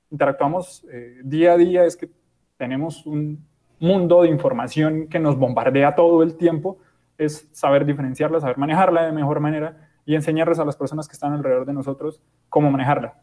interactuamos eh, día a día es que tenemos un mundo de información que nos bombardea todo el tiempo, es saber diferenciarla, saber manejarla de mejor manera y enseñarles a las personas que están alrededor de nosotros cómo manejarla.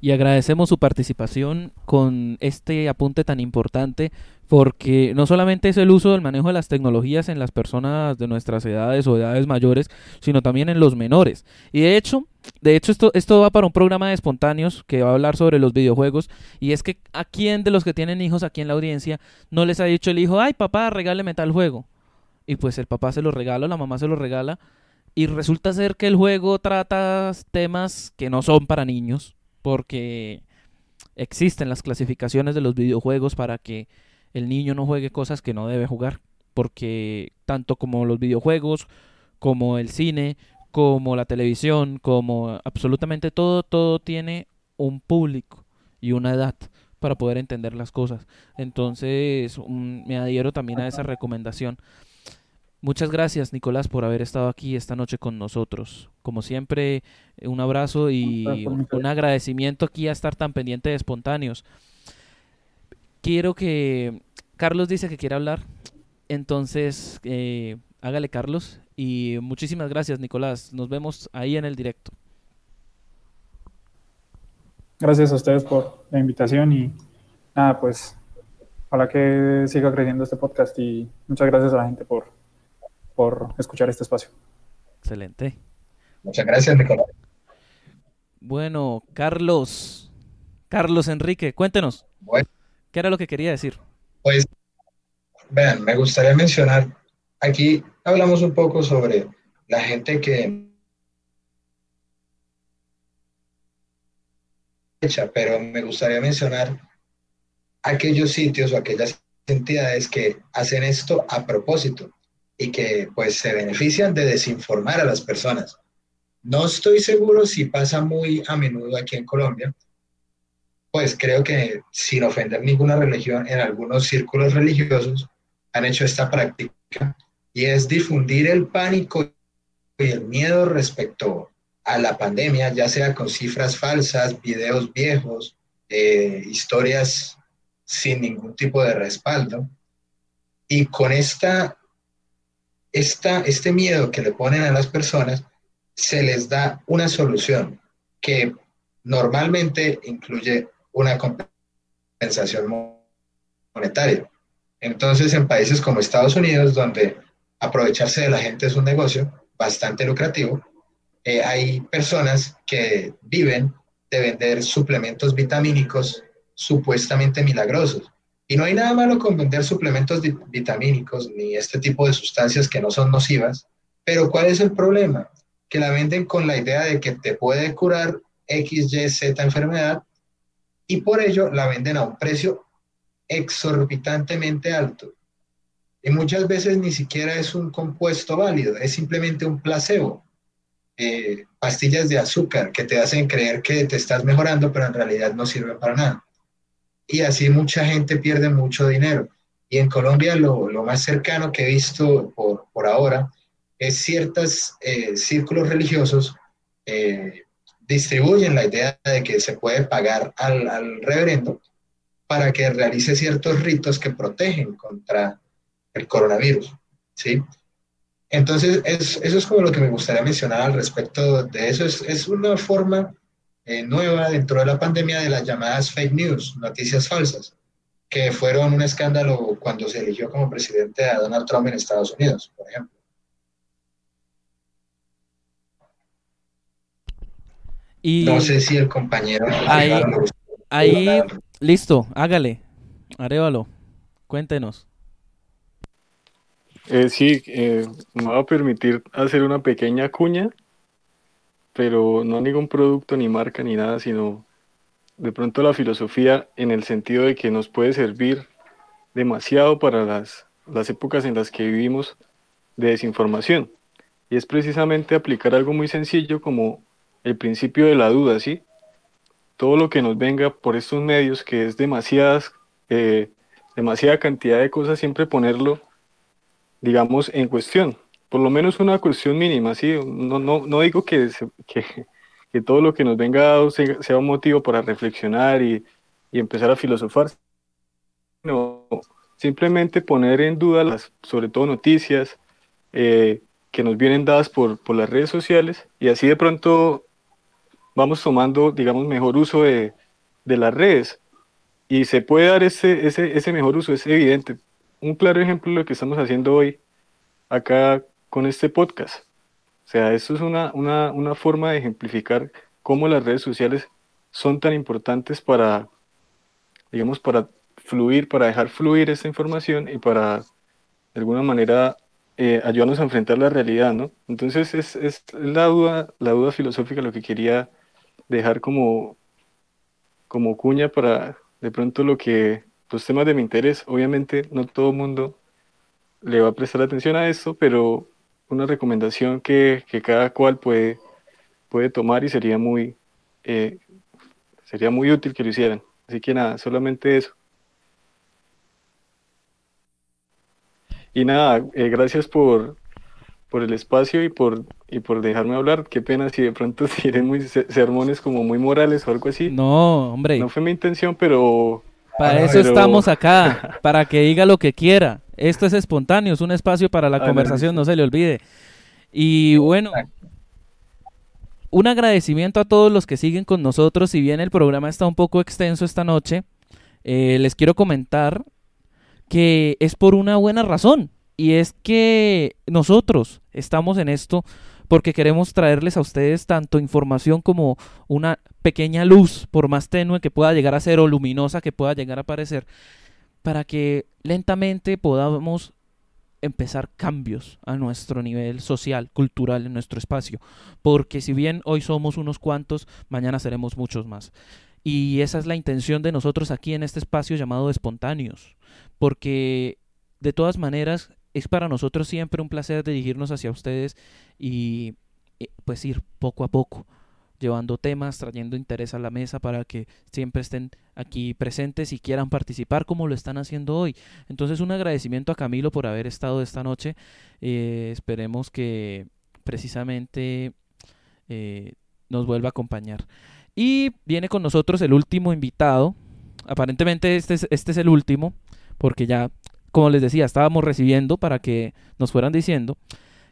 Y agradecemos su participación con este apunte tan importante porque no solamente es el uso del manejo de las tecnologías en las personas de nuestras edades o edades mayores, sino también en los menores. Y de hecho, de hecho esto, esto va para un programa de espontáneos que va a hablar sobre los videojuegos y es que a quién de los que tienen hijos aquí en la audiencia no les ha dicho el hijo, ay papá, regáleme tal juego. Y pues el papá se lo regala, la mamá se lo regala y resulta ser que el juego trata temas que no son para niños porque existen las clasificaciones de los videojuegos para que el niño no juegue cosas que no debe jugar, porque tanto como los videojuegos, como el cine, como la televisión, como absolutamente todo, todo tiene un público y una edad para poder entender las cosas. Entonces, me adhiero también a esa recomendación. Muchas gracias, Nicolás, por haber estado aquí esta noche con nosotros. Como siempre, un abrazo y un agradecimiento aquí a estar tan pendiente de espontáneos quiero que... Carlos dice que quiere hablar, entonces eh, hágale Carlos y muchísimas gracias Nicolás, nos vemos ahí en el directo. Gracias a ustedes por la invitación y nada, pues ojalá que siga creciendo este podcast y muchas gracias a la gente por, por escuchar este espacio. Excelente. Muchas gracias Nicolás. Bueno, Carlos, Carlos Enrique, cuéntenos. Bueno. ¿Qué era lo que quería decir? Pues, vean, me gustaría mencionar, aquí hablamos un poco sobre la gente que pero me gustaría mencionar aquellos sitios o aquellas entidades que hacen esto a propósito y que pues se benefician de desinformar a las personas. No estoy seguro si pasa muy a menudo aquí en Colombia, pues creo que sin ofender ninguna religión, en algunos círculos religiosos han hecho esta práctica y es difundir el pánico y el miedo respecto a la pandemia, ya sea con cifras falsas, videos viejos, eh, historias sin ningún tipo de respaldo. Y con esta, este miedo que le ponen a las personas, se les da una solución que normalmente incluye una compensación monetaria. Entonces, en países como Estados Unidos, donde aprovecharse de la gente es un negocio bastante lucrativo, eh, hay personas que viven de vender suplementos vitamínicos supuestamente milagrosos. Y no hay nada malo con vender suplementos vitamínicos ni este tipo de sustancias que no son nocivas, pero ¿cuál es el problema? Que la venden con la idea de que te puede curar X, Y, Z enfermedad y por ello la venden a un precio exorbitantemente alto. Y muchas veces ni siquiera es un compuesto válido, es simplemente un placebo. Eh, pastillas de azúcar que te hacen creer que te estás mejorando, pero en realidad no sirven para nada. Y así mucha gente pierde mucho dinero. Y en Colombia lo, más cercano que he visto por, por ahora es ciertos eh, círculos religiosos eh, distribuyen la idea de que se puede pagar al, reverendo para que realice ciertos ritos que protegen contra el coronavirus, ¿sí? Entonces, eso es como lo que me gustaría mencionar al respecto de eso. Es, una forma eh, nueva dentro de la pandemia de las llamadas fake news, noticias falsas, que fueron un escándalo cuando se eligió como presidente a Donald Trump en Estados Unidos, por ejemplo. no sé si el compañero. Ahí, ahí listo, hágale. Arévalo, cuéntenos. Eh, sí, eh, me va a permitir hacer una pequeña cuña, pero no ningún producto, ni marca, ni nada, sino de pronto la filosofía en el sentido de que nos puede servir demasiado para las, las épocas en las que vivimos de desinformación. Y es precisamente aplicar algo muy sencillo como el principio de la duda, ¿sí? Todo lo que nos venga por estos medios, que es demasiadas, demasiada cantidad de cosas, siempre ponerlo, digamos, en cuestión. Por lo menos una cuestión mínima, ¿sí? No, no, no digo que, que, que, todo lo que nos venga dado sea, un motivo para reflexionar y, y empezar a filosofar, sino simplemente poner en duda las, sobre todo noticias, eh, que nos vienen dadas por, por, las redes sociales y así de pronto vamos tomando, digamos, mejor uso de, de las redes. Y se puede dar ese, ese, ese mejor uso, es evidente. Un claro ejemplo de lo que estamos haciendo hoy acá con este podcast. O sea, esto es una, una, una forma de ejemplificar cómo las redes sociales son tan importantes para, digamos, para fluir, para dejar fluir esta información y para, de alguna manera, eh, ayudarnos a enfrentar la realidad, ¿no? Entonces, es, es la, duda, la duda filosófica lo que quería dejar como, como cuña para, de pronto, lo que, los temas de mi interés, obviamente, no todo el mundo le va a prestar atención a esto, pero una recomendación que, que cada cual puede, puede tomar y sería muy, eh, sería muy útil que lo hicieran. Así que nada, solamente eso. Y nada, eh, gracias por, por el espacio y por, y por dejarme hablar. Qué pena si de pronto tienen muy sermones como muy morales o algo así. No, hombre. No fue mi intención, pero... Para eso estamos acá, para que diga lo que quiera. Esto es espontáneo, es un espacio para la conversación, no se le olvide. Y bueno, un agradecimiento a todos los que siguen con nosotros. Si bien el programa está un poco extenso esta noche, eh, les quiero comentar que es por una buena razón. Y es que nosotros estamos en esto porque queremos traerles a ustedes tanto información como una pequeña luz, por más tenue que pueda llegar a ser o luminosa que pueda llegar a aparecer, para que lentamente podamos empezar cambios a nuestro nivel social, cultural, en nuestro espacio. Porque si bien hoy somos unos cuantos, mañana seremos muchos más. Y esa es la intención de nosotros aquí en este espacio llamado Espontáneos. Porque de todas maneras es para nosotros siempre un placer dirigirnos hacia ustedes y pues ir poco a poco llevando temas, trayendo interés a la mesa para que siempre estén aquí presentes y quieran participar como lo están haciendo hoy. Entonces un agradecimiento a Camilo por haber estado esta noche. Eh, esperemos que precisamente eh, nos vuelva a acompañar. Y viene con nosotros el último invitado. Aparentemente este es, este es el último, porque ya, como les decía, estábamos recibiendo para que nos fueran diciendo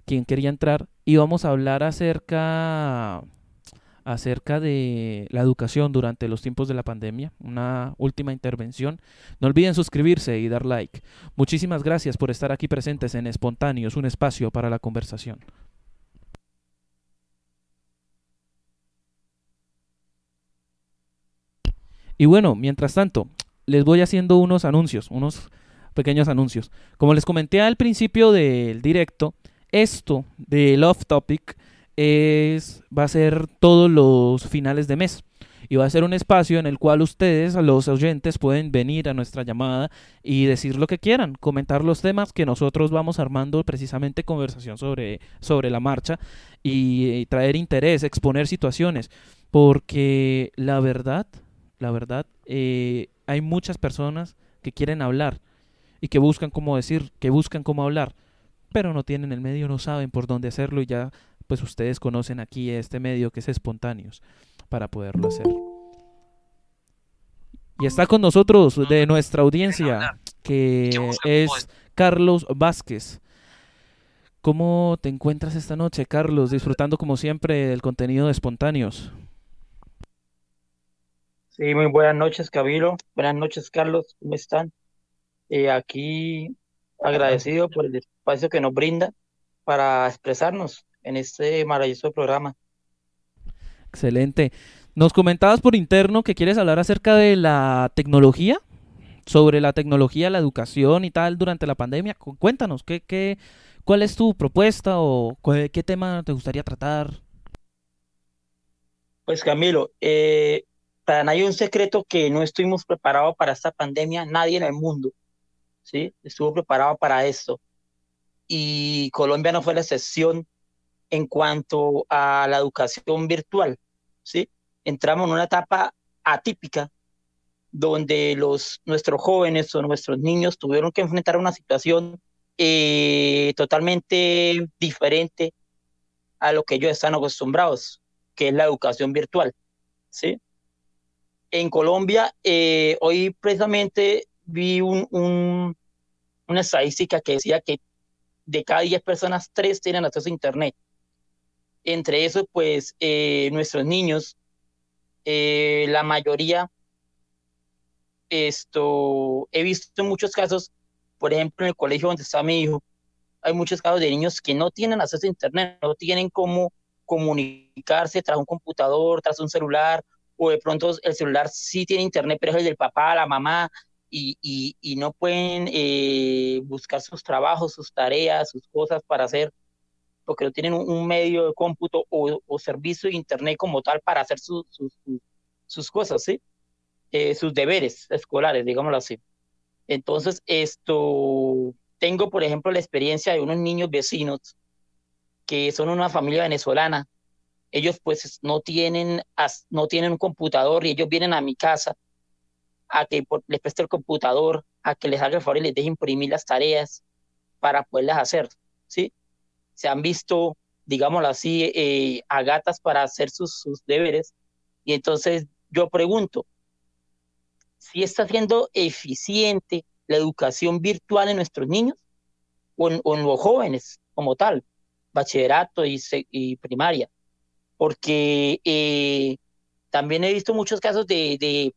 quién quería entrar. Y vamos a hablar acerca acerca de la educación durante los tiempos de la pandemia, una última intervención. No olviden suscribirse y dar like. Muchísimas gracias por estar aquí presentes en Espontáneos, un espacio para la conversación. Y bueno, mientras tanto, les voy haciendo unos anuncios, unos pequeños anuncios. Como les comenté al principio del directo, esto de Love Topic es, va a ser todos los finales de mes. Y va a ser un espacio en el cual ustedes, los oyentes, pueden venir a nuestra llamada y decir lo que quieran, comentar los temas que nosotros vamos armando precisamente conversación sobre, sobre la marcha y, traer interés, exponer situaciones, porque la verdad, la verdad, eh, hay muchas personas que quieren hablar y que buscan cómo decir, que buscan cómo hablar, pero no tienen el medio, no saben por dónde hacerlo y ya pues ustedes conocen aquí este medio que es espontáneos para poderlo hacer. Y está con nosotros de nuestra audiencia, que es Carlos Vázquez. ¿Cómo te encuentras esta noche, Carlos? Disfrutando como siempre del contenido de espontáneos. Sí, muy buenas noches, Camilo. Buenas noches, Carlos. ¿Cómo están? Eh, aquí agradecido por el espacio que nos brinda para expresarnos en este maravilloso programa. Excelente. Nos comentabas por interno que quieres hablar acerca de la tecnología, sobre la tecnología, la educación y tal durante la pandemia. Cuéntanos, ¿qué, qué, ¿cuál es tu propuesta o qué tema te gustaría tratar? Pues Camilo, eh, para nadie es un secreto que no estuvimos preparados para esta pandemia, nadie en el mundo, ¿sí? Estuvo preparado para esto. Y Colombia no fue la excepción en cuanto a la educación virtual, ¿sí? Entramos en una etapa atípica donde los, nuestros jóvenes o nuestros niños tuvieron que enfrentar una situación eh, totalmente diferente a lo que ellos están acostumbrados, que es la educación virtual, ¿sí? En Colombia, eh, hoy precisamente vi un, una estadística que decía que de cada 10 personas, 3 tienen acceso a Internet entre eso, pues eh, nuestros niños eh, la mayoría, esto, he visto muchos casos, por ejemplo, en el colegio donde está mi hijo, hay muchos casos de niños que no tienen acceso a Internet, no tienen cómo comunicarse tras un computador, tras un celular, o de pronto el celular sí tiene Internet, pero es el del papá, la mamá, y, y, no pueden eh, buscar sus trabajos, sus tareas, sus cosas para hacer, porque no tienen un, medio de cómputo o, servicio de Internet como tal para hacer sus, sus, cosas, ¿sí? Eh, sus deberes escolares, digámoslo así. Entonces, esto, tengo, por ejemplo, la experiencia de unos niños vecinos que son una familia venezolana. Ellos pues no tienen, no tienen un computador y ellos vienen a mi casa a que les preste el computador, a que les haga el favor y les deje imprimir las tareas para poderlas hacer, ¿sí? Se han visto, digámoslo así, eh, a gatas para hacer sus, sus deberes. Y entonces yo pregunto, si está siendo eficiente la educación virtual en nuestros niños o en, los jóvenes como tal, bachillerato y, primaria. Porque eh, también he visto muchos casos de,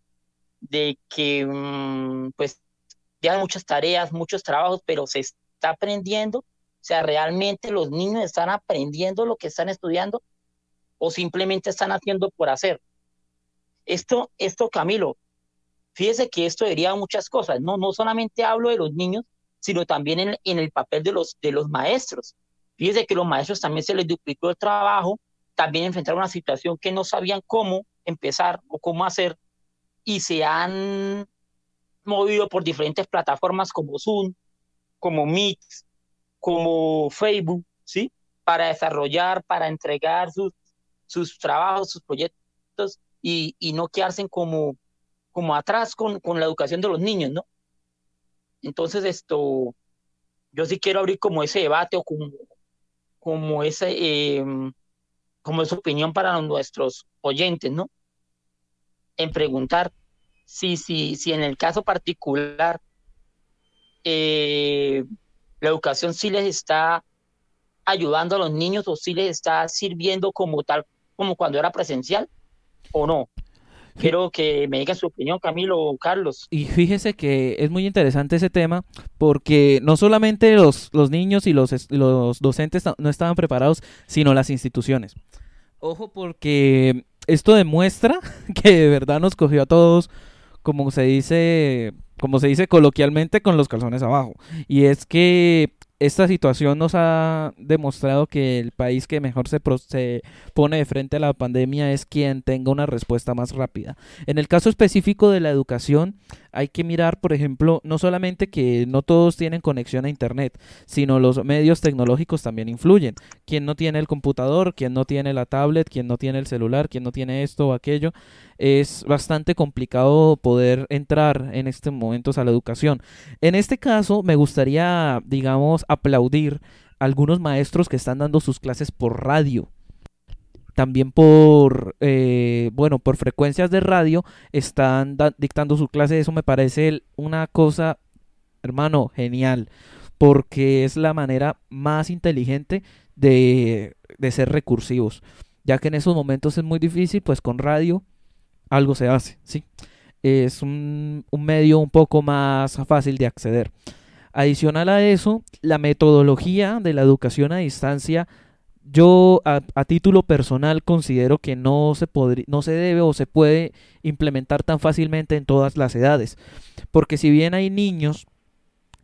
de, que mm, pues ya muchas tareas, muchos trabajos, pero se está aprendiendo. O sea, realmente los niños están aprendiendo lo que están estudiando o simplemente están haciendo por hacer. Esto, esto Camilo, Fíjese que esto diría muchas cosas, no, no solamente hablo de los niños, sino también en, en el papel de los, de los maestros. Fíjese que los maestros también se les duplicó el trabajo, también enfrentaron una situación que no sabían cómo empezar o cómo hacer y se han movido por diferentes plataformas como Zoom, como Meet, como Facebook, ¿sí? Para desarrollar, para entregar sus, sus trabajos, sus proyectos y, y no quedarse como como atrás con, con la educación de los niños, ¿no? Entonces, esto, yo sí quiero abrir como ese debate o como, como ese, em, como esa opinión para nuestros oyentes, ¿no? En preguntar si, si, si en el caso particular eh, la educación sí les está ayudando a los niños o sí les está sirviendo como tal, como cuando era presencial o no. Quiero que me diga su opinión, Camilo o Carlos. Y fíjese que es muy interesante ese tema porque no solamente los, los niños y los, los docentes no estaban preparados, sino las instituciones. Ojo porque esto demuestra que de verdad nos cogió a todos, como se dice, como se dice coloquialmente, con los calzones abajo. Y es que esta situación nos ha demostrado que el país que mejor se, se, pone de frente a la pandemia es quien tenga una respuesta más rápida. En el caso específico de la educación, hay que mirar, por ejemplo, no solamente que no todos tienen conexión a Internet, sino los medios tecnológicos también influyen. Quien no tiene el computador, quien no tiene la tablet, quien no tiene el celular, quien no tiene esto o aquello, es bastante complicado poder entrar en este momento a la educación. En este caso, me gustaría, digamos, aplaudir a algunos maestros que están dando sus clases por radio también por, eh, bueno, por frecuencias de radio están dictando su clase. Eso me parece una cosa, hermano, genial, porque es la manera más inteligente de, de ser recursivos, ya que en esos momentos es muy difícil, pues con radio algo se hace, ¿sí? Es un, un medio un poco más fácil de acceder. Adicional a eso, la metodología de la educación a distancia yo a, título personal considero que no se, no se debe o se puede implementar tan fácilmente en todas las edades. Porque si bien hay niños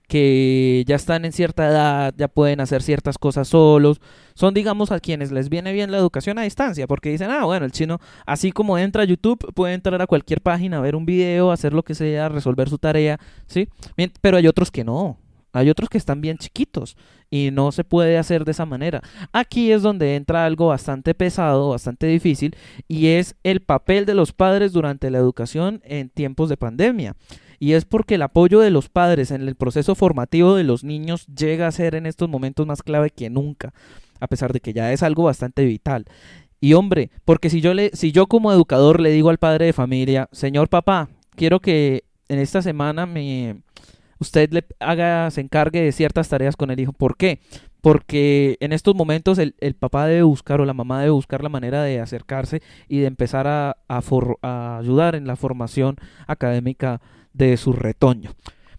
que ya están en cierta edad, ya pueden hacer ciertas cosas solos, son digamos a quienes les viene bien la educación a distancia, porque dicen, ah, bueno, el chino, así como entra a YouTube, puede entrar a cualquier página, ver un video, hacer lo que sea, resolver su tarea, ¿sí? Pero hay otros que no, hay otros que están bien chiquitos y no se puede hacer de esa manera. Aquí es donde entra algo bastante pesado, bastante difícil, y es el papel de los padres durante la educación en tiempos de pandemia. Y es porque el apoyo de los padres en el proceso formativo de los niños llega a ser en estos momentos más clave que nunca, a pesar de que ya es algo bastante vital. Y hombre, porque si yo le si yo como educador le digo al padre de familia, "Señor papá, quiero que en esta semana me usted le haga, se encargue de ciertas tareas con el hijo. ¿Por qué? porque en estos momentos el, papá debe buscar o la mamá debe buscar la manera de acercarse y de empezar a, a ayudar en la formación académica de su retoño.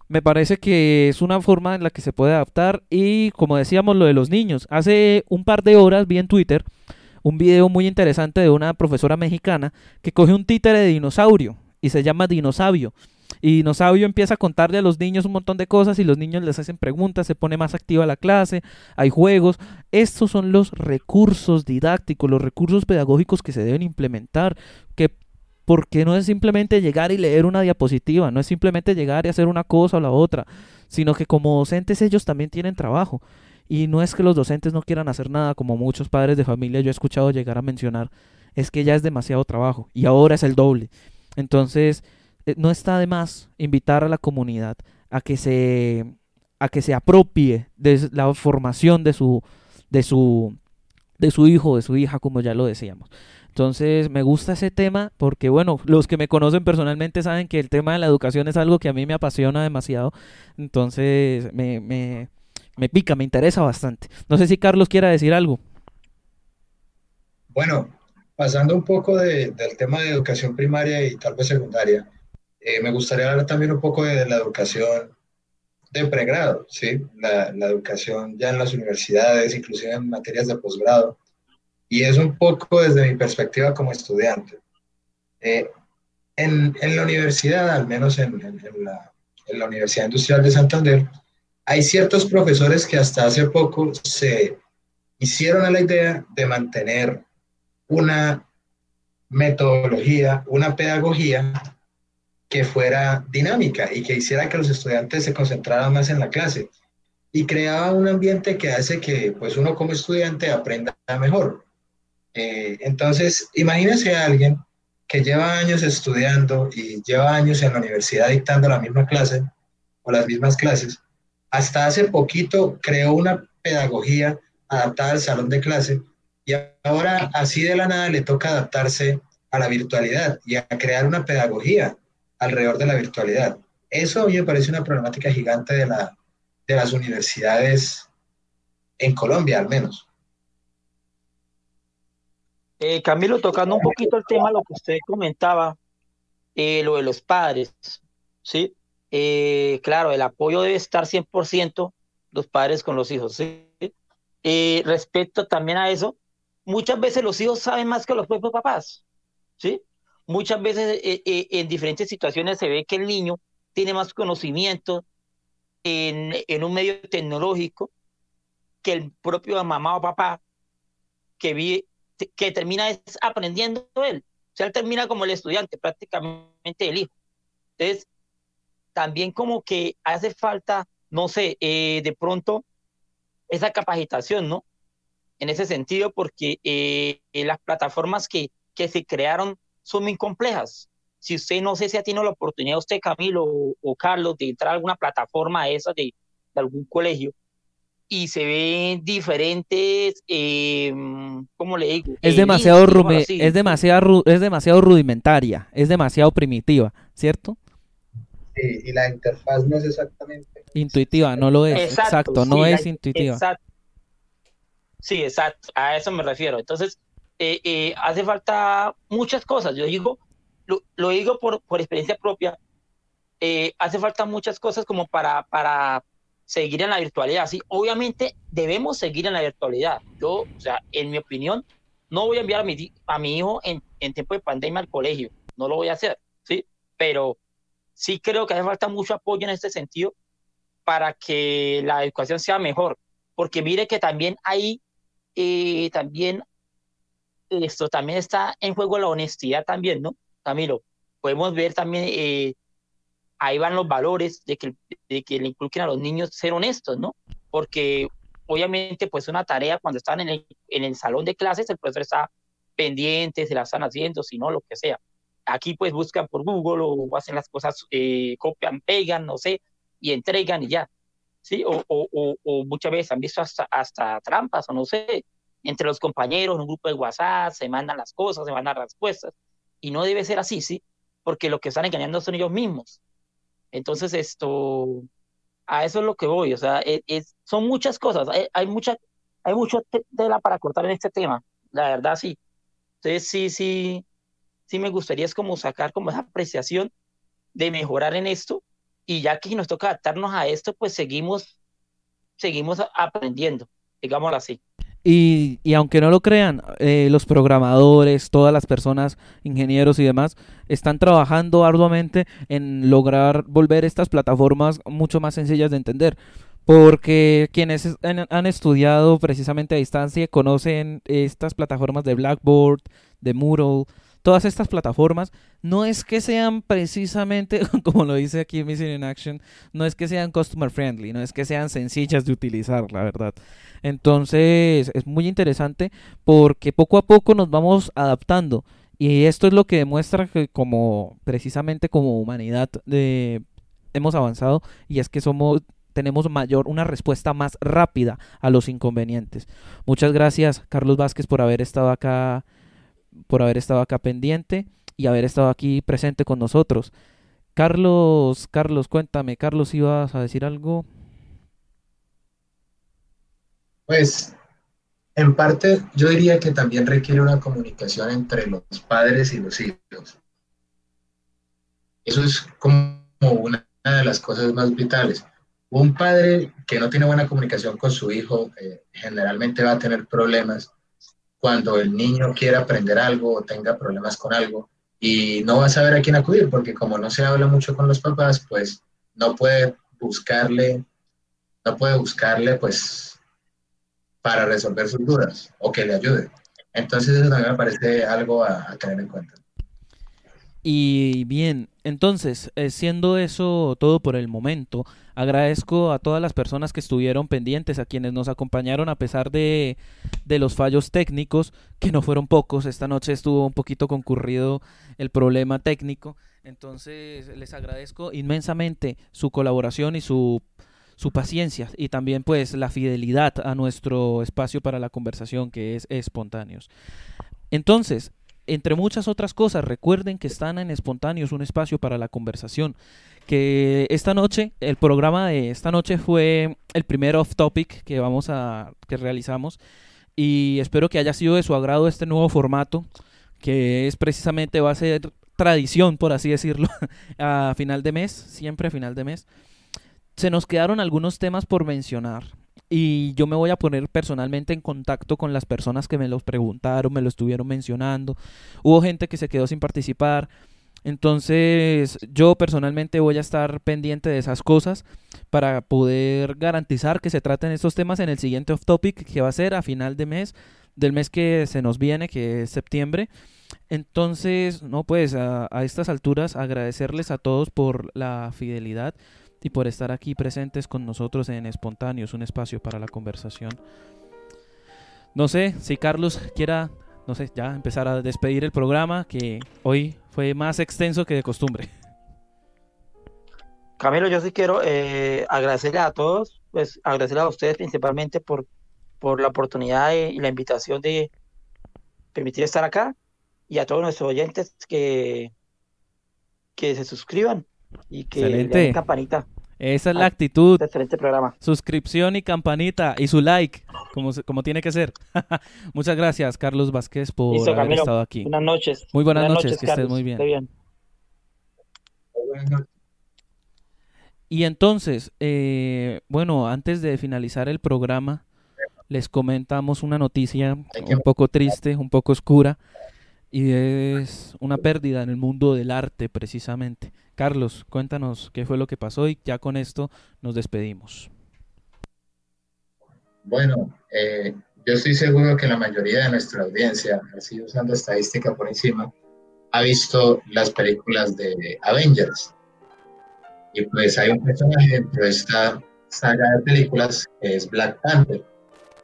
Me parece que es una forma en la que se puede adaptar y como decíamos lo de los niños, hace un par de horas vi en Twitter un video muy interesante de una profesora mexicana que coge un títere de dinosaurio y se llama Dinosaurio. Y Dinosaurio empieza a contarle a los niños un montón de cosas y los niños les hacen preguntas, se pone más activa la clase, hay juegos. Estos son los recursos didácticos, los recursos pedagógicos que se deben implementar, que porque no es simplemente llegar y leer una diapositiva, no es simplemente llegar y hacer una cosa o la otra, sino que como docentes ellos también tienen trabajo. Y no es que los docentes no quieran hacer nada, como muchos padres de familia yo he escuchado llegar a mencionar, es que ya es demasiado trabajo y ahora es el doble. Entonces, no está de más invitar a la comunidad a que se a que se apropie de la formación de su de su de su hijo, de su hija, como ya lo decíamos. Entonces me gusta ese tema porque, bueno, los que me conocen personalmente saben que el tema de la educación es algo que a mí me apasiona demasiado. Entonces me, me, me pica, me interesa bastante. No sé si Carlos quiera decir algo. Bueno, pasando un poco del tema de educación primaria y tal vez secundaria, eh, me gustaría hablar también un poco de la educación de pregrado, ¿sí? La, educación ya en las universidades, inclusive en materias de posgrado. Y es un poco desde mi perspectiva como estudiante. Eh, en, la universidad, al menos en, la, Universidad Industrial de Santander, hay ciertos profesores que hasta hace poco se hicieron a la idea de mantener una metodología, una pedagogía que fuera dinámica y que hiciera que los estudiantes se concentraran más en la clase y creaba un ambiente que hace que pues uno como estudiante aprenda mejor. Eh, entonces, imagínese a alguien que lleva años estudiando y lleva años en la universidad dictando la misma clase o las mismas clases. Hasta hace poquito creó una pedagogía adaptada al salón de clase y ahora así de la nada le toca adaptarse a la virtualidad y a crear una pedagogía alrededor de la virtualidad. Eso a mí me parece una problemática gigante de, la, de las universidades en Colombia, al menos. Eh, Camilo, tocando un poquito el tema, lo que usted comentaba, eh, lo de los padres, ¿sí? Eh, claro, el apoyo debe estar 100% los padres con los hijos, ¿sí? respecto también a eso, muchas veces los hijos saben más que los propios papás, ¿sí? Muchas veces en diferentes situaciones se ve que el niño tiene más conocimiento en, en un medio tecnológico que el propio mamá o papá que vive que termina es aprendiendo él. O sea, él termina como el estudiante, prácticamente el hijo. Entonces, también como que hace falta, no sé, eh, de pronto esa capacitación, ¿no? En ese sentido, porque eh, las plataformas que, que se crearon son muy complejas. Si usted no sé si ha tenido la oportunidad, usted Camilo o, Carlos, de entrar a alguna plataforma esa de, de algún colegio, y se ven diferentes, eh, ¿cómo le digo? Es demasiado, es, demasiado, es demasiado rudimentaria, es demasiado primitiva, ¿cierto? Sí, y la interfaz no es exactamente intuitiva, no lo es, exacto, no es intuitiva. Sí, exacto, a eso me refiero. Entonces, eh, eh, hace falta muchas cosas, yo digo, lo, digo por, por experiencia propia, eh, hace falta muchas cosas como para, para seguir en la virtualidad. Sí, obviamente debemos seguir en la virtualidad. Yo, o sea, en mi opinión, no voy a enviar a mi, a mi hijo en, en tiempo de pandemia al colegio. No lo voy a hacer, ¿sí? Pero sí creo que hace falta mucho apoyo en este sentido para que la educación sea mejor. Porque mire que también hay, eh, también, esto también está en juego la honestidad también, ¿no? Camilo, podemos ver también eh, ahí van los valores de que, de que le inculquen a los niños ser honestos, ¿no? Porque obviamente pues una tarea cuando están en el, en el salón de clases, el profesor está pendiente, se la están haciendo, si no, lo que sea. Aquí pues buscan por Google o hacen las cosas, eh, copian, pegan, no sé, y entregan y ya. ¿Sí? O, o, o, muchas veces han visto hasta, hasta trampas o no sé, entre los compañeros en un grupo de WhatsApp, se mandan las cosas, se mandan respuestas. Y no debe ser así, ¿sí? Porque lo que están engañando son ellos mismos. Entonces, esto, a eso es lo que voy, o sea, e, es, son muchas cosas, hay, hay, mucha, hay tela para cortar en este tema, la verdad sí. Entonces sí, sí, sí me gustaría es como sacar como esa apreciación de mejorar en esto y ya que nos toca adaptarnos a esto, pues seguimos, seguimos aprendiendo, digámoslo así. Y, y, aunque no lo crean, eh, los programadores, todas las personas, ingenieros y demás, están trabajando arduamente en lograr volver estas plataformas mucho más sencillas de entender. Porque quienes han estudiado precisamente a distancia conocen estas plataformas de Blackboard, de Moodle, todas estas plataformas no es que sean precisamente, como lo dice aquí Missing in Action, no es que sean customer friendly, no es que sean sencillas de utilizar, la verdad. Entonces es muy interesante porque poco a poco nos vamos adaptando y esto es lo que demuestra que como precisamente como humanidad de, hemos avanzado y es que somos tenemos mayor una respuesta más rápida a los inconvenientes. Muchas gracias Carlos Vázquez por haber estado acá por haber estado acá pendiente y haber estado aquí presente con nosotros. Carlos, Carlos, cuéntame, Carlos, ¿ibas a decir algo? Pues, en parte, yo diría que también requiere una comunicación entre los padres y los hijos. Eso es como una de las cosas más vitales. Un padre que no tiene buena comunicación con su hijo eh, generalmente va a tener problemas cuando el niño quiera aprender algo o tenga problemas con algo y no va a saber a quién acudir porque como no se habla mucho con los papás, pues no puede buscarle, no puede buscarle pues para resolver sus dudas o que le ayude. Entonces eso también me parece algo a, tener en cuenta. Y bien, entonces, eh, siendo eso todo por el momento, agradezco a todas las personas que estuvieron pendientes, a quienes nos acompañaron a pesar de, de los fallos técnicos, que no fueron pocos. Esta noche estuvo un poquito concurrido el problema técnico. Entonces, les agradezco inmensamente su colaboración y su su paciencia y también pues la fidelidad a nuestro espacio para la conversación que es espontáneos. Entonces, entre muchas otras cosas, recuerden que están en Espontáneos, un espacio para la conversación. Que esta noche, el programa de esta noche fue el primer off topic que vamos a, que realizamos. Y espero que haya sido de su agrado este nuevo formato, que es precisamente, va a ser tradición, por así decirlo, a final de mes, siempre a final de mes. Se nos quedaron algunos temas por mencionar y yo me voy a poner personalmente en contacto con las personas que me los preguntaron, me lo estuvieron mencionando. Hubo gente que se quedó sin participar. Entonces yo personalmente voy a estar pendiente de esas cosas para poder garantizar que se traten estos temas en el siguiente off topic que va a ser a final de mes, del mes que se nos viene, que es septiembre. Entonces, no, pues a, a estas alturas agradecerles a todos por la fidelidad y por estar aquí presentes con nosotros en Espontáneos, un espacio para la conversación. No sé si Carlos quiera, no sé, ya empezar a despedir el programa, que hoy fue más extenso que de costumbre. Camilo, yo sí quiero eh, agradecerle a todos, pues agradecerle a ustedes principalmente por, por la oportunidad y la invitación de permitir estar acá y a todos nuestros oyentes que, que se suscriban y que Excelente. den campanita. Esa es la actitud. Excelente programa. Suscripción y campanita y su like, como, como tiene que ser. Muchas gracias, Carlos Vázquez, por Listo, haber Camilo. estado aquí. Buenas noches. Muy buenas, Buenas noches, noches, que estés muy bien. Bien. Y entonces, eh, bueno, antes de finalizar el programa, les comentamos una noticia un poco triste, un poco oscura, y es una pérdida en el mundo del arte precisamente. Carlos, cuéntanos qué fue lo que pasó y ya con esto nos despedimos. Bueno, eh, yo estoy seguro que la mayoría de nuestra audiencia, así usando estadística por encima, ha visto las películas de Avengers. Y pues hay un personaje dentro de esta saga de películas que es Black Panther,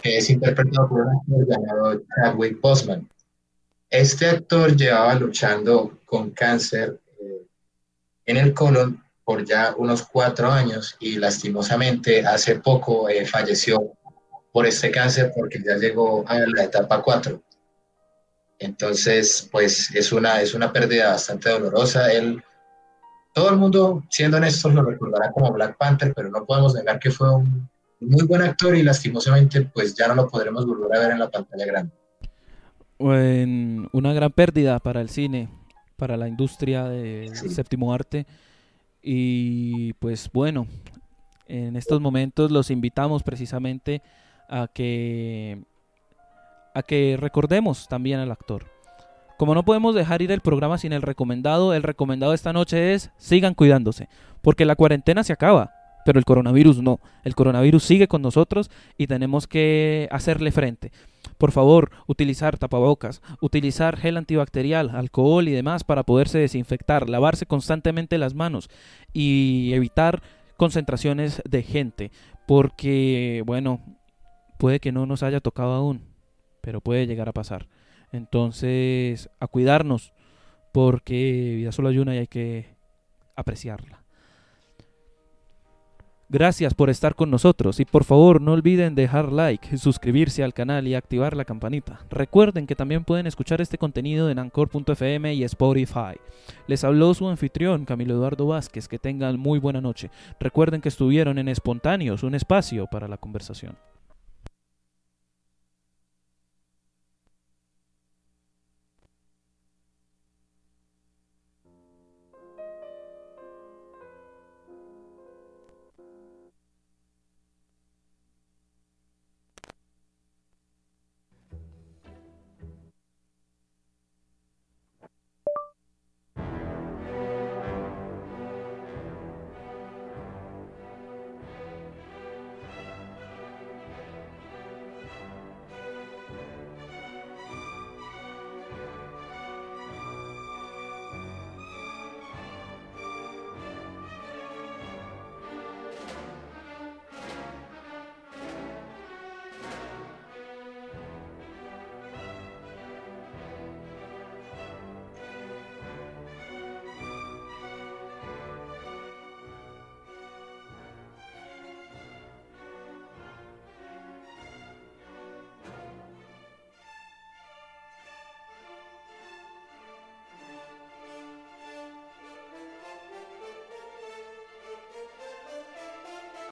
que es interpretado por un actor llamado Chadwick Boseman. Este actor llevaba luchando con cáncer eh, en el colon por ya unos cuatro años y lastimosamente hace poco eh, falleció por este cáncer porque ya llegó a la etapa 4. Entonces, pues es una, es una pérdida bastante dolorosa. Él todo el mundo, siendo honestos, lo recordará como Black Panther, pero no podemos negar que fue un muy buen actor y lastimosamente pues ya no lo podremos volver a ver en la pantalla grande. Una gran pérdida para el cine, para la industria del séptimo arte. Y pues bueno, en estos momentos los invitamos precisamente a que a que recordemos también al actor. Como no podemos dejar ir el programa sin el recomendado, el recomendado esta noche es sigan cuidándose, porque la cuarentena se acaba, pero el coronavirus no. El coronavirus sigue con nosotros y tenemos que hacerle frente. Por favor, utilizar tapabocas, utilizar gel antibacterial, alcohol y demás para poderse desinfectar, lavarse constantemente las manos y evitar concentraciones de gente, porque bueno, puede que no nos haya tocado aún, pero puede llegar a pasar. Entonces, a cuidarnos, porque vida solo hay una y hay que apreciarla. Gracias por estar con nosotros y por favor no olviden dejar like, suscribirse al canal y activar la campanita. Recuerden que también pueden escuchar este contenido en Anchor.fm y Spotify. Les habló su anfitrión Camilo Eduardo Vázquez. Que tengan muy buena noche. Recuerden que estuvieron en Espontáneos, un espacio para la conversación.